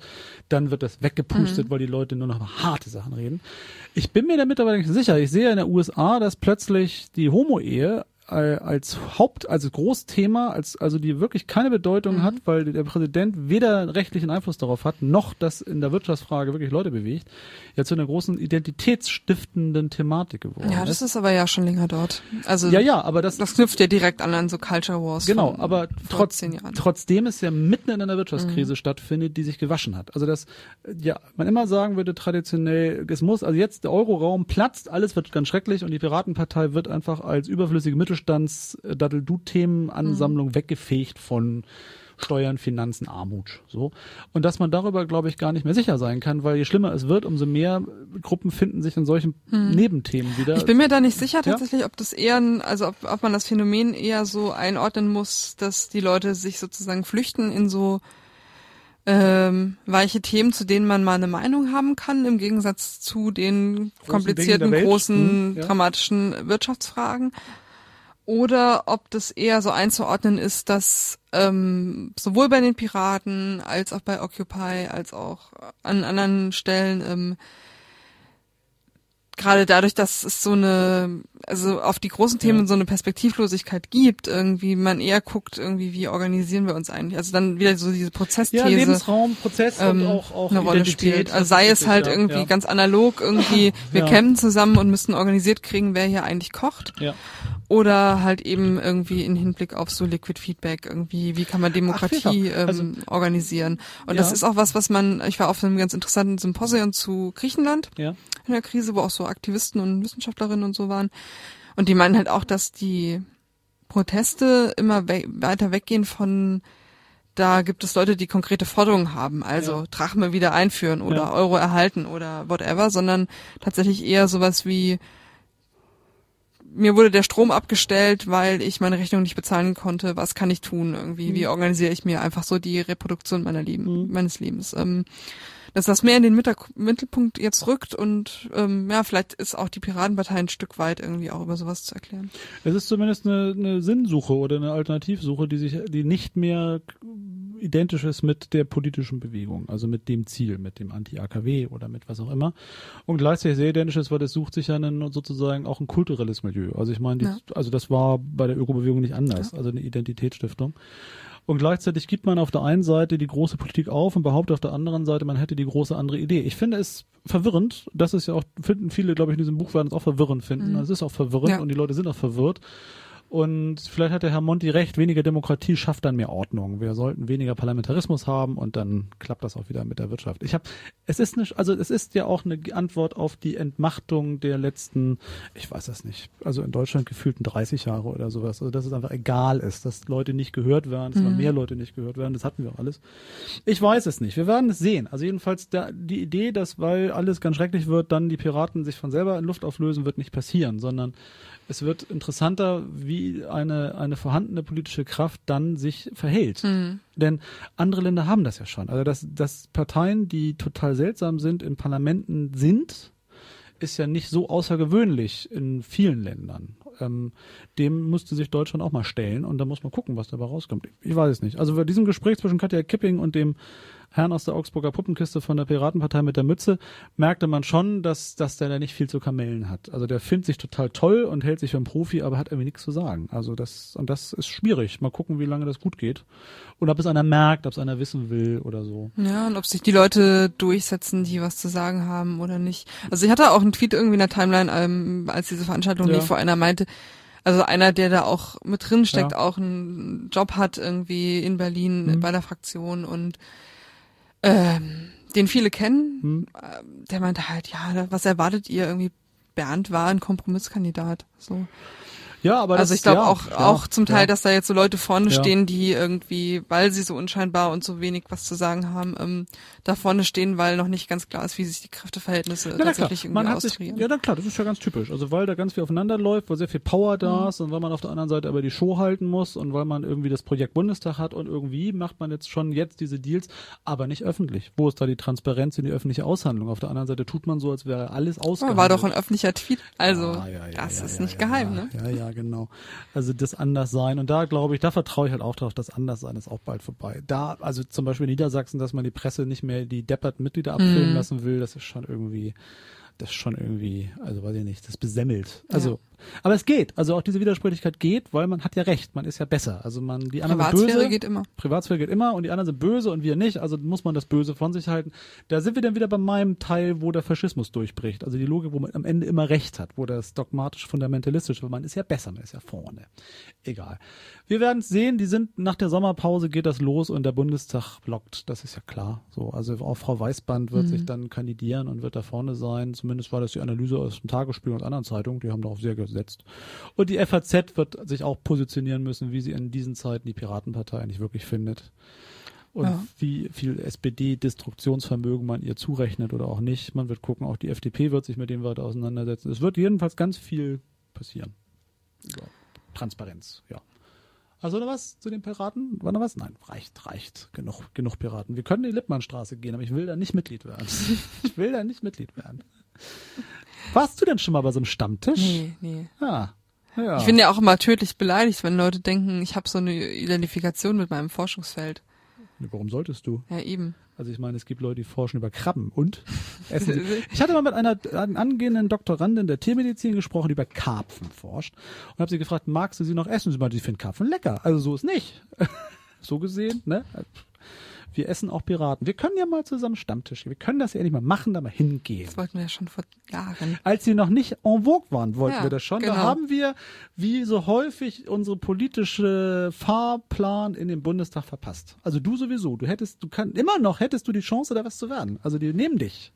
dann wird das weggepustet, mhm. weil die Leute nur noch harte Sachen reden. Ich bin mir da mittlerweile nicht sicher. Ich sehe in den USA, dass plötzlich die Homo-Ehe als Haupt, also Großthema, als also die wirklich keine Bedeutung mhm. hat, weil der Präsident weder rechtlichen Einfluss darauf hat, noch das in der Wirtschaftsfrage wirklich Leute bewegt, ja zu einer großen identitätsstiftenden Thematik geworden. Ja, das ist aber ja schon länger dort. Also ja, ja, aber das das knüpft ja direkt an an so Culture Wars. Genau, aber trotz, trotzdem es ja mitten in einer Wirtschaftskrise mhm. stattfindet, die sich gewaschen hat. Also das ja man immer sagen würde traditionell, es muss also jetzt der Euroraum platzt, alles wird ganz schrecklich und die Piratenpartei wird einfach als überflüssige Mittel Mittelstands-Daddel-Du-Themenansammlung mhm. weggefegt von Steuern, Finanzen, Armut. So. Und dass man darüber, glaube ich, gar nicht mehr sicher sein kann, weil je schlimmer es wird, umso mehr Gruppen finden sich in solchen hm. Nebenthemen wieder. Ich bin mir da nicht sicher tatsächlich, ja? ob das eher, also ob, ob man das Phänomen eher so einordnen muss, dass die Leute sich sozusagen flüchten in so ähm, weiche Themen, zu denen man mal eine Meinung haben kann, im Gegensatz zu den großen komplizierten, großen, hm, ja. dramatischen Wirtschaftsfragen oder ob das eher so einzuordnen ist, dass ähm, sowohl bei den Piraten als auch bei Occupy als auch an anderen Stellen ähm, gerade dadurch, dass es so eine, also auf die großen Themen ja. so eine Perspektivlosigkeit gibt, irgendwie man eher guckt, irgendwie, wie organisieren wir uns eigentlich? Also dann wieder so diese Prozessthese. Ja, Lebensraum, Prozess ähm, und auch, auch eine Rolle spielt. Also sei es halt ja, irgendwie ja. ganz analog, irgendwie, wir ja. campen zusammen und müssen organisiert kriegen, wer hier eigentlich kocht. Ja. Oder halt eben irgendwie in Hinblick auf so Liquid Feedback irgendwie, wie kann man Demokratie Ach, also, ähm, organisieren. Und ja. das ist auch was, was man, ich war auf einem ganz interessanten Symposium zu Griechenland ja. in der Krise, wo auch so Aktivisten und Wissenschaftlerinnen und so waren. Und die meinen halt auch, dass die Proteste immer we weiter weggehen von da gibt es Leute, die konkrete Forderungen haben, also ja. Drachme wieder einführen oder ja. Euro erhalten oder whatever, sondern tatsächlich eher sowas wie mir wurde der Strom abgestellt, weil ich meine Rechnung nicht bezahlen konnte. Was kann ich tun irgendwie? Wie mhm. organisiere ich mir einfach so die Reproduktion meiner Leben, mhm. meines Lebens? Ähm, dass das mehr in den Mittelpunkt jetzt rückt und ähm, ja, vielleicht ist auch die Piratenpartei ein Stück weit irgendwie auch über sowas zu erklären. Es ist zumindest eine, eine Sinnsuche oder eine Alternativsuche, die sich, die nicht mehr identisch ist mit der politischen Bewegung, also mit dem Ziel, mit dem Anti-AKW oder mit was auch immer. Und gleichzeitig sehr identisch ist, weil das sucht sich ja einen, sozusagen auch ein kulturelles Milieu. Also ich meine, ja. also das war bei der Ökobewegung nicht anders, ja. also eine Identitätsstiftung. Und gleichzeitig gibt man auf der einen Seite die große Politik auf und behauptet auf der anderen Seite, man hätte die große andere Idee. Ich finde es verwirrend. Das ist ja auch, finden viele, glaube ich, in diesem Buch werden es auch verwirrend finden. Mhm. Es ist auch verwirrend ja. und die Leute sind auch verwirrt. Und vielleicht hat der Herr Monti recht, weniger Demokratie schafft dann mehr Ordnung. Wir sollten weniger Parlamentarismus haben und dann klappt das auch wieder mit der Wirtschaft. Ich habe, es ist nicht, also es ist ja auch eine Antwort auf die Entmachtung der letzten, ich weiß das nicht, also in Deutschland gefühlten 30 Jahre oder sowas. Also dass es einfach egal ist, dass Leute nicht gehört werden, dass mhm. mehr Leute nicht gehört werden, das hatten wir auch alles. Ich weiß es nicht. Wir werden es sehen. Also jedenfalls der, die Idee, dass weil alles ganz schrecklich wird, dann die Piraten sich von selber in Luft auflösen, wird nicht passieren, sondern es wird interessanter, wie eine, eine vorhandene politische Kraft dann sich verhält. Mhm. Denn andere Länder haben das ja schon. Also, dass, dass Parteien, die total seltsam sind, in Parlamenten sind, ist ja nicht so außergewöhnlich in vielen Ländern. Ähm, dem müsste sich Deutschland auch mal stellen und da muss man gucken, was dabei rauskommt. Ich weiß es nicht. Also bei diesem Gespräch zwischen Katja Kipping und dem Herrn aus der Augsburger Puppenkiste von der Piratenpartei mit der Mütze, merkte man schon, dass, dass der da nicht viel zu kamellen hat. Also der findet sich total toll und hält sich für einen Profi, aber hat irgendwie nichts zu sagen. Also das, und das ist schwierig. Mal gucken, wie lange das gut geht. Und ob es einer merkt, ob es einer wissen will oder so. Ja, und ob sich die Leute durchsetzen, die was zu sagen haben oder nicht. Also ich hatte auch einen Tweet irgendwie in der Timeline, ähm, als diese Veranstaltung ja. lief, wo einer meinte, also einer, der da auch mit drin steckt, ja. auch einen Job hat irgendwie in Berlin mhm. bei der Fraktion und ähm, den viele kennen, hm. Ähm, der meinte halt, ja, was erwartet ihr irgendwie? Bernd war ein Kompromisskandidat. So. Ja, aber also ich glaube ja, auch ja, auch zum Teil, ja. dass da jetzt so Leute vorne stehen, die irgendwie, weil sie so unscheinbar und so wenig was zu sagen haben, ähm, da vorne stehen, weil noch nicht ganz klar ist, wie sich die Kräfteverhältnisse ja, tatsächlich irgendwie man austrieren. Sich, ja, dann klar, das ist ja ganz typisch. Also weil da ganz viel aufeinander läuft, weil sehr viel Power da mhm. ist und weil man auf der anderen Seite aber die Show halten muss und weil man irgendwie das Projekt Bundestag hat und irgendwie macht man jetzt schon jetzt diese Deals, aber nicht öffentlich. Wo ist da die Transparenz in die öffentliche Aushandlung? Auf der anderen Seite tut man so, als wäre alles ausgehandelt. war doch ein öffentlicher Tweet, also das ist nicht geheim, ne? Ja, ja, Ja, genau. Also das Anderssein. Und da glaube ich, da vertraue ich halt auch drauf, das Anderssein ist auch bald vorbei. Da, also zum Beispiel in Niedersachsen, dass man die Presse nicht mehr die depperten Mitglieder abfilmen Mhm. lassen will, das ist schon irgendwie, das ist schon irgendwie, also weiß ich nicht, das besemmelt. Also, aber es geht. Also auch diese Widersprüchlichkeit geht, weil man hat ja recht, man ist ja besser. Also man, die anderen sind Privatsphäre böse. geht immer. Privatsphäre geht immer und die anderen sind böse und wir nicht, also muss man das Böse von sich halten. Da sind wir dann wieder bei meinem Teil, wo der Faschismus durchbricht. Also die Logik, wo man am Ende immer recht hat, wo das dogmatisch fundamentalistisch, weil man ist ja besser, man ist ja vorne. Egal. Wir werden es sehen, die sind nach der Sommerpause geht das los und der Bundestag blockt, das ist ja klar. So, also auch Frau Weißband wird sich dann kandidieren und wird da vorne sein. Zumindest war das die Analyse aus dem Tagesspiegel und anderen Zeitungen, die haben darauf sehr gesetzt. Und die FAZ wird sich auch positionieren müssen, wie sie in diesen Zeiten die Piratenpartei eigentlich wirklich findet. Und Ja. wie viel SPD-Destruktionsvermögen man ihr zurechnet oder auch nicht. Man wird gucken, auch die FDP wird sich mit dem weiter auseinandersetzen. Es wird jedenfalls ganz viel passieren. Über Transparenz, ja. Also noch was zu den Piraten? War noch was? Nein, reicht, reicht. Genug, genug Piraten. Wir können in die Lippmannstraße gehen, aber ich will da nicht Mitglied werden. ich will da nicht Mitglied werden. Warst du denn schon mal bei so einem Stammtisch? Nee, nee. Ja. ja. Ich bin ja auch immer tödlich beleidigt, wenn Leute denken, ich habe so eine Identifikation mit meinem Forschungsfeld. Warum solltest du? Ja, eben. Also ich meine, es gibt Leute, die forschen über Krabben und essen sie. Ich hatte mal mit einer an- angehenden Doktorandin der Tiermedizin gesprochen, die über Karpfen forscht und habe sie gefragt, magst du sie noch essen? Sie meinte, sie findet Karpfen lecker. Also so ist nicht. so gesehen, ne? Wir essen auch Piraten. Wir können ja mal zusammen Stammtisch gehen. Wir können das ja endlich mal machen, da mal hingehen. Das wollten wir ja schon vor Jahren. Als sie noch nicht en vogue waren, wollten Ja, wir das schon. Da genau. haben wir, wie so häufig, unsere politische Fahrplan in den Bundestag verpasst. Also du sowieso. Du hättest, du kannst, immer noch hättest du die Chance, da was zu werden. Also die nehmen dich.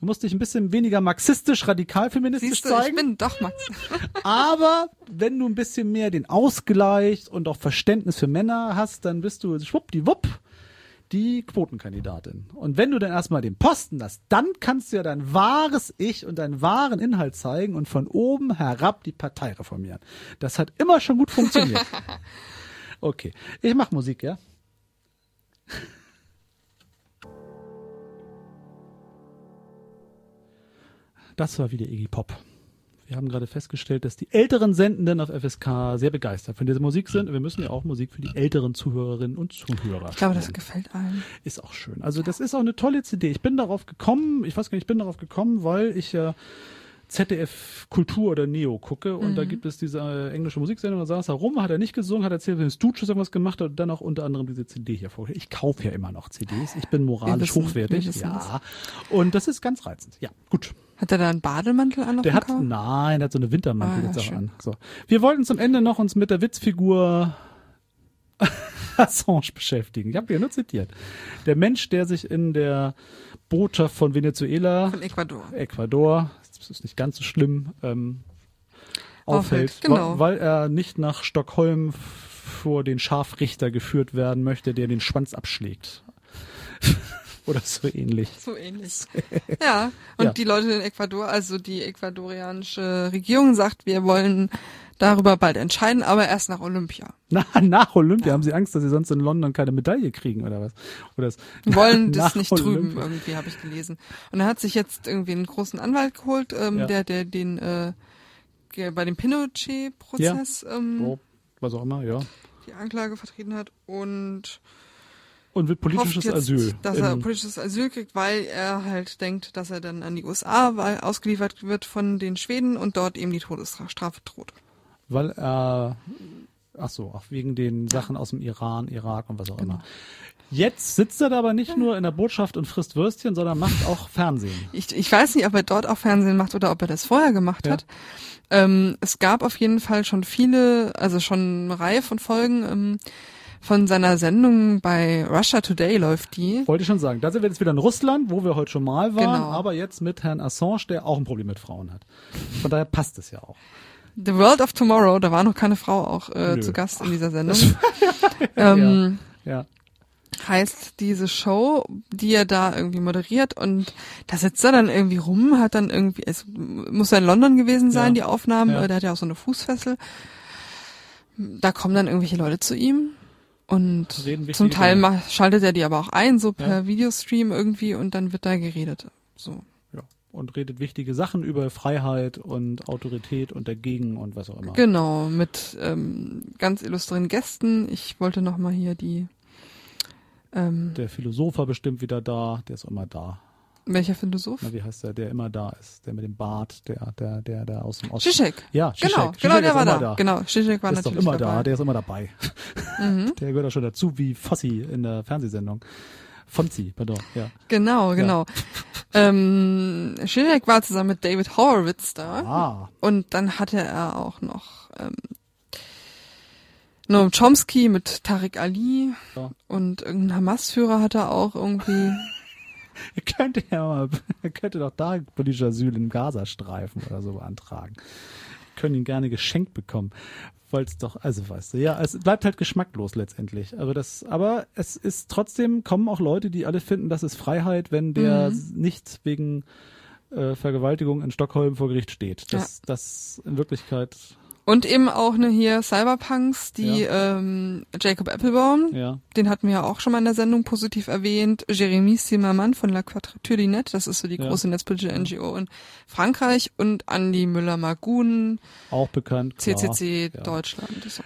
Du musst dich ein bisschen weniger marxistisch, radikalfeministisch Siehst du, zeigen. ich bin doch Max. Aber wenn du ein bisschen mehr den Ausgleich und auch Verständnis für Männer hast, dann bist du schwuppdiwupp die Quotenkandidatin. Und wenn du dann erstmal den Posten hast, dann kannst du ja dein wahres Ich und deinen wahren Inhalt zeigen und von oben herab die Partei reformieren. Das hat immer schon gut funktioniert. Okay, ich mach Musik, ja? Das war wieder Iggy Pop. Wir haben gerade festgestellt, dass die älteren Sendenden auf FSK sehr begeistert von dieser Musik sind. Und wir müssen ja auch Musik für die älteren Zuhörerinnen und Zuhörer Ich glaube, das gefällt allen. Ist auch schön. Also das ist auch eine tolle CD. Ich bin darauf gekommen, ich weiß gar nicht, ich bin darauf gekommen, weil ich ja ZDF Kultur oder Neo gucke und da gibt es diese äh, englische Musiksendung, da saß er rum, hat er nicht gesungen, hat erzählt, wenn Stooges irgendwas gemacht hat und dann auch unter anderem diese CD hier vor. Ich kaufe ja immer noch CDs. Ich bin moralisch wissen, hochwertig. Ja. Und das ist ganz reizend. Ja, gut. Hat er da einen Bademantel an? Der hat, nein, der hat so eine Wintermantel Ah, jetzt auch schön. an. So. Wir wollten zum Ende noch uns mit der Witzfigur Assange beschäftigen. Ich habe hier nur zitiert. Der Mensch, der sich in der Botschaft von Venezuela, Von Ecuador. Ecuador, das ist nicht ganz so schlimm, ähm, aufhält, Aufhält, genau. weil, weil er nicht nach Stockholm vor den Scharfrichter geführt werden möchte, der den Schwanz abschlägt. Oder so ähnlich. So ähnlich. Ja, und Ja. die Leute in Ecuador, also die ecuadorianische Regierung sagt, wir wollen darüber bald entscheiden, aber erst nach Olympia. Na, nach Olympia haben sie Angst, dass sie sonst in London keine Medaille kriegen oder was? Oder Wir wollen das nicht Olympia. irgendwie habe ich gelesen. Und er hat sich jetzt irgendwie einen großen Anwalt geholt, ähm, Ja. der, der den äh, bei dem Pinochet-Prozess ähm, Oh, was auch immer, ja. die Anklage vertreten hat und Und wird politisches jetzt, Asyl. dass er politisches Asyl kriegt, weil er halt denkt, dass er dann an die USA ausgeliefert wird von den Schweden und dort eben die Todesstrafe droht. weil er, ach so, auch wegen den Sachen aus dem Iran, Irak und was auch Genau. immer. Jetzt sitzt er aber nicht nur in der Botschaft und frisst Würstchen, sondern macht auch Fernsehen. Ich, ich weiß nicht, ob er dort auch Fernsehen macht oder ob er das vorher gemacht Ja. hat. Ähm, es gab auf jeden Fall schon viele, also schon eine Reihe von Folgen ähm, von seiner Sendung bei Russia Today läuft die. Wollte ich schon sagen. Da sind wir jetzt wieder in Russland, wo wir heute schon mal waren, Genau. aber jetzt mit Herrn Assange, der auch ein Problem mit Frauen hat. Von daher passt es ja auch. The World of Tomorrow, da war noch keine Frau auch äh, zu Gast in dieser Sendung. ähm, Ja. heißt diese Show, die er da irgendwie moderiert und da sitzt er dann irgendwie rum, hat dann irgendwie, es muss ja in London gewesen sein, Ja. die Aufnahmen, Ja. äh, der hat ja auch so eine Fußfessel. Da kommen dann irgendwelche Leute zu ihm und zum Teil Dinge. schaltet er die aber auch ein, so per Ja. Videostream irgendwie und dann wird da geredet. So. Ja. und redet wichtige Sachen über Freiheit und Autorität und dagegen und was auch immer. Genau, mit ähm, ganz illustren Gästen. Ich wollte noch mal hier die ähm, Der Philosopher bestimmt wieder da, der ist immer da. Welcher Philosoph? Na, wie heißt der, der immer da ist? Der mit dem Bart, der, der, der, der aus dem Osten. Zizek. Ja, Zizek. Genau, Zizek genau, der war immer da. Genau, Zizek war Der ist doch natürlich immer dabei. da, der ist immer dabei. Mhm. Der gehört auch schon dazu, wie Fossi in der Fernsehsendung. Fonzi, pardon, ja. Genau, genau. ähm, Zizek war zusammen mit David Horowitz da. Ah, Und dann hatte er auch noch ähm, Noam Chomsky mit Tariq Ali Ja. und irgendein Hamas-Führer hat er auch irgendwie. Er könnte ja mal, er könnte doch da politisches Asyl im Gazastreifen oder so beantragen. Können ihn gerne geschenkt bekommen. Weil es doch, also weißt du, ja, es bleibt halt geschmacklos letztendlich. Aber das, aber es ist trotzdem, kommen auch Leute, die alle finden, das ist Freiheit, wenn der Mhm. nicht wegen äh, Vergewaltigung in Stockholm vor Gericht steht. Das, das in Wirklichkeit, Und eben auch ne hier Cyberpunks, die ähm, Jacob Applebaum, ja. den hatten wir ja auch schon mal in der Sendung positiv erwähnt. Jeremy Zimmermann von La Quadrature du Net, das ist so die Ja. große netzpolitische NGO in Frankreich und Andy Müller-Magun, Auch bekannt. CCC ja. Deutschland. So.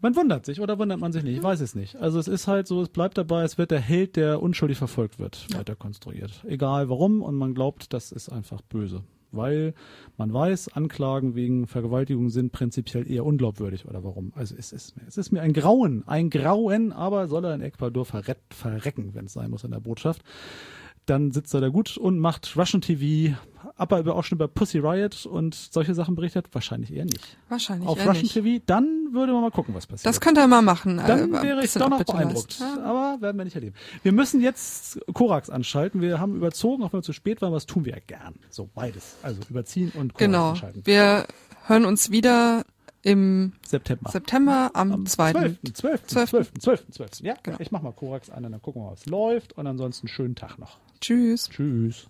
Man wundert sich oder wundert man sich nicht, ich weiß es nicht. Also es ist halt so, es bleibt dabei, es wird der Held, der unschuldig verfolgt wird, weiter konstruiert. Egal warum und man glaubt, das ist einfach böse. Weil man weiß, Anklagen wegen Vergewaltigung sind prinzipiell eher unglaubwürdig oder warum. Also es ist, mir- es ist mir ein Grauen, ein Grauen, aber soll er in Ecuador verrecken, wenn es sein muss in der Botschaft. Dann sitzt er da gut und macht Russian TV, aber über, auch schon über Pussy Riot und solche Sachen berichtet, wahrscheinlich eher nicht. Wahrscheinlich Auf eher Russian nicht. TV, dann würde man mal gucken, was passiert. Das könnte er mal machen. Dann äh, wäre ich doch noch beeindruckt. Ja. Aber werden wir nicht erleben. Wir müssen jetzt Korax anschalten. Wir haben überzogen, auch wenn wir zu spät waren, was tun wir ja gern. So beides. Also überziehen und Korax Genau. anschalten. Wir hören uns wieder im September. September am, Am 2. 12. 12. 12.. 12. 12. 12. Ja, Genau. ich mach mal Korax an und dann gucken wir mal, was läuft. Und ansonsten schönen Tag noch. Tschüss. Tschüss.